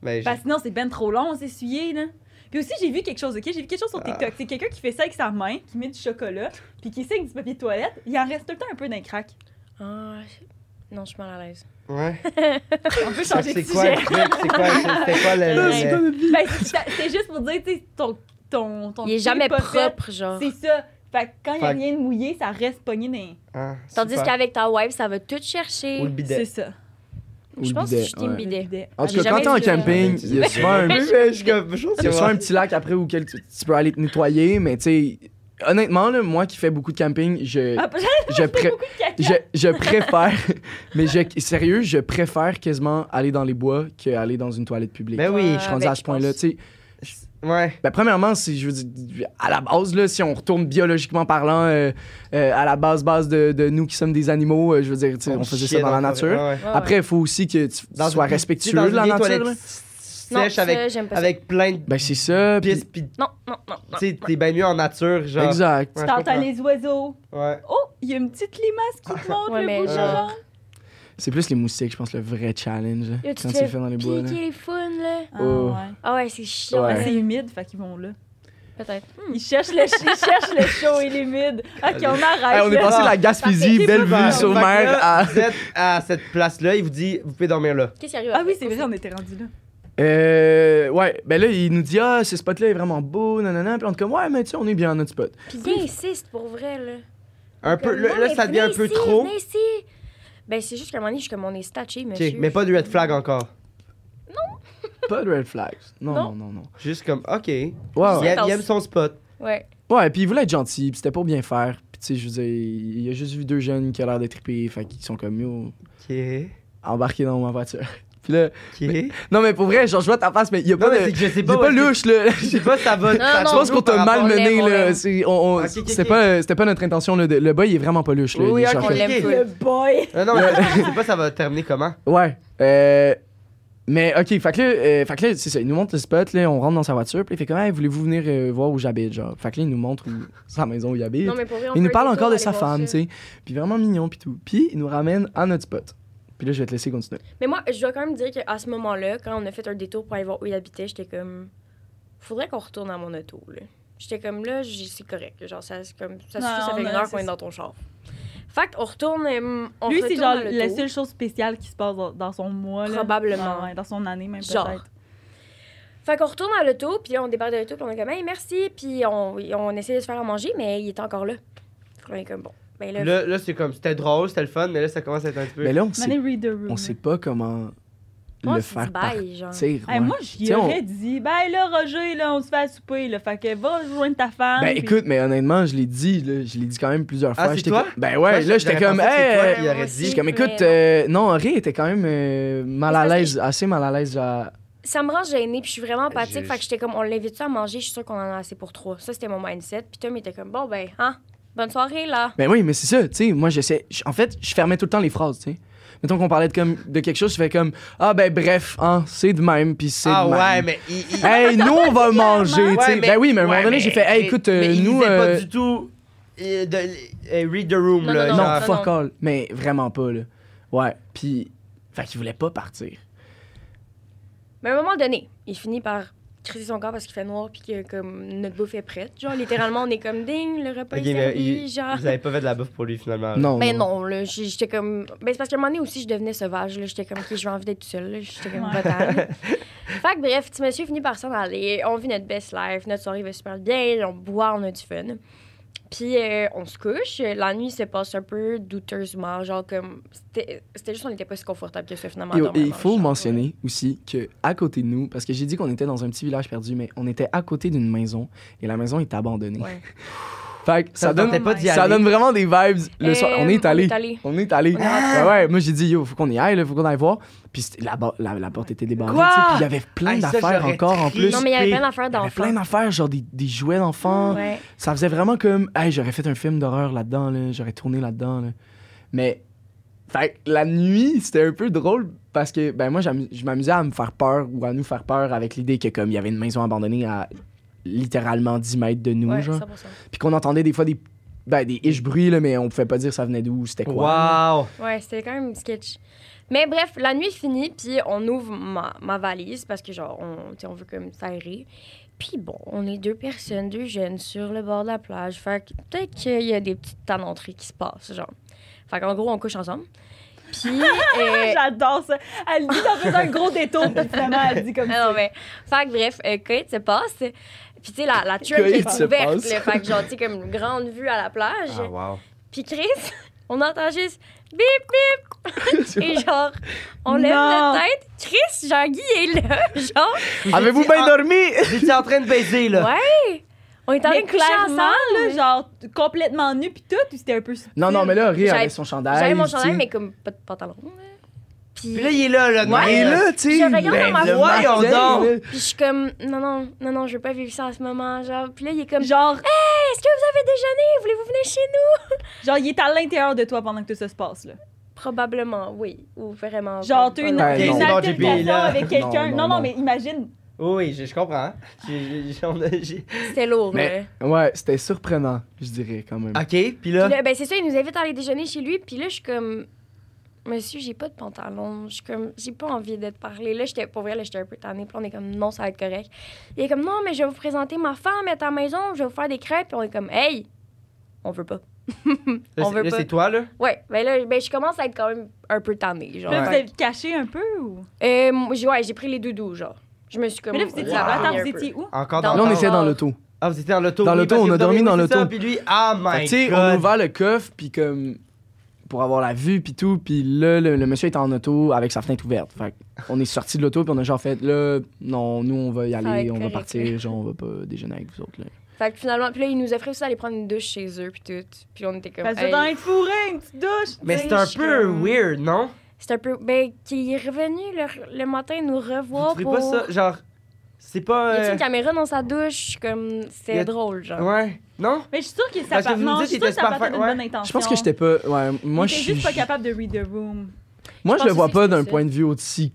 Mais Parce que sinon, c'est ben trop long, s'essuyer, là. Puis aussi, j'ai vu quelque chose, ok? J'ai vu quelque chose sur Ah. TikTok. C'est quelqu'un qui fait ça avec sa main, qui met du chocolat, puis qui essaie avec du papier de toilette. Il en reste tout le temps un peu d'un crack. Ah, non, je suis mal à l'aise. Ouais. (laughs) On peut changer de C'est quoi le sujet. truc? C'est quoi, c'était quoi le. Ouais. (laughs) le- C'est quoi notre vie? Ben, c'est c'est juste pour dire, tu sais, ton, ton, ton. Il est jamais fait, propre, genre. C'est ça. Fait que quand il n'y a rien de mouillé, ça reste pogné dans. Ah, Tandis qu'avec ta wife, ça va tout chercher. Ou le bidet. C'est ça. Ou Je le pense que bidet, je suis ouais. bidet. En tout cas, quand t'es en camping, il y a souvent un, petit lac après auquel tu, tu peux aller te nettoyer, mais tu sais, honnêtement, là, moi qui fais beaucoup de camping, je, Ah, (laughs) je, pré- je, je préfère, (laughs) mais je, sérieux, je préfère quasiment aller dans les bois qu'aller dans une toilette publique. Ben oui. je suis rendu ben, à je ce point-là, pense. tu sais. Ouais. Ben, premièrement, c'est, je veux dire, à la base, là, si on retourne biologiquement parlant, euh, euh, à la base, base de, de nous qui sommes des animaux, euh, je veux dire, sais, on, faisait ça dans la nature. Ouais. Après, il faut aussi que tu Dans sois une- respectueux dans de la nature. Sèche avec, ça, j'aime pas ça. avec plein de Ben, c'est ça. puis- pisse, pis Non, non, non. non. tu sais, t'es bien mieux en nature, genre. Exact. Ouais, je T'entends les oiseaux. Ouais. Oh, il y a une petite limace qui te montre Ouais, le genre-. C'est plus les moustiques, je pense, le vrai challenge. là, tu quand tu fais fais dans les bois. là. Les founes, là? Ah, Oh. ouais. Ah ouais, c'est chiant. Ouais. Ah. C'est humide, fait qu'ils vont là. Peut-être. Ils cherchent le, ils cherchent le chaud et l'humide. Ok, on arrête. Hey, on est là. passé de la. Gaspésie, belle vue sur Fait mer là, à. Vous êtes à cette place-là, il vous dit, vous pouvez dormir là. Qu'est-ce qui arrive Ah oui, c'est vrai, on était rendu là. Euh. Ouais, ben là, il nous dit, ah, ce spot-là est vraiment beau, nanana. Puis on est comme, ouais, mais tu sais, on est bien à notre spot. Puis il insiste pour vrai, là. Un peu, là, non, ça devient un peu ici, trop. venez ici. Ben, c'est juste qu'à un moment donné, je suis comme, on est statché, Ok, monsieur. mais pas de red flag encore. (laughs) Pas de red flags. Non, non, Non. non, non. Juste comme, ok. Ouais, Il, aime- il aime son spot. Ouais. Ouais, puis il voulait être gentil, puis c'était pour bien faire. Puis tu sais, je veux dire, il a juste vu deux jeunes qui ont l'air de triper, fait qu'ils sont comme, yo, Ok. embarqués dans ma voiture. Puis là, non, mais pour vrai, genre, je vois ta face, mais il y a Non, pas mais de. je sais Il pas. pas louche, là. (laughs) Je sais pas, ça va. Non, ça non, Je pense qu'on t'a rapport- mal on l'aime, mené, on là? C'était ok. pas, c'était pas notre intention, là. de- Le boy, il est vraiment pas louche, là. Oui, On l'aime. Le boy. Non, non, mais je sais pas, ça va terminer comment. Ouais. Euh, mais ok, fait que là, euh, fait que là, c'est ça. Il nous montre le spot, là, on rentre dans sa voiture, puis il fait comme, hey, voulez-vous venir euh, voir où j'habite, genre? Fait que là, il nous montre où, (laughs) sa maison où il habite. Non, mais pour vrai, on il nous parle encore de sa femme, tu sais. Puis vraiment mignon, puis tout. Puis il nous ramène à notre spot. Puis là, je vais te laisser continuer. Mais moi, je dois quand même dire qu'à ce moment-là, quand on a fait un détour pour aller voir où il habitait, j'étais comme. Faudrait qu'on retourne à mon auto, là. J'étais comme là, j'ai- c'est correct. Genre, ça, c'est comme, ça Non, suffit, ça fait une heure qu'on est dans ton char. Fait qu'on retourne. euh, on Lui, c'est genre la seule chose spéciale qui se passe dans, dans son mois. là. Probablement. Ouais, dans son année, même Genre. peut-être. Fait qu'on retourne à l'auto, puis là, on débarque de l'auto, puis on est comme, hey, merci. Puis on, on essaie de se faire à manger, mais il était encore là. Fait qu'on est comme, bon. Ben là, Là, là c'est comme, c'était drôle, c'était le fun, mais là, ça commence à être un petit peu. Mais là, on sait, Money read the room. on sait pas comment moi, le c'est faire partir. Hey, ouais. moi, j'y on- aurais dit, ben là, Roger, là, on se fait à souper, là. Fait que va rejoindre ta femme. Ben puis- écoute, mais honnêtement, je l'ai dit, là, je l'ai dit quand même plusieurs Ah, fois. c'est toi? Ben Moi, ouais, là, j'étais comme, toi hey, qui euh, dit. comme, écoute, non. euh, non, Henri était quand même euh, mal à l'aise, assez mal à l'aise. à- Ça me rend gênée, puis je suis vraiment empathique. Je- Fait que j'étais comme, on l'invite à manger, je suis sûre qu'on en a assez pour trois. Ça, c'était mon mindset. Puis Tom était comme, bon, ben, hein, bonne soirée, là. Ben oui, mais c'est ça, tu sais, moi j'essaie. En fait, je fermais tout le temps les phrases, tu sais. Mettons qu'on parlait de, comme, de quelque chose, je fais comme Ah ben bref, hein, c'est de même, puis c'est Ah de même. ouais, mais il. il- Hey, nous on va manger, tu sais. Ouais, mais- Ben oui, mais à un ouais, moment donné, mais- j'ai fait Hey, mais- écoute, euh, mais il nous. disait euh, pas du tout. euh, de, euh, read the room, Non, là. non, fuck all. Mais vraiment pas, là. Ouais, puis. Fait qu'il voulait pas partir. Mais à un moment donné, il finit par crisser son corps parce qu'il fait noir, puis que, comme, notre bouffe est prête. Genre, littéralement, on est comme, ding, le repas est servi, il- genre. vous avez pas fait de la bouffe pour lui, finalement. Non. Ben non, là, j'ai- j'étais comme. Ben c'est parce qu'à un moment donné aussi, je devenais sauvage, là. J'étais comme, ok, j'ai envie d'être toute seule, là. J'étais comme, Ouais. va-t'en. (laughs) fait que bref, petit monsieur finit par s'en aller. On vit notre best life, notre soirée va super bien, on boit, on a du fun. Puis euh, on se couche. La nuit se passe un peu douteusement, genre comme. C'était juste qu'on n'était pas si confortable que ça, finalement. Et, il faut mentionner aussi que à côté de nous, parce que j'ai dit qu'on était dans un petit village perdu, mais on était à côté d'une maison et la maison est abandonnée. Ouais. (laughs) Fait que Ça donne, pas ça donne vraiment des vibes. Le Euh, soir, on est allé. On est allé. Ouais, ouais, moi j'ai dit, yo, faut qu'on y aille, là, faut qu'on aille voir. Puis la, la, la porte était sais, puis il y avait plein d'affaires encore en plus. Non, mais il y avait plein d'affaires Il y avait d'enfants. plein d'affaires, genre des, des jouets d'enfants. Ouais. Ça faisait vraiment comme, hey, j'aurais fait un film d'horreur là-dedans, là, j'aurais tourné là-dedans. Là. Mais, fait que la nuit, c'était un peu drôle parce que, ben moi, je m'amusais à me faire peur ou à nous faire peur avec l'idée que, comme, il y avait une maison abandonnée à littéralement 10 mètres de nous, Ouais, genre. 100%. Puis qu'on entendait des fois des, ben, des ish bruits, là, mais on pouvait pas dire ça venait d'où, c'était quoi. Wow! Ouais, c'était quand même sketch. Mais bref, la nuit est finie, puis on ouvre ma, ma valise parce que, genre, on, tu sais, on veut comme s'aérer. Puis bon, on est deux personnes, deux jeunes sur le bord de la plage. Fait que peut-être qu'il y a des petites tanneries qui se passent, genre. Fait qu'en gros, on couche ensemble. Puis. (laughs) euh, J'adore ça. Elle dit en faisant un gros détour, (laughs) puis finalement, elle dit comme Ah ça. non, mais. Fait que bref, euh, Kate se passe? Puis tu sais, la, la est ouverte. là. fait que genre, tu sais, comme une grande vue à la plage. Ah, wow. Puis Chris, (laughs) on entend juste bip bip. (laughs) Et genre, on lève Non. la tête. Chris, Jean-Guy est là. (laughs) Genre, Avez-vous bien en- dormi? J'étais en train de baiser, là. ouais. On est en train de coucher clairement, là, ensemble. genre, complètement nu, puis tout, ou c'était un peu subtil? Non, non, mais là, Ria J'avais- avait son chandail. J'avais mon chandail, mais comme pas de pantalon. Là. Puis, Puis là, il est là, là. Ouais, de même, là, tu sais. Je regarde Ben, dans ma là. puis je suis comme, non, non, non, non, je veux pas vivre ça à ce moment. Genre, puis là, il est comme, Genre, est-ce que vous avez déjeuné? Voulez-vous venir chez nous? (laughs) genre, il est à l'intérieur de toi pendant que tout ça se passe, là. Probablement, oui. Ou vraiment. Genre, t'as une, Ben, non. une altercation avec quelqu'un. Non, Non, non, non, non. mais imagine. Oui, je, je comprends. J'ai- j'ai- on a- j'ai- C'était lourd, Mais- là. Ouais, c'était surprenant, je dirais, quand même. OK, puis là... Puis là, ben c'est ça, il nous invite à aller déjeuner chez lui. Puis là, je suis comme, monsieur, j'ai pas de pantalon. Je suis comme, j'ai pas envie d'être parlé. Là, j'étais, pour vrai, là, j'étais un peu tannée. Puis là, on est comme, non, ça va être correct. Il est comme, non, mais je vais vous présenter ma femme, à la maison, je vais vous faire des crêpes. Puis on est comme, hey, on veut pas. (laughs) Là, on c'est- veut là, pas. c'est toi, là? Ouais, ben là, ben, je commence à être quand même un peu tannée. Genre. Là, vous êtes caché un peu ou? euh, j'ai- ouais, j'ai pris les doudous, genre. Je me suis comme. Mais là, vous étiez, Wow. attends, vous étiez où? Encore Dans- dans, Là, on le était dans l'auto. Ah, vous étiez dans l'auto. Dans l'auto, on a dormi dans l'auto. Puis lui, ah, my que, tu sais, on God. a ouvert le coffre, puis comme pour avoir la vue, puis tout, puis là, le, le monsieur était en auto avec sa fenêtre ouverte. Fait on est sorti de l'auto, puis on a genre fait, là, non, nous, on va y va aller, on va correct, partir, là. genre, on va pas déjeuner avec vous autres, là. Fait que finalement, puis là, il nous offrait aussi d'aller prendre une douche chez eux, puis tout. Puis on était comme. Parce que hey. dans être fourré, une petite douche. Mais c'est un peu comme- weird, non? C'est un peu. Ben, qu'il est revenu le, le matin nous Vous revoir trouvez pour. pas ça, genre... C'est pas... Y a euh, une caméra dans sa douche? Comme. C'est a- drôle, genre. Ouais, non? Mais je suis sûre que ça Parce que part. vous nous Non, je suis sûre que ça partait d'une bonne intention. Je pense que j'étais pas. Ouais, moi, Il je suis. juste pas capable de read the room. Moi, Je je le pense vois aussi pas que c'est d'un ça. point de vue aussi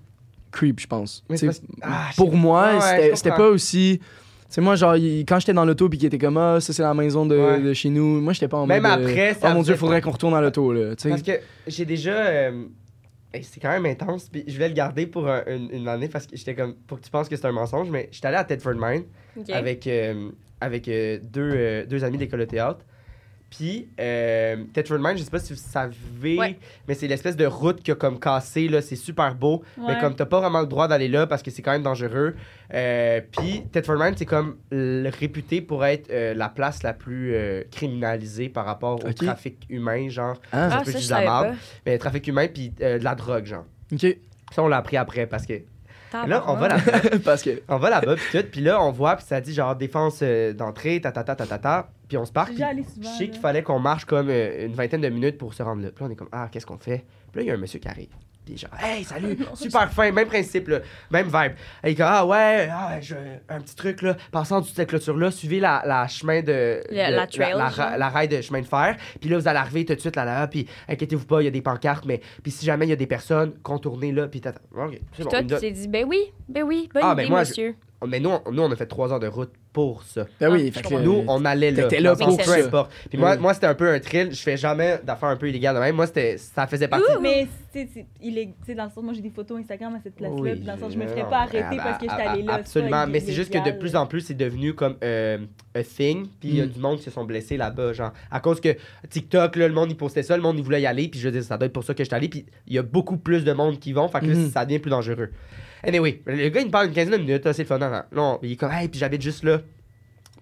creep, je pense. Mais Tu c'est sais, parce- ah, je pour moi, Ouais, c'était je c'était comprends. pas aussi. C'est moi, genre, il- quand j'étais dans l'auto puis qu'il était comme, ah, ça c'est la maison de, Ouais. de chez nous, moi j'étais pas en Même mode. euh, après, ça oh mon dieu, faisait- faudrait qu'on retourne à l'auto, là. Tu sais. Parce que j'ai déjà. euh, hey, c'est quand même intense. Puis je vais le garder pour un- une, une année parce que j'étais comme. Pour que tu penses que c'est un mensonge, mais j'étais allé à Tedford Mine Ok. avec, euh, avec euh, deux, euh, deux amis d'école de théâtre. Puis, euh, Tedford Mine, je sais pas si vous savez, Ouais. mais c'est l'espèce de route qui a comme cassé, là. C'est super beau. Mais comme t'as pas vraiment le droit d'aller là parce que c'est quand même dangereux. Euh, puis Thetford Mine, c'est comme réputé pour être euh, la place la plus euh, criminalisée par rapport au trafic humain, genre. Ah, ça Ah, ça, je la marde. Mais trafic humain puis euh, de la drogue, genre. ok. Ça, on l'a appris après parce que. Là, on va Tabarnak. là-bas. (laughs) Parce que. on va là-bas, puis tout. Puis là, on voit, puis ça dit genre défense euh, d'entrée, ta ta ta ta ta ta. Puis on se part. Je puis sais qu'il fallait qu'on marche comme euh, une vingtaine de minutes pour se rendre là. Puis là, on est comme, ah, qu'est-ce qu'on fait? Puis là, il y a un monsieur qui arrive. Puis genre, hey, salut, (laughs) super fin, même principe, là, même vibe. Et il dit, ah ouais, ah, je- un petit truc, là, passant de cette clôture-là, suivez la, la chemin de. La- de- la trail, La, genre. la rail de chemin de fer. Puis là, vous allez arriver tout de suite là, là, puis inquiétez-vous pas, il y a des pancartes, mais. Puis si jamais il y a des personnes, contournez là, puis tata. Ok, c'est bon. Toi, tu t'es dit, ben oui, ben oui, bonne Ah, idée, ben moi, je- monsieur. Mais nous, on, nous, on a fait trois heures de route pour ça. Ben oui, Ah, fait que. Nous, on allait là. T'étais là pour peu ça. importe. Puis moi, Oui. moi c'était un peu un thrill. Je fais jamais d'affaires un peu illégales de même. Moi, c'était, ça faisait partie. Mais tu sais, c'est- il est, tu sais, dans le sens, moi j'ai des photos Instagram à cette place-là, Oui, puis dans le sens, je me ferais pas arrêter ah, parce que ah, j'étais allée ah, là. Absolument. Mais c'est juste que de plus en plus, c'est devenu comme euh, un thing. Puis il y a Mm. du monde qui se sont blessés là-bas. Genre, à cause que TikTok, là, le monde, il postait ça, le monde, il voulait y aller. Puis je veux dire, ça doit être pour ça que je suis allé. Puis il y a beaucoup plus de monde qui vont. Fait que là, Mhm. ça devient plus dangereux. Anyway, le gars, il me parle une quinzaine de minutes. C'est le fun. Non, non. Non, il est comme, hey, puis j'habite juste là.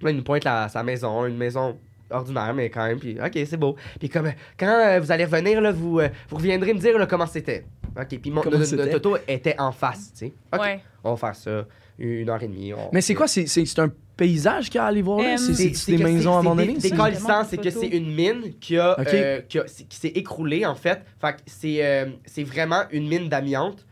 Là, il nous pointe la, sa maison, une maison ordinaire, mais quand même. Puis, ok, c'est beau. Puis, comme, quand euh, vous allez revenir, là, vous, euh, vous reviendrez me dire là, comment c'était. Ok, puis mon, notre auto était en face, tu sais. Ok, Ouais. on va faire ça, une heure et demie. on- Mais c'est quoi, c'est- c'est c'est un paysage qu'il y a à aller voir là? Euh, C'est des maisons c'est- abandonnées? Décalissant, Des c'est que c'est une mine qui, a, Ok. euh, qui, a- qui s'est écroulée, en fait. Fait que c'est euh, c'est vraiment une mine d'amiante.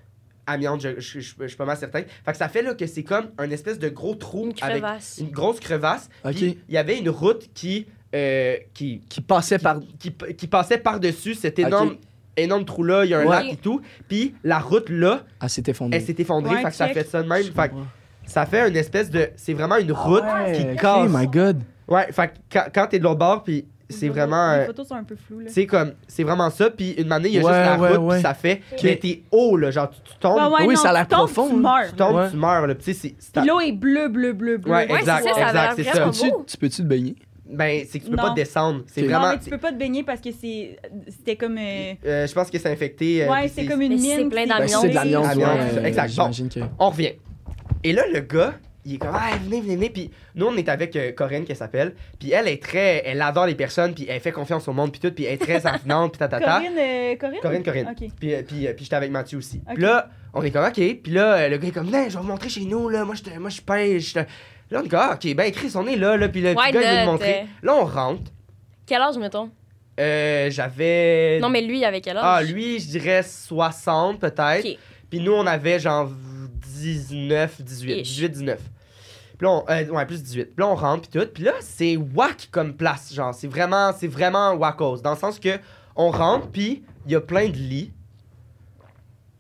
Amiante, je, je- je- je suis pas mal certain. Fait que ça fait là, que c'est comme un espèce de gros trou Une avec crevasse. une grosse crevasse. Puis il y avait une route qui, euh, qui, Qui passait par. qui, qui passait par-dessus cet énorme, énorme trou-là. Il y a un Ouais. lac et tout. Puis la route là, Ah, c'était effondré. elle s'est effondrée. Ouais, fait que ça fait ça de même. Fait que ça fait une espèce de. C'est vraiment une route Ouais, qui casse. my god. Ouais, fait que quand, quand t'es de l'autre bord, puis c'est vraiment. Les photos sont un peu floues, c'est comme. C'est vraiment ça. Puis une année, il y a Ouais, juste la ouais, route, ouais. puis ça fait. Mais t'es haut, là. Genre, tu, tu tombes, ouais, Oui, non, ça a l'air profond, Tu là. meurs. tu tombes, Ouais. tu meurs, là. Puis l'eau est bleue, bleue, bleue, bleue. Ouais, Ouais, exact, c'est ça, ça exact, c'est ça. Tu, peux-tu te baigner? Ben, c'est que tu peux Non. pas descendre. C'est vraiment. Non, mais tu peux pas te baigner parce que c'est c'était comme euh, euh, je pense que c'est infecté. euh, ouais, c'est comme une mine. c'est plein Ben, d'amiante. si c'est de l'amiante, Exact. Bon. On revient. Et là, le gars, il est comme, ah, venez, venez, venez. Puis nous, on est avec euh, Corinne, qui s'appelle. Puis elle est très. Elle adore les personnes, puis elle fait confiance au monde, puis tout. Puis elle est très affinante, (laughs) puis tatata. Corinne, euh, Corinne? Corinne, Corinne. Ok. Puis, euh, puis, puis j'étais avec Mathieu aussi. Puis là, on est comme, OK. Puis là, le gars est comme, non, je vais vous montrer chez nous, là. Moi, je, te- moi, je pêche. Là, on est comme, ah, OK, ben, Chris, on est là, là. Puis le Why gars, il veut nous montrer. Là, on rentre. Quel âge, mettons? Euh, J'avais. Non, mais lui, avec quel âge? Ah, lui, je dirais 60 peut-être. Puis nous, on avait genre 19, 18. Ish. 18, 19. Puis là, on, euh, ouais, plus 18. Puis là, on rentre, puis tout. Puis là, c'est whack comme place. Genre, c'est vraiment, c'est vraiment wackos. Dans le sens que on rentre, puis il y a plein de lits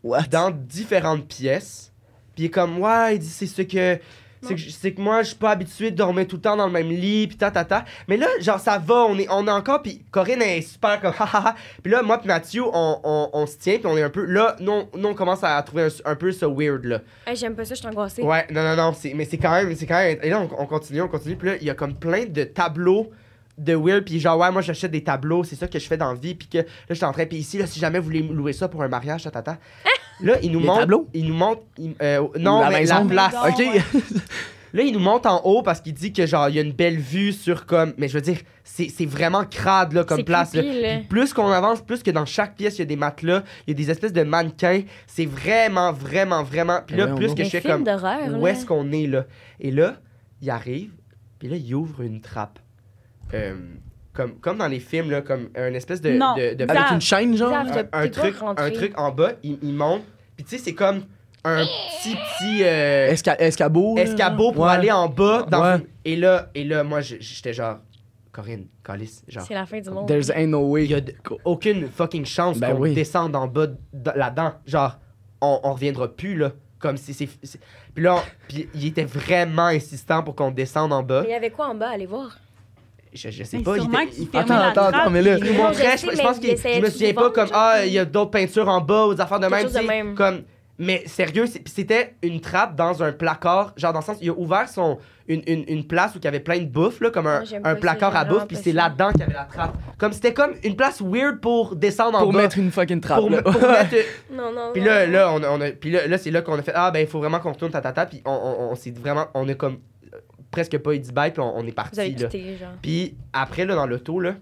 What? dans différentes pièces. Puis il est comme, ouais, il dit, c'est ce que. C'est que, que moi, je suis pas habitué de dormir tout le temps dans le même lit, puis ta, ta, ta. Mais là, genre, ça va, on est, on est encore, puis Corinne est super comme, (laughs) ha, ha, ha. Puis là, moi, puis Mathieu, on, on, on se tient, puis on est un peu. Là, nous, on, nous, on commence à trouver un, un peu ce weird, là. Hey, J'aime pas ça, je suis angoissée. Ouais, non, non, non, mais c'est quand même, c'est quand même. Et là, on, on continue, on continue, puis là, il y a comme plein de tableaux de weird, puis genre, ouais, moi, j'achète des tableaux, c'est ça que je fais dans la vie, puis que là, je suis en train, puis ici, là, si jamais vous voulez louer ça pour un mariage, ta, ta, ta. (laughs) Là, il nous Les montre. tableaux? Il nous montre. il- euh, non, la mais maison? la place. Ok. (laughs) Là, il nous monte en haut parce qu'il dit que, genre, il y a une belle vue sur comme. Mais je veux dire, c'est c'est vraiment crade, là, comme C'est place. là. creepy, là. Puis plus qu'on avance, plus que dans chaque pièce, il y a des matelas, il y a des espèces de mannequins. C'est vraiment, vraiment, vraiment. Puis là, Ouais, on plus que je fais films comme. d'horreur, Où là. est-ce qu'on est, là? Et là, il arrive, puis là, il ouvre une trappe. Euh, comme, comme dans les films, là, comme un espèce de. Non. de- de-. Avec une chaîne, genre? Un, truc, un truc en bas, il, il monte. Puis tu sais, c'est comme un petit, petit. euh, Esca- escabeau? escabeau pour Ouais. aller en bas. Dans Ouais. une- Et là, et là, moi, j'étais genre, Corinne, Calice, genre. C'est la fin du monde. There's ain't no way. Il y a aucune fucking chance Ben qu'on oui. descende en bas de- là-dedans. Genre, on, on reviendra plus, là. Comme si c'est. Puis là, puis il était vraiment insistant pour qu'on descende en bas. Mais il y avait quoi en bas? Allez voir. Je, je sais Mais pas. Il, sûrement était- qu'il il- fermait Attends, la attends, trappe, attends, mais là- il nous Non, montrait, je je, sais, je mais pense essayait Je me souviens pas comme. Ah, il y a d'autres peintures en bas ou des affaires de même. chose de même. Comme. Mais sérieux, c'était une trappe dans un placard. Genre, dans le sens, il a ouvert son, une, une, une place où il y avait plein de bouffe, là, comme un, un placard à bouffe, puis c'est là-dedans qu'il y avait la trappe. Comme c'était comme une place weird pour descendre en Pour bas. mettre une fucking trappe. pour, là. pour mettre. (laughs) Non, non. Puis là, là, on a, on a- puis là, là c'est là qu'on a fait Ah, ben, il faut vraiment qu'on retourne tatata. Puis on, on, on s'est vraiment. On a comme presque pas eu dit bye, puis on, on est Vous parti. avez là. quitté, genre. Puis après, là, dans l'auto, là,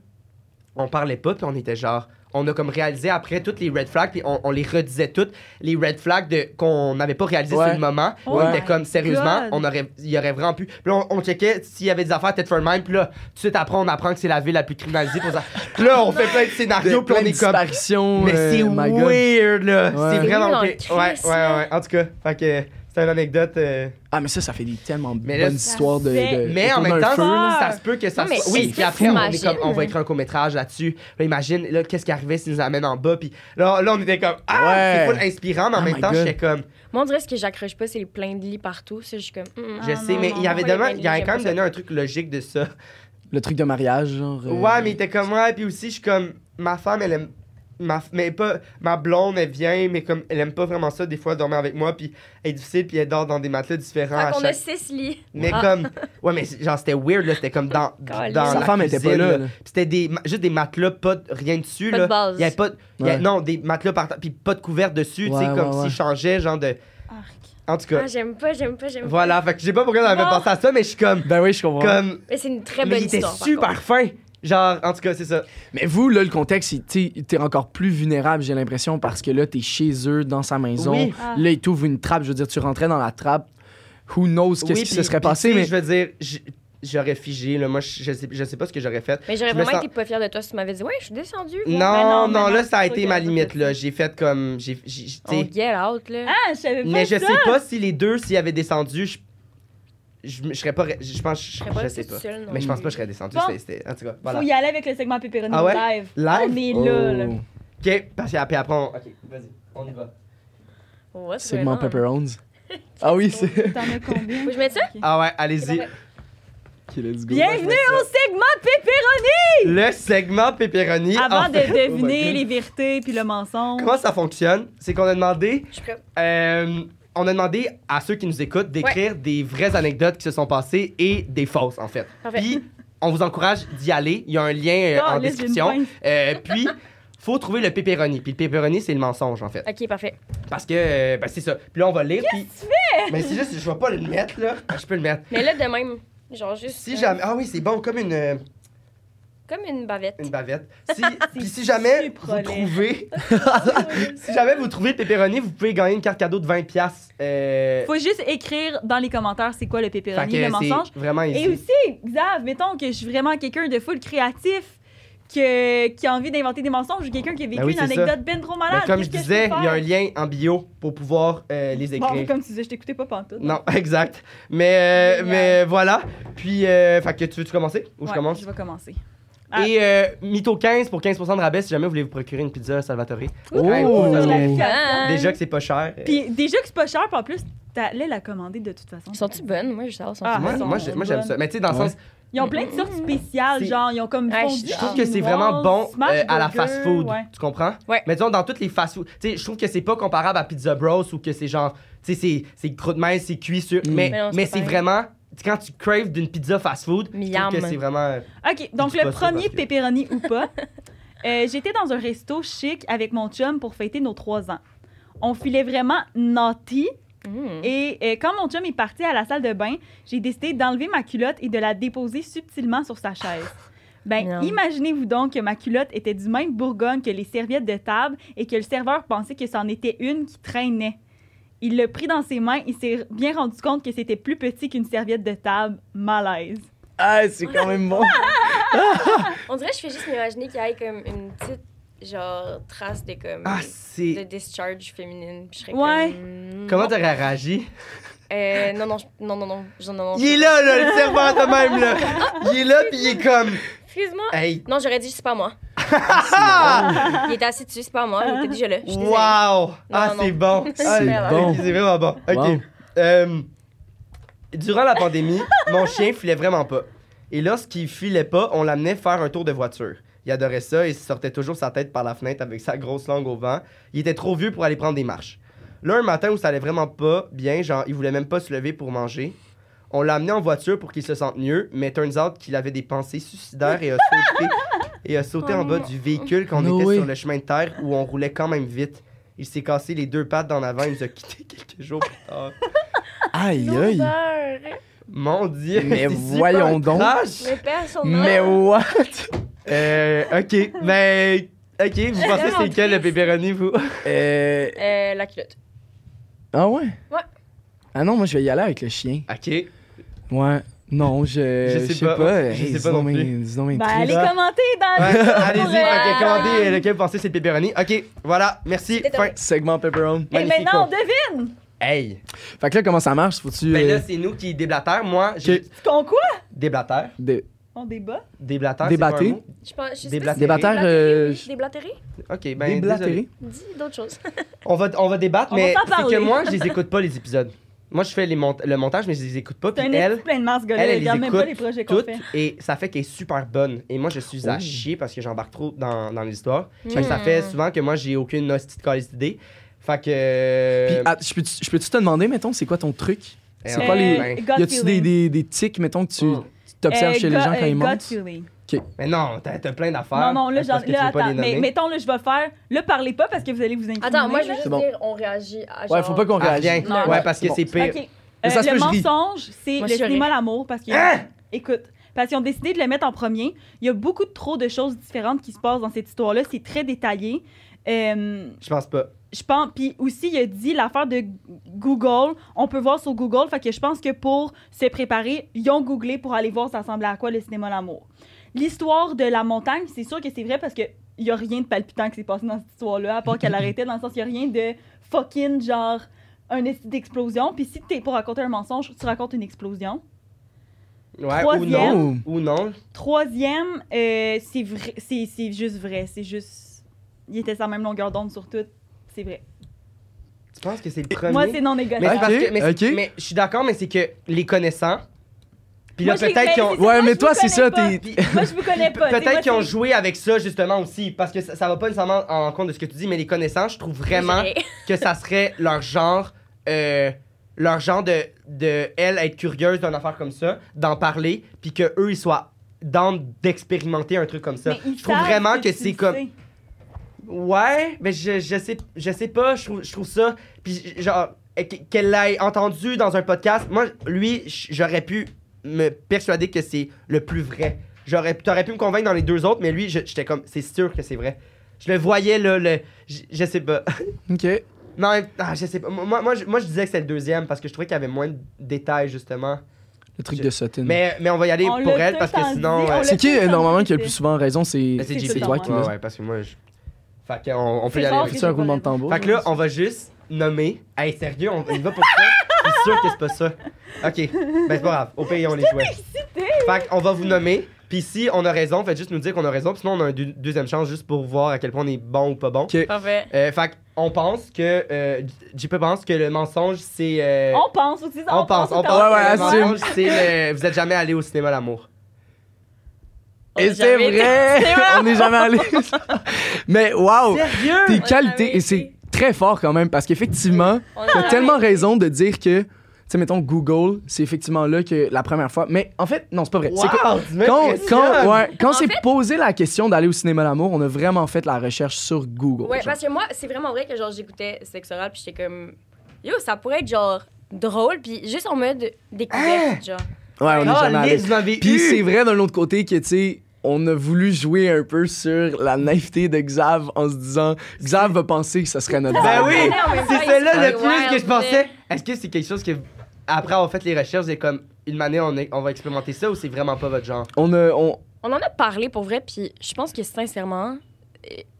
on parlait pas, puis on était genre. On a comme réalisé après toutes les red flags, puis on, on les redisait toutes, les red flags de, qu'on n'avait pas réalisé Ouais. sur le moment. Oh on était comme, sérieusement, God. on aurait, il y aurait vraiment pu. Puis là, on, on checkait s'il y avait des affaires Tetford Mine, puis là, tout de suite après, on apprend que c'est la ville la plus criminalisée pour ça. Puis là, on fait (laughs) plein de scénarios, De- puis on est comme. Mais euh, c'est weird, là. Ouais. C'est vraiment. Ouais, ouais, ouais. En tout cas, fait que c'est une anecdote. euh, Ah, mais ça, ça fait des tellement Mais là, bonnes histoires de, fait- de- Mais en même temps, feu, ça se peut que ça Non, soit. Oui, puis après, on, est comme, on va écrire un court-métrage là-dessus. Là, imagine, là, qu'est-ce qui arrivait s'ils nous amènent en bas. Puis là, là, on était comme, ah, Ouais. c'est full inspirant, mais en Oh même temps, j'étais comme, Moi, on dirait ce que j'accroche pas, c'est les pleins de lits partout. Je suis comme. mm, mm. je Ah, sais, non, mais non, il y avait pas il avait quand pas même donné un truc logique de ça. Le truc de mariage, genre. euh, Ouais, mais il était comme, ouais, puis aussi, je suis comme, ma femme, elle aime. Ma, mais pas ma blonde elle vient mais comme elle aime pas vraiment ça des fois dormir avec moi puis elle est difficile puis elle dort dans des matelas différents Fait à qu'on chaque a six lits. Mais Ah. comme. (laughs) Ouais, mais genre, c'était weird, là. C'était comme dans. (laughs) Dans Sa la femme était pas cuisine, là, là. Puis C'était des, juste des matelas, pas de, rien dessus, Pas là. de base. Il y avait pas. il y Ouais. non, des matelas par puis pas de couvercle dessus, tu sais, Ouais, comme ouais, s'il ouais. changeait, genre de. Arc. En tout cas. Ah, j'aime pas, j'aime pas, j'aime voilà, fait que je sais pas pourquoi on avait Non. pensé à ça, mais je suis comme. Ben oui, je comprends. Comme. pas. Mais c'est une très Mais bonne il était histoire. super fin. Genre, en tout cas, c'est ça. Mais vous, là, le contexte, t'es encore plus vulnérable, j'ai l'impression, parce que là, t'es chez eux, dans sa maison. Oui. Ah. Là, ils t'ouvrent une trappe. Je veux dire, tu rentrais dans la trappe. who knows qu'est-ce Oui, qui se serait passé, mais Je veux dire, j'aurais figé, là. Moi, je je sais, je sais pas ce que j'aurais fait. Mais j'aurais vraiment sens- été pas fière de toi si tu m'avais dit, ouais, je suis descendue. Non, non, non, là, ça a été ma limite, là. J'ai fait comme. j'ai On get out, là. Ah, je savais pas Mais je ça. sais pas si les deux, s'ils avaient descendu, je. Je, je serais pas. Je pense. Je, Je serais pas je sais pas. non Mais je pense pas que je serais descendu. Bon. c'était- En tout cas, voilà. Faut y aller avec le segment pepperoni Ah ouais? live. Live? On est là, là. Oh. Ok, parce qu'après, après, on. Ok, vas-y, on y va. What's Segment on? pepperons. (laughs) ah oui, c'est. (laughs) T'en as combien? Faut que je mette ça? Ah ouais, allez-y. let's go. Bienvenue au segment pepperoni! Le segment pepperoni. Avant de fait- Oh deviner God. les vérités puis le mensonge. Comment ça fonctionne? C'est qu'on a demandé. Je suis prête. euh, on a demandé à ceux qui nous écoutent d'écrire des vraies anecdotes qui se sont passées et des fausses, en fait. Parfait. Puis, on vous encourage d'y aller. Il y a un lien euh, en description. Euh, puis, faut trouver le pepperoni. Puis le pepperoni, c'est le mensonge, en fait. Ok, parfait. Parce que, euh, ben, c'est ça. Puis là, on va le lire. Puis... Mais c'est juste, je vais pas le mettre, là. Ah, Je peux le mettre. Mais là, de même, genre juste. Si euh, jamais. Ah oui, c'est bon, comme une, euh, Comme une bavette. une bavette. Si, (laughs) puis (laughs) (laughs) si jamais vous trouvez. si jamais vous trouvez le pepperoni, vous pouvez gagner une carte cadeau de 20$. piastres. Euh, Faut juste écrire dans les commentaires c'est quoi le pepperoni, le mensonge. vraiment Et aussi, Xav, mettons que je suis vraiment quelqu'un de full créatif. Que, qui a envie d'inventer des mensonges ou quelqu'un qui a vécu Ben oui, une c'est ça. anecdote ben trop Mais malade. comme je disais, il y a un lien en bio pour pouvoir euh, les écrire. Bon, comme tu disais, je t'écoutais pas pantoute. Non, exact. Mais, euh, mais voilà. Puis, euh, fait que tu veux-tu commencer ou je Ouais, commence? Je vais commencer. Ah. Et euh, Mytho 15 pour 15% de rabais si jamais vous voulez vous procurer une pizza Salvatore. Oh! Oh, ça serait-. Ah. Déjà que c'est pas cher. euh, Puis déjà que c'est pas cher, puis en plus, t'allais la commander de toute façon. Sont-tu bonnes? Moi, je sais pas. Ah, moi, sont moi, j'ai- moi, j'aime bonnes. ça. Mais tu sais, dans le Ouais. sens, Ils ont plein de sortes spéciales, C'est- genre, ils ont comme Ouais, fondu je je trouve que c'est vraiment bon euh, à la fast-food. Ouais. Tu comprends? Ouais. Mais disons, dans toutes les fast-food, tu sais, je trouve que c'est pas comparable à Pizza Bros ou que c'est genre, tu sais, c'est- c'est croûte mince, c'est cuit sur. Mm. Mais, Mais c'est mais vraiment. Quand tu craves d'une pizza fast-food, que c'est vraiment. OK, donc le premier que- pepperoni ou pas. (laughs) euh, J'étais dans un resto chic avec mon chum pour fêter nos trois ans. On filait vraiment naughty Mm. et euh, quand mon chum est parti à la salle de bain, j'ai décidé d'enlever ma culotte et de la déposer subtilement sur sa chaise. (laughs) Ben, imaginez-vous donc que ma culotte était du même bourgogne que les serviettes de table et que le serveur pensait que c'en était une qui traînait. Il l'a pris dans ses mains, il s'est bien rendu compte que c'était plus petit qu'une serviette de table. Malaise. Ah, c'est quand même bon. (laughs) On dirait que je fais juste m'imaginer qu'il y ait comme une petite, genre, trace de comme. Ah, de discharge féminine. Puis je serais Ouais. comme. Comment t'aurais réagi? Euh, non, non, je- non, non, non. je- non, non, Il est là, là, le serveur de même, là. (laughs) Il est là, puis il est comme. Excuse-moi. Hey. Non, j'aurais dit, c'est pas moi. Ah! (laughs) Il était assis dessus, c'est pas moi. Il était déjà là. Je suis désolée. Wow! Ah, Non, c'est non. bon. Ah, (laughs) C'est Merde. bon. ok, C'est vraiment bon. OK. Wow. Euh, durant la pandémie, (laughs) mon chien filait vraiment pas. Et lorsqu'il filait pas, on l'amenait faire un tour de voiture. Il adorait ça et il sortait toujours sa tête par la fenêtre avec sa grosse langue au vent. Il était trop vieux pour aller prendre des marches. Là, un matin où ça allait vraiment pas bien, genre, il voulait même pas se lever pour manger. On l'a amené en voiture pour qu'il se sente mieux, mais turns out qu'il avait des pensées suicidaires et a sauté, (laughs) et a sauté en bas du véhicule quand on No était way. sur le chemin de terre où on roulait quand même vite. Il s'est cassé les deux pattes d'en avant, il nous a quittés (laughs) quelques jours plus tard. Aïe, aïe. Mon dieu! Mais voyons donc. trash. Mais personne. Mais what? Euh, ok, mais. Ok, vous pensez c'est lequel le pepperoni, vous? Euh. Euh, la culotte. Ah ouais? Ouais. Ah non, moi je vais y aller avec le chien. Ok. Ouais. Non, je. Je sais pas. Je Hey, sais pas non plus. bien Ben, allez Ah. commenter dans Ouais, le allez-y, euh, que commandez euh, lequel vous pensez c'est le pepperoni. Ok, voilà, merci. Fin. Segment pepperon. Et maintenant, on devine! Hey! Fait que là, comment ça marche? Faut-tu. Ben euh, là, c'est nous qui déblatère. Moi, j'ai. Qu'on quoi? Déblatère. dé- On débat? Déblatère. Débatté. Je pense. Je sais Déblatère, Déblatère, euh. Déblatéré? Ok, ben. déblatéré? Dis d'autres choses. On va, on va débattre, On mais c'est que moi, je les (laughs) écoute pas, les épisodes. Moi, je fais les mont- le montage, mais je les écoute pas. Puis un elle, plein de masse, ce gars-là. elle, elle regarde les même pas écoute les projets qu'on toutes fait. et ça fait qu'elle est super bonne. Et moi, je suis à Oh. chier parce que j'embarque trop dans, dans l'histoire. Fait que Mm. ça fait souvent que moi, j'ai aucune hostie de d'idée. Fait que. euh, Puis, ah, je peux-tu je peux-tu te demander, mettons, c'est quoi ton truc? C'est euh, quoi les- ben, y a-tu des, feeling. des, des tics, mettons, que tu Mm. t'observes Euh, chez les gut- gens quand euh, ils gut mentent? Mais non, t'as plein d'affaires. Non, non, là, j'en- là, attends. Mais mettons, là, je vais faire. Là, parlez pas parce que vous allez vous incriminer. Attends, moi, je veux juste bon. dire, on réagit à. Ouais, faut pas qu'on Ah, réagisse. Non, ouais, parce que c'est pire. OK. Mais Euh, ça le mensonge, c'est le cinéma l'amour parce que Hein? écoute, parce qu'ils ont décidé de le mettre en premier. Il y a beaucoup de trop de choses différentes qui se passent dans cette histoire-là. C'est très détaillé. Euh, Je pense pas. je pense. Puis aussi, il a dit l'affaire de Google. On peut voir sur Google. Fait que je pense que pour se préparer, ils ont googlé pour aller voir ça ressemblait à quoi le cinéma L'amour. L'histoire de la montagne, c'est sûr que c'est vrai parce que il y a rien de palpitant qui s'est passé dans cette histoire-là, à part qu'elle (laughs) arrêtait, dans le sens il y a rien de fucking genre un esti d'explosion. Puis si t'es pour raconter un mensonge, tu racontes une explosion. Ouais, ou Troisième. non. Ou non. Troisième, euh, c'est vrai, c'est c'est juste vrai, c'est juste, il était sur la même longueur d'onde sur tout, c'est vrai. Tu penses que c'est le premier? Moi, c'est non Mais, négociable. parce que- mais, mais je suis d'accord, mais c'est que les connaissants, puis là, peut-être qu'ils ont... Ouais, moi, mais je toi, c'est ça, t'es-. Moi, je vous connais (laughs) pas. Peut-être qu'ils ont joué. avec ça justement aussi, parce que ça, ça va pas nécessairement en compte de ce que tu dis, mais les connaissants, je trouve vraiment (laughs) que ça serait leur genre, euh, leur genre de, de elle être curieuse d'une affaire comme ça, d'en parler, puis que eux ils soient dans d'expérimenter un truc comme ça. Mais Je trouve vraiment que c'est comme sais. ouais, mais je, je sais je sais pas, je trouve je trouve ça puis genre euh, qu'elle l'ait entendu dans un podcast, moi lui j'aurais pu me persuader que c'est le plus vrai. J'aurais t'aurais pu me convaincre dans les deux autres, mais lui je- j'étais comme c'est sûr que c'est vrai. Je le voyais là le je, je sais pas. (laughs) Ok. Non, ah, je sais pas. Moi, moi, je, moi, je disais que c'était le deuxième parce que je trouvais qu'il y avait moins de détails, justement. Le truc Je- de Sutton. Mais, mais on va y aller On pour l'a elle parce que tout le temps sinon. dit, euh, on l'a c'est qui, euh, normalement, qui a le c'est- plus souvent raison? C'est mais c'est c'est JP. toi qui Ouais, ouais, parce que moi, je. Fait qu'on on peut C'est y rare aller. que C'est un j'ai roulement pas de tambour? Fait que là, on va juste nommer. Hey, sérieux, on y va pour ça? (laughs) Je suis sûr que c'est pas ça. Ok, ben c'est pas grave. Au pays, on les jouait. Fait qu'on va vous nommer. Puis si on a raison, faites juste nous dire qu'on a raison. Puis sinon, on a une deux- deuxième chance juste pour voir à quel point on est bon ou pas bon. Ok. Parfait. Euh, fait qu'on pense que. Euh, JP pense que le mensonge, c'est. euh, On pense aussi. On pense, on pense. Ouais, ouais, que le assume. mensonge, c'est le- Vous êtes jamais allé au cinéma l'amour. Et c'est vrai! C'est vrai. on n'est jamais allé. (laughs) Mais waouh! Sérieux? Tes On a qualités, jamais et c'est été. Très fort quand même, parce qu'effectivement, On a t'as tellement raison de dire que, tu sais, mettons, Google, c'est effectivement là que la première fois. Mais en fait, non, c'est pas vrai. Wow, quand, quand, ouais, quand c'est fait- posé la question d'aller au cinéma l'amour, on a vraiment fait la recherche sur Google. Ouais, genre. parce que moi, c'est vraiment vrai que genre j'écoutais sexe oral puis j'étais comme yo, ça pourrait être genre drôle puis juste en mode découverte, genre. Ouais, on est Ah, jamais allé. Puis c'est vrai d'un autre côté que, tu sais, on a voulu jouer un peu sur la naïveté de Xav en se disant Xav va penser que ça serait notre Ben oui, en même c'est celle-là il le plus que je pensais. Est-ce que c'est quelque chose que, après avoir fait les recherches, c'est comme une année, on, est- on va expérimenter ça ou c'est vraiment pas votre genre? On a, on, On en a parlé pour vrai puis je pense que sincèrement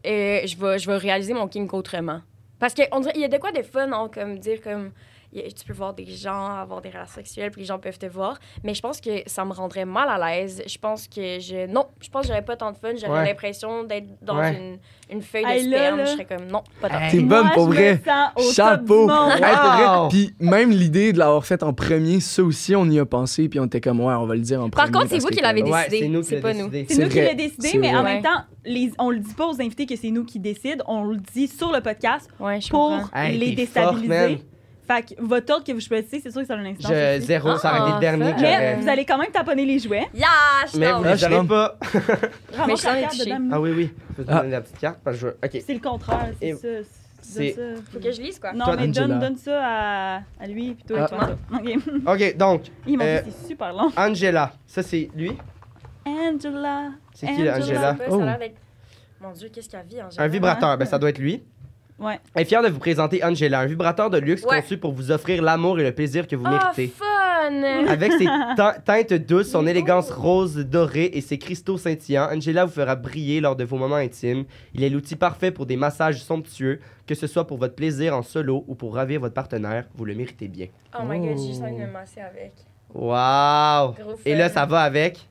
euh, je vais je vais réaliser mon kink autrement. Parce que on dirait il y a de quoi de fun hein, comme dire comme a- tu peux voir des gens avoir des relations sexuelles puis les gens peuvent te voir mais je pense que ça me rendrait mal à l'aise je pense que je non je pense que j'aurais pas tant de fun j'aurais Ouais. l'impression d'être dans Ouais. une, une feuille de Hey, sperme je serais comme non pas tant Hey. T'es bonne pour vrai. Chapeau. Hey. Wow. Puis même l'idée de l'avoir fait en premier, ça aussi, on y a pensé, puis on était comme, ouais, on va le dire en premier. Par contre, c'est vous qui l'avez comme- Ouais, décidé, c'est nous pas décidé. C'est nous qui vrai, l'a décidé, mais en même temps, les, on le dit pas aux invités que c'est nous qui décident, on le dit sur le podcast ouais pour comprends Hey, les forte, déstabiliser. Fait que votre ordre que vous choisissez, c'est sûr que ça a une instance. Je, aussi. zéro, ça aurait été Ah, le dernier que fun. j'aurais. Mais vous allez quand même taponner les jouets. yeah je Mais vous Ah, les je aurez pas. Mais je carte touché. dedans. Ah oui, oui. Je peux te Ah. donner la petite carte parce que je- Ok. C'est le contraire, c'est Et- ça. c'est- ça. faut que je lise quoi Non, Toi, mais donne, Angela. donne ça à, à lui, puis toi, Ah. et toi. OK. (laughs) Ok, donc, Ils m'ont Euh, dit c'est super long. Angela. Ça, c'est lui? Angela. C'est qui, Angela? Angela? Ça Oh. a l'air d'être- Mon Dieu, qu'est-ce qu'elle vit, Angela? Un vibrateur, ben ça doit être lui. Ouais. Est fière de vous présenter Angela, un vibrateur de luxe Ouais. conçu pour vous offrir l'amour et le plaisir que vous Oh, méritez. fun! (laughs) Avec ses te- teintes douces, son élégance rose dorée et ses cristaux scintillants, Angela vous fera briller lors de vos moments intimes. Il est l'outil parfait pour des massages somptueux, que ce soit pour votre plaisir en solo ou pour ravir votre partenaire. Vous le méritez bien. Oh my god, j'ai juste envie de me masser avec. Wow! Gros Et là, ça va avec?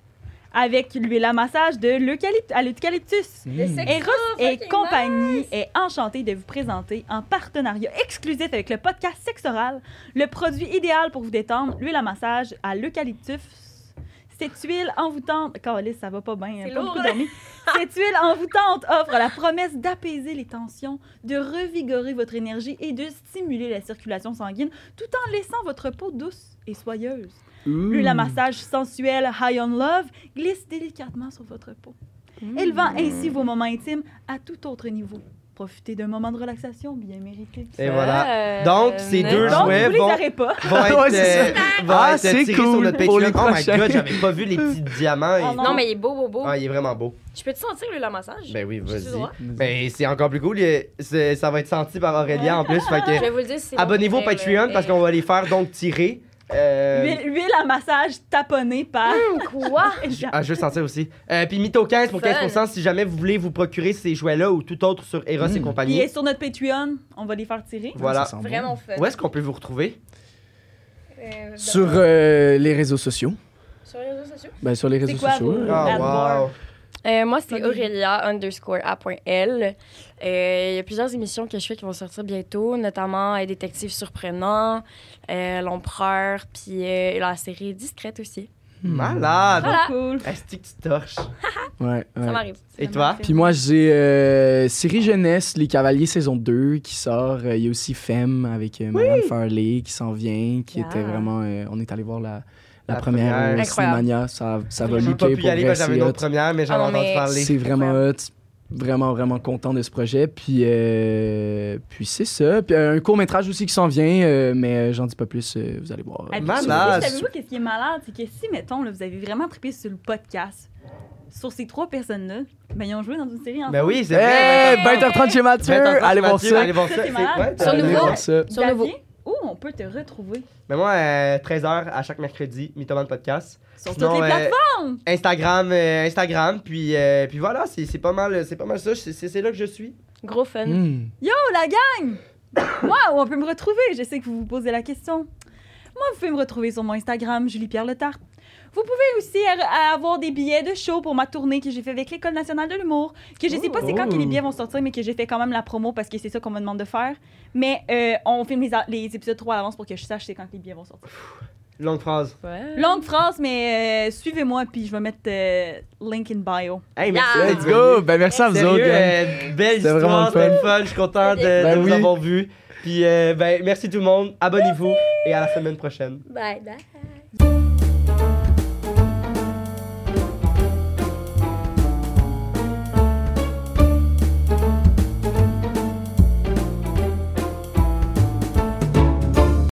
Avec l'huile à massage de l'eucalyptus. à l'eucalyptus. Le sexe Eros et compagnie nice. est enchanté de vous présenter en partenariat exclusif avec le podcast Sexoral le produit idéal pour vous détendre, l'huile à massage à l'eucalyptus. Cette huile envoûtante, Calice, ça va pas bien, C'est pas lourd, beaucoup hein? dormi. (laughs) Cette huile envoûtante offre la promesse d'apaiser les tensions, de revigorer votre énergie et de stimuler la circulation sanguine, tout en laissant votre peau douce et soyeuse. L'huile à massage sensuelle High on Love glisse délicatement sur votre peau, élevant ainsi vos moments intimes à tout autre niveau. Profiter d'un moment de relaxation bien mérité. Et voilà. Euh, Donc, ces deux jouets vont, (laughs) être, Ouais, c'est euh, vont Ah, être c'est tirés sur cool notre Patreon. Oh my god, j'avais pas vu les (laughs) petits diamants. Oh Il- non. Non, mais il est beau, beau, beau. Ah, il est vraiment beau. Je peux te sentir le massage? Ben oui, vas-y. droit? Ben, c'est encore plus cool. il- c'est- Ça va être senti par Aurélia en plus. Fait Je vais vous le dire, abonnez-vous au Patreon parce qu'on va les faire donc tirer. Euh, Huile, huile à massage taponnée par. Hum, Quoi? (laughs) Ah, je veux sentir aussi. Euh, puis Mytho 15 pour Fun. 15% si jamais vous voulez vous procurer ces jouets-là ou tout autre sur Eros et. Puis compagnie. sur notre Patreon, on va les faire tirer. Voilà. Ça sent bon. Vraiment fun. Où est-ce qu'on peut vous retrouver? Euh, Sur euh, les réseaux sociaux. sur les réseaux sociaux? Ben, sur les réseaux quoi, sociaux. Ah, wow. Euh, moi, c'est. Aurélia underscore A.L. Euh, Il y a plusieurs émissions que je fais qui vont sortir bientôt, notamment euh, Détective surprenant, euh, L'Empereur, puis euh, la série Discrète aussi. hmm. Malade! Voilà. Cool. Est-ce que tu torches? (laughs) Ouais, ouais. Ça m'arrive. Et toi? Puis moi, j'ai euh, série jeunesse, Les Cavaliers saison 2 qui sort. Euh, Il y a aussi Femme avec euh, Marianne Farley qui s'en vient, qui Yeah. était vraiment. euh, on est allé voir la, la, La première, première. Cinémania. Ça, ça va J'ai pas lutter pu y pour aller que j'avais une hot. autre première, mais j'en ai Ah entendu parler. C'est vraiment hot. Vraiment, vraiment content de ce projet. Puis, euh, puis c'est ça. Puis euh, un court métrage aussi qui s'en vient, euh, mais euh, j'en dis pas plus. euh, vous allez voir. Savez-vous qu'est-ce qui est malade? C'est que si, mettons, là, vous avez vraiment trippé sur le podcast, sur ces trois personnes-là, ben, ils ont joué dans une série ensemble. Ben oui, c'est Hey, vrai. 20h30 chez Mathieu! 20h30, Allez voir Mathieu, ça. Allez voir Ça, ça. c'est C'est- malade. ouais, Sur Nouveau. Sur Nouveau. Où on peut te retrouver? Mais moi, euh, 13h à chaque mercredi, Mythoman Podcast. Sur Sinon, toutes les euh, plateformes! Instagram, euh, Instagram, puis, euh, puis voilà, c'est c'est pas mal, c'est pas mal ça. C'est c'est là que je suis. Gros fun. Hmm. Yo, la gang! (coughs) Moi, où on peut me retrouver? Je sais que vous vous posez la question. Moi, vous pouvez me retrouver sur mon Instagram, Julie-Pierre Le Tarte. Vous pouvez aussi a- avoir des billets de show pour ma tournée que j'ai fait avec l'École nationale de l'humour. Que je sais pas c'est quand que les billets vont sortir, mais que j'ai fait quand même la promo parce que c'est ça qu'on me demande de faire. Mais euh, on filme les, épisodes trop à l'avance pour que je sache c'est quand que les billets vont sortir. Longue phrase. Ouais. Longue phrase, mais euh, suivez-moi puis je vais mettre euh, link in bio. Hey, merci. Yeah. Let's go! Ben merci à vous Sérieux, autres, euh, belle histoire, le fun. Je suis content de, de Ben vous oui. avoir vu. Puis, euh, ben, merci tout le monde. Abonnez-vous et à la semaine prochaine. Bye bye.